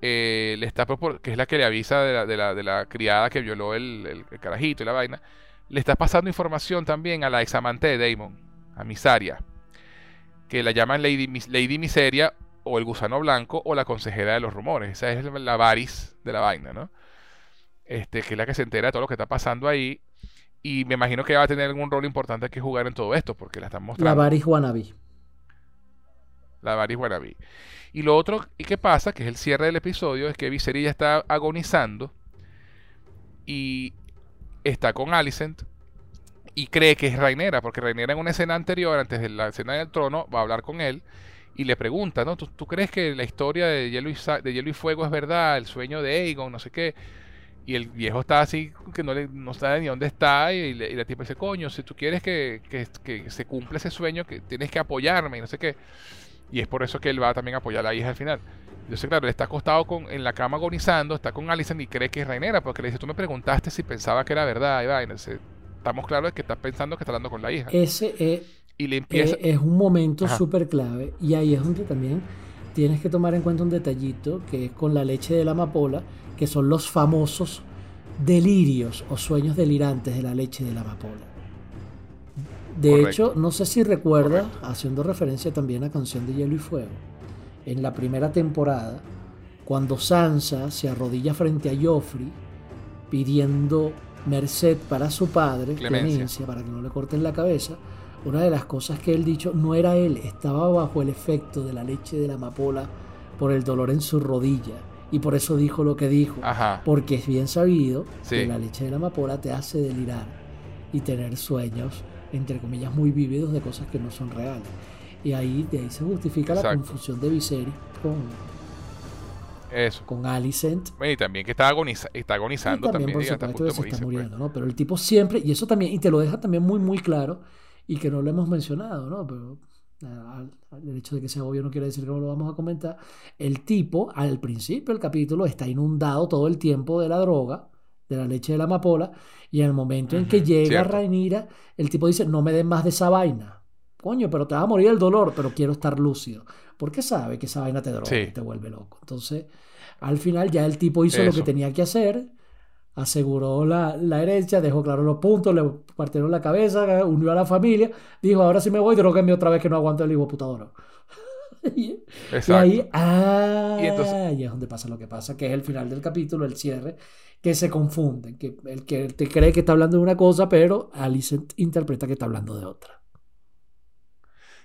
eh, le está que es la que le avisa de la, criada que violó el, carajito y la vaina, le está pasando información también a la examante de Damon, a Misaria, que la llaman Lady, Lady Miseria o el gusano blanco o la consejera de los rumores. Esa es la varis de la vaina, ¿no? Este, que es la que se entera de todo lo que está pasando ahí y me imagino que va a tener algún rol importante que jugar en todo esto, porque la están mostrando. La Varis Wannabe. La Varis Wannabe. Y lo otro y qué pasa, que es el cierre del episodio, es que Viserys ya está agonizando y está con Alicent y cree que es Rainera, porque Rainera en una escena anterior, antes de la escena del trono, va a hablar con él y le pregunta, ¿no? ¿Tú, crees que la historia de Hielo, y, de Hielo y Fuego es verdad? El sueño de Aegon, no sé qué. Y el viejo está así, que no, le, no sabe ni dónde está, y, la tipa dice, coño, si tú quieres que, que, se cumpla ese sueño, que tienes que apoyarme, y no sé qué. Y es por eso que él va también a apoyar a la hija al final. Yo sé, claro, él está acostado con, en la cama agonizando, está con Alison y cree que es Rainera, porque le dice, tú me preguntaste si pensaba que era verdad, y va, estamos claros de que está pensando que está hablando con la hija. Ese es, y le empieza... es, un momento súper clave, y ahí es donde también tienes que tomar en cuenta un detallito, que es con la leche de la amapola, que son los famosos delirios o sueños delirantes de la leche de la amapola. De hecho, no sé si recuerda, haciendo referencia también a Canción de Hielo y Fuego, en la primera temporada, cuando Sansa se arrodilla frente a Joffrey pidiendo merced para su padre, clemencia, para que no le corten la cabeza, una de las cosas que él dicho no era él, estaba bajo el efecto de la leche de la amapola por el dolor en su rodilla. Y por eso dijo lo que dijo. Porque es bien sabido que la leche de la amapola te hace delirar y tener sueños, entre comillas, muy vívidos de cosas que no son reales. Y ahí, de ahí se justifica la confusión de Viserys con, eso. Con Alicent. Y también que está, está agonizando. también, por supuesto, se está pues. muriendo, ¿no? Pero el tipo siempre, y eso también, y te lo deja también muy, muy claro, y que no lo hemos mencionado, ¿no? Pero el hecho de que sea obvio no quiere decir que no lo vamos a comentar. El tipo, al principio del capítulo, está inundado todo el tiempo de la droga, de la leche de la amapola, y en el momento en que llega Rainira, el tipo dice, no me den más de esa vaina. Coño, pero te va a morir el dolor, pero quiero estar lúcido. Porque sabe que esa vaina te droga y te vuelve loco. Entonces, al final ya el tipo hizo lo que tenía que hacer, aseguró la, la, herencia, dejó claro los puntos, le partieron la cabeza, unió a la familia, dijo, ahora sí me voy, droguenme otra vez que no aguanto el hijo putador. *laughs* y, ahí, ah, y, es donde pasa lo que pasa, que es el final del capítulo, el cierre, que se confunden, que el que te cree que está hablando de una cosa, pero Alice interpreta que está hablando de otra.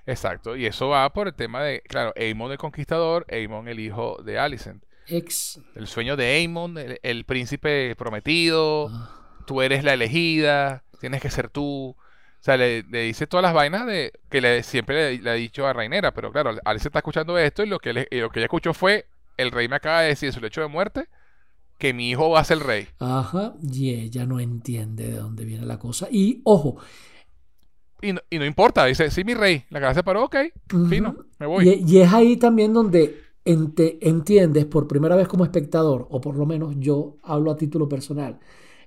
Exacto, y eso va por el tema de, claro, Aemon el conquistador, Aemon el hijo de Alicent. Ex. El sueño de Aemon, el, príncipe prometido, ah. tú eres la elegida, tienes que ser tú. O sea, le, dice todas las vainas de que le, siempre le, ha dicho a Rainera, pero claro, Alicent está escuchando esto y lo que, lo que ella escuchó fue, el rey me acaba de decir su lecho de muerte que mi hijo va a ser rey. Ajá, y ella no entiende de dónde viene la cosa. Y ojo, y no, y no, importa, dice, sí, mi rey, la cara se paró, ok, fino, me voy. Y, es ahí también donde entiendes por primera vez como espectador, o por lo menos yo hablo a título personal,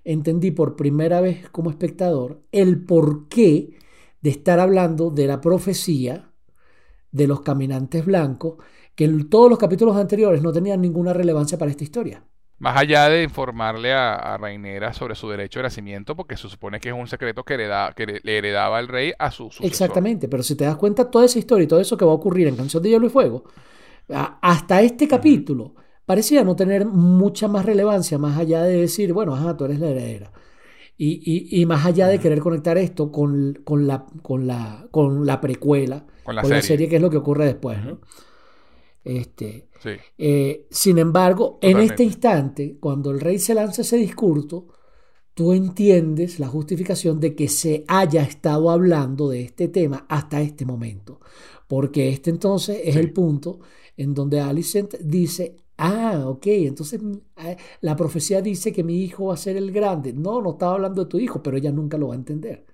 entendí por primera vez como espectador el porqué de estar hablando de la profecía de los caminantes blancos, que en todos los capítulos anteriores no tenían ninguna relevancia para esta historia. Más allá de informarle a, a Rainera sobre su derecho de nacimiento, porque se supone que es un secreto que, que le heredaba el rey a su sucesor. Exactamente, pero si te das cuenta, toda esa historia y todo eso que va a ocurrir en Canción de Hielo y Fuego, hasta este capítulo, parecía no tener mucha más relevancia, más allá de decir, bueno, ajá, tú eres la heredera. Y, y, más allá de querer conectar esto con, con, la, con, la, con la precuela, con, la, serie. que es lo que ocurre después, ¿no? Este, eh, sin embargo, en este instante, cuando el rey se lanza ese discurso, tú entiendes la justificación de que se haya estado hablando de este tema hasta este momento. Porque este entonces es el punto en donde Alicent dice, ah, ok, entonces ah, la profecía dice que mi hijo va a ser el grande. No, no estaba hablando de tu hijo, pero ella nunca lo va a entender.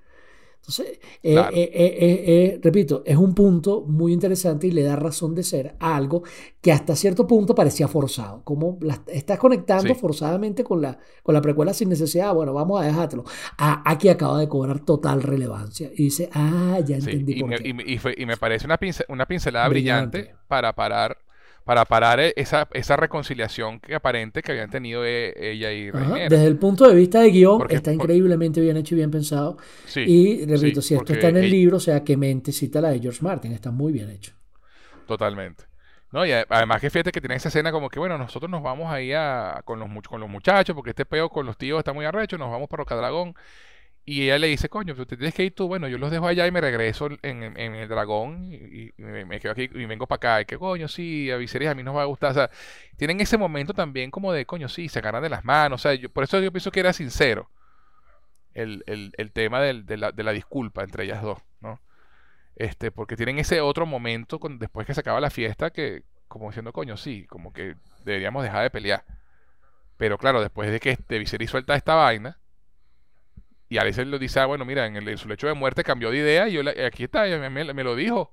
Entonces, eh, eh, eh, repito, es un punto muy interesante y le da razón de ser a algo que hasta cierto punto parecía forzado. Como estás conectando forzadamente con la, con la precuela sin necesidad, bueno, vamos a dejártelo. aquí acaba de cobrar total relevancia. Y dice, ah, ya entendí. por qué. Y, me parece una, una pincelada brillante para parar para parar e, esa, esa reconciliación que aparente que habían tenido e, ella y Reiner. Desde el punto de vista de guion, está increíblemente bien hecho y bien pensado. y repito, si esto está en el libro, o sea, que mente cita la de George Martin, está muy bien hecho. Totalmente. No, y además que fíjate que tiene esa escena como que, bueno, nosotros nos vamos ahí a, con, los, con los muchachos, porque este peo con los tíos está muy arrecho, nos vamos para Rocadragón. Y ella le dice, coño, tú tienes que ir tú, bueno, yo los dejo allá y me regreso en, el dragón y, me, quedo aquí y vengo para acá. Y que coño, sí, a Viserys a mí nos va a gustar. O sea, tienen ese momento también como de, coño, sí, se agarran de las manos. O sea, yo, por eso yo pienso que era sincero el, tema de, la, disculpa entre ellas dos, ¿no? Este, porque tienen ese otro momento después que se acaba la fiesta que, como diciendo, coño, sí, como que deberíamos dejar de pelear. Pero claro, después de que este Viserys suelta esta vaina y a veces lo dice, ah, bueno, mira, en, el, su lecho de muerte cambió de idea y yo aquí está, me, me, lo dijo.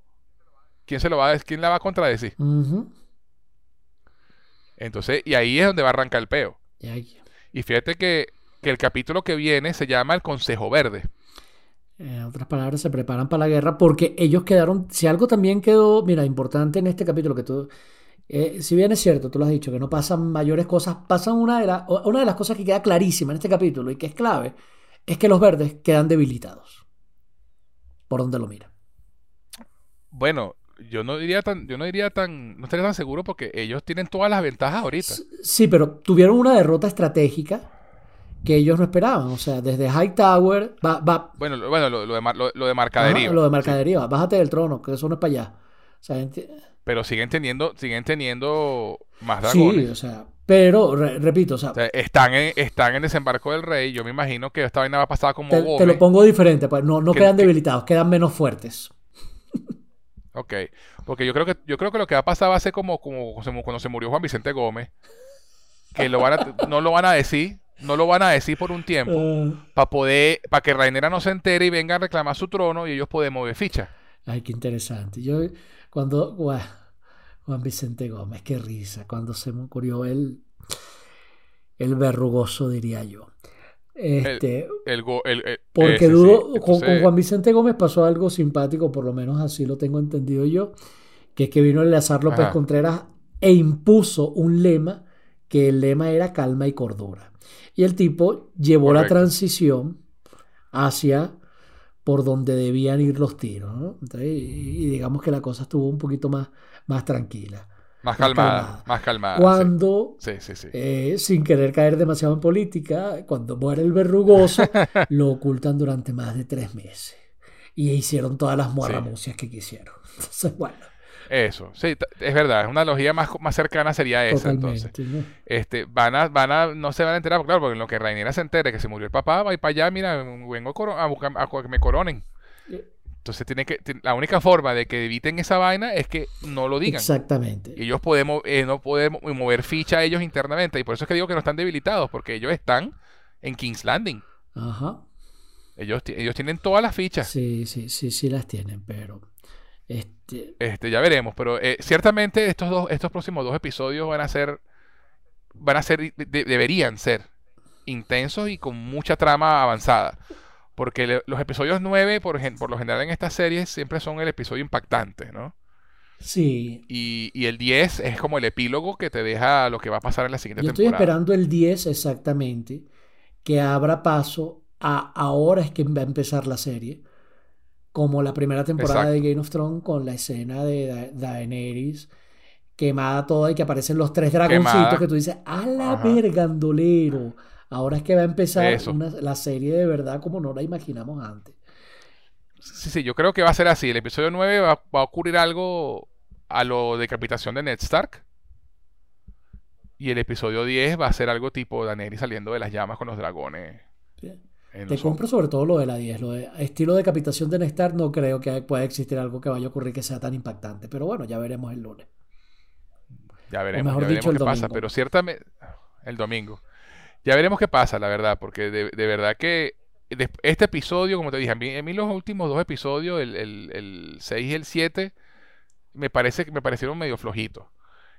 ¿Quién se lo va a quién la va a contradecir? Entonces, y ahí es donde va a arrancar el peo. Y fíjate que, que, el capítulo que viene se llama El Consejo Verde. En otras palabras, se preparan para la guerra porque ellos quedaron, si algo también quedó, mira, importante en este capítulo que tú, eh, si bien es cierto, tú lo has dicho, que no pasan mayores cosas, pasan una de, una de las cosas que queda clarísima en este capítulo y que es clave, es que los verdes quedan debilitados. Por donde lo mira. Bueno, yo no diría tan, yo no diría tan, no estaría tan seguro porque ellos tienen todas las ventajas ahorita. Sí, pero tuvieron una derrota estratégica que ellos no esperaban. O sea, desde Hightower va... va bueno, bueno lo, de, lo, de mercadería. lo de mercadería. Bájate del trono, que eso no es para allá. O sea, pero siguen teniendo, siguen teniendo más dragones. Sí, o sea, pero repito, o sea, están, en, están en desembarco del rey. Yo me imagino que esta vaina va a pasar como te, te lo pongo diferente, pues no, no quedan debilitados, quedan menos fuertes. Ok, porque yo creo que yo creo que lo que va a pasar va a ser como, como cuando se murió Juan Vicente Gómez, que lo van no lo van a decir, no lo van a decir por un tiempo, ah. para poder, para que Rainera no se entere y venga a reclamar su trono y ellos pueden mover ficha. Ay, qué interesante. Yo cuando Juan Vicente Gómez, qué risa, cuando se murió él, el verrugoso, diría yo. Este, el, porque dudo, con, Juan Vicente Gómez pasó algo simpático, por lo menos así lo tengo entendido yo, que es que vino el Eleazar López Contreras e impuso un lema, que el lema era calma y cordura. Y el tipo llevó la transición hacia por donde debían ir los tiros. y, digamos que la cosa estuvo un poquito más, más tranquila. Más calmada, más calmada. Cuando, eh, sin querer caer demasiado en política, cuando muere el verrugoso, *laughs* lo ocultan durante más de tres meses. Y hicieron todas las muerramucias que quisieron. *laughs* Entonces, bueno. Eso, sí, es verdad, es una analogía más, más cercana sería esa entonces. Este, van a, van a, no se van a enterar, claro, porque en lo que Rainera se entere que se murió el papá, va y para allá, mira, vengo a, buscar, a que me coronen. Entonces tiene que, la única forma de que eviten esa vaina es que no lo digan. Exactamente. Ellos podemos, eh, no podemos mover ficha a ellos internamente. Y por eso es que digo que no están debilitados, porque ellos están en King's Landing. Ajá. Ellos, ellos tienen todas las fichas. Sí, sí, sí, sí las tienen, pero este, este, ya veremos, pero eh, ciertamente estos dos, estos próximos dos episodios van a ser, van a ser, deberían ser intensos y con mucha trama avanzada. Porque los episodios 9, por, por lo general en estas series, siempre son el episodio impactante, ¿no? Sí. Y, y, el 10 es como el epílogo que te deja lo que va a pasar en la siguiente Yo estoy esperando el 10 exactamente, que abra paso a ahora es que va a empezar la serie como la primera temporada de Game of Thrones con la escena de Daenerys quemada toda y que aparecen los tres dragoncitos que tú dices, a la vergandolero. Ahora es que va a empezar la serie de verdad como no la imaginamos antes. Sí, sí, yo creo que va a ser así. El episodio 9 va, a ocurrir algo a lo decapitación de Ned Stark. Y el episodio 10 va a ser algo tipo Daenerys saliendo de las llamas con los dragones. Te compro sobre todo lo de la 10. Lo de estilo de capitación de Nestar no creo que pueda existir algo que vaya a ocurrir que sea tan impactante. Pero bueno, ya veremos el lunes. Ya veremos, mejor dicho, qué pasa. Pero ciertamente... El domingo. Ya veremos qué pasa, la verdad. Porque de, verdad que este episodio, como te dije, a mí, los últimos dos episodios, el, el, 6 y el 7, me, parece, me parecieron medio flojitos.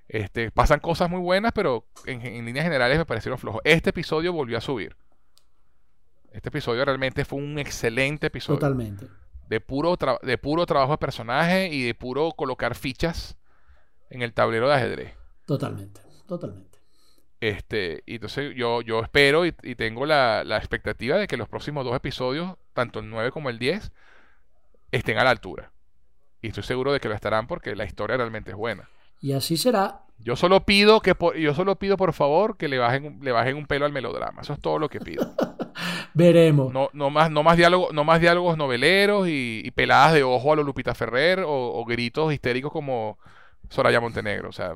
Este, pasan cosas muy buenas, pero en, en líneas generales me parecieron flojos. Este episodio volvió a subir. Este episodio realmente fue un excelente episodio. Totalmente. De puro, de puro trabajo de personaje y de puro colocar fichas en el tablero de ajedrez. Totalmente, totalmente. Este, y entonces yo, yo espero y, tengo la, expectativa de que los próximos dos episodios, tanto el 9 como el 10, estén a la altura. Y estoy seguro de que lo estarán porque la historia realmente es buena. Y así será. Yo solo pido que yo solo pido por favor que le bajen, le bajen un pelo al melodrama. Eso es todo lo que pido. *laughs* Veremos. No, no, más, no, más diálogo, no más diálogos noveleros y, peladas de ojo a lo Lupita Ferrer o, gritos histéricos como Soraya Montenegro. O sea,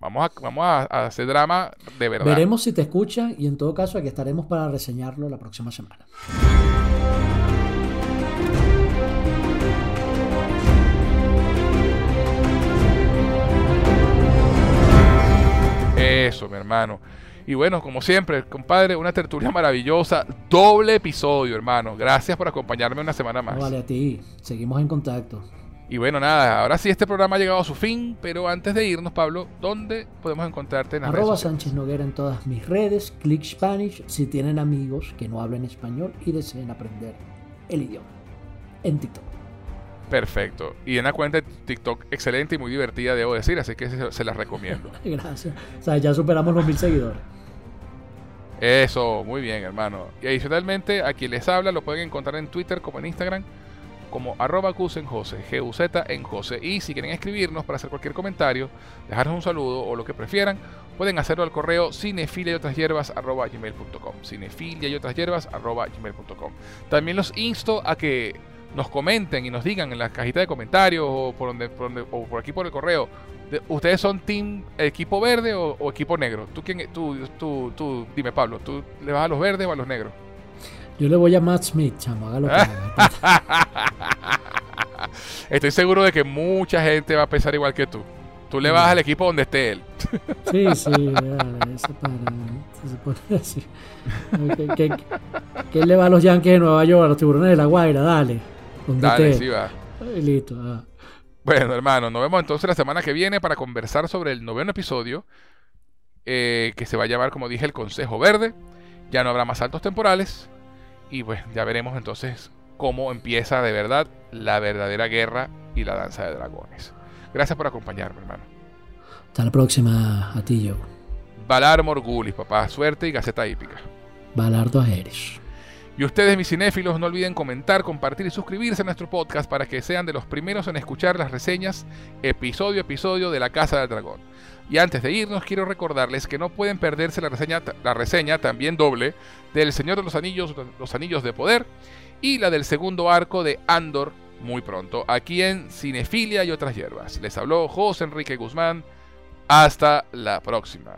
vamos a, vamos a, hacer drama de verdad. Veremos si te escuchan y en todo caso aquí estaremos para reseñarlo la próxima semana. Eso, mi hermano. Y bueno, como siempre, compadre, una tertulia maravillosa. Doble episodio, hermano. Gracias por acompañarme una semana más. vale, a ti. Seguimos en contacto. Y bueno, nada, ahora sí este programa ha llegado a su fin, pero antes de irnos, Pablo, ¿dónde podemos encontrarte en las Arroba Sánchez Noguera en todas mis redes, Click Spanish, si tienen amigos que no hablen español y deseen aprender el idioma. En TikTok. Perfecto. Y una cuenta de TikTok excelente y muy divertida, debo decir, así que se, se las recomiendo. *laughs* Gracias. O sea, ya superamos los mil seguidores. Eso, muy bien, hermano. Y adicionalmente, a quien les habla lo pueden encontrar en Twitter como en Instagram, como arroba en Jose, G-U-Z en Jose. Y si quieren escribirnos para hacer cualquier comentario, dejarnos un saludo o lo que prefieran, pueden hacerlo al correo cinefilia y otras hierbas arroba gmail.com. Cinefilia y otras hierbas arroba gmail.com. También los insto a que nos comenten y nos digan en la cajita de comentarios o por, donde, o por aquí por el correo. ¿Ustedes son team equipo verde o, equipo negro? ¿Tú, quién, tú, tú, tú, dime Pablo, ¿tú le vas a los verdes o a los negros? Yo le voy a Matt Smith, chamo, hágalo *laughs* Estoy seguro de que mucha gente va a pensar igual que tú. Tú le vas al equipo donde esté él. *laughs* Sí, sí, ese para. Se pone así. ¿Qué, le va a los Yankees de Nueva York, a los tiburones de la Guaira? Dale. Dale, sí va. listo. Bueno, hermano, nos vemos entonces la semana que viene para conversar sobre el noveno episodio, eh, que se va a llamar, como dije, el Consejo Verde. Ya no habrá más saltos temporales. Y pues ya veremos entonces cómo empieza de verdad la verdadera guerra y la danza de dragones. Gracias por acompañarme, hermano. Hasta la próxima, a ti, yo. Valar Morgulis, papá. Suerte y Gaceta Hípica. Valardo Aeres. Y ustedes, mis cinéfilos, no olviden comentar, compartir y suscribirse a nuestro podcast para que sean de los primeros en escuchar las reseñas episodio a episodio de La Casa del Dragón. Y antes de irnos, quiero recordarles que no pueden perderse la reseña, la reseña también doble del Señor de los Anillos, Los Anillos de Poder, y la del segundo arco de Andor muy pronto, aquí en Cinefilia y otras hierbas. Les habló José Enrique Guzmán. Hasta la próxima.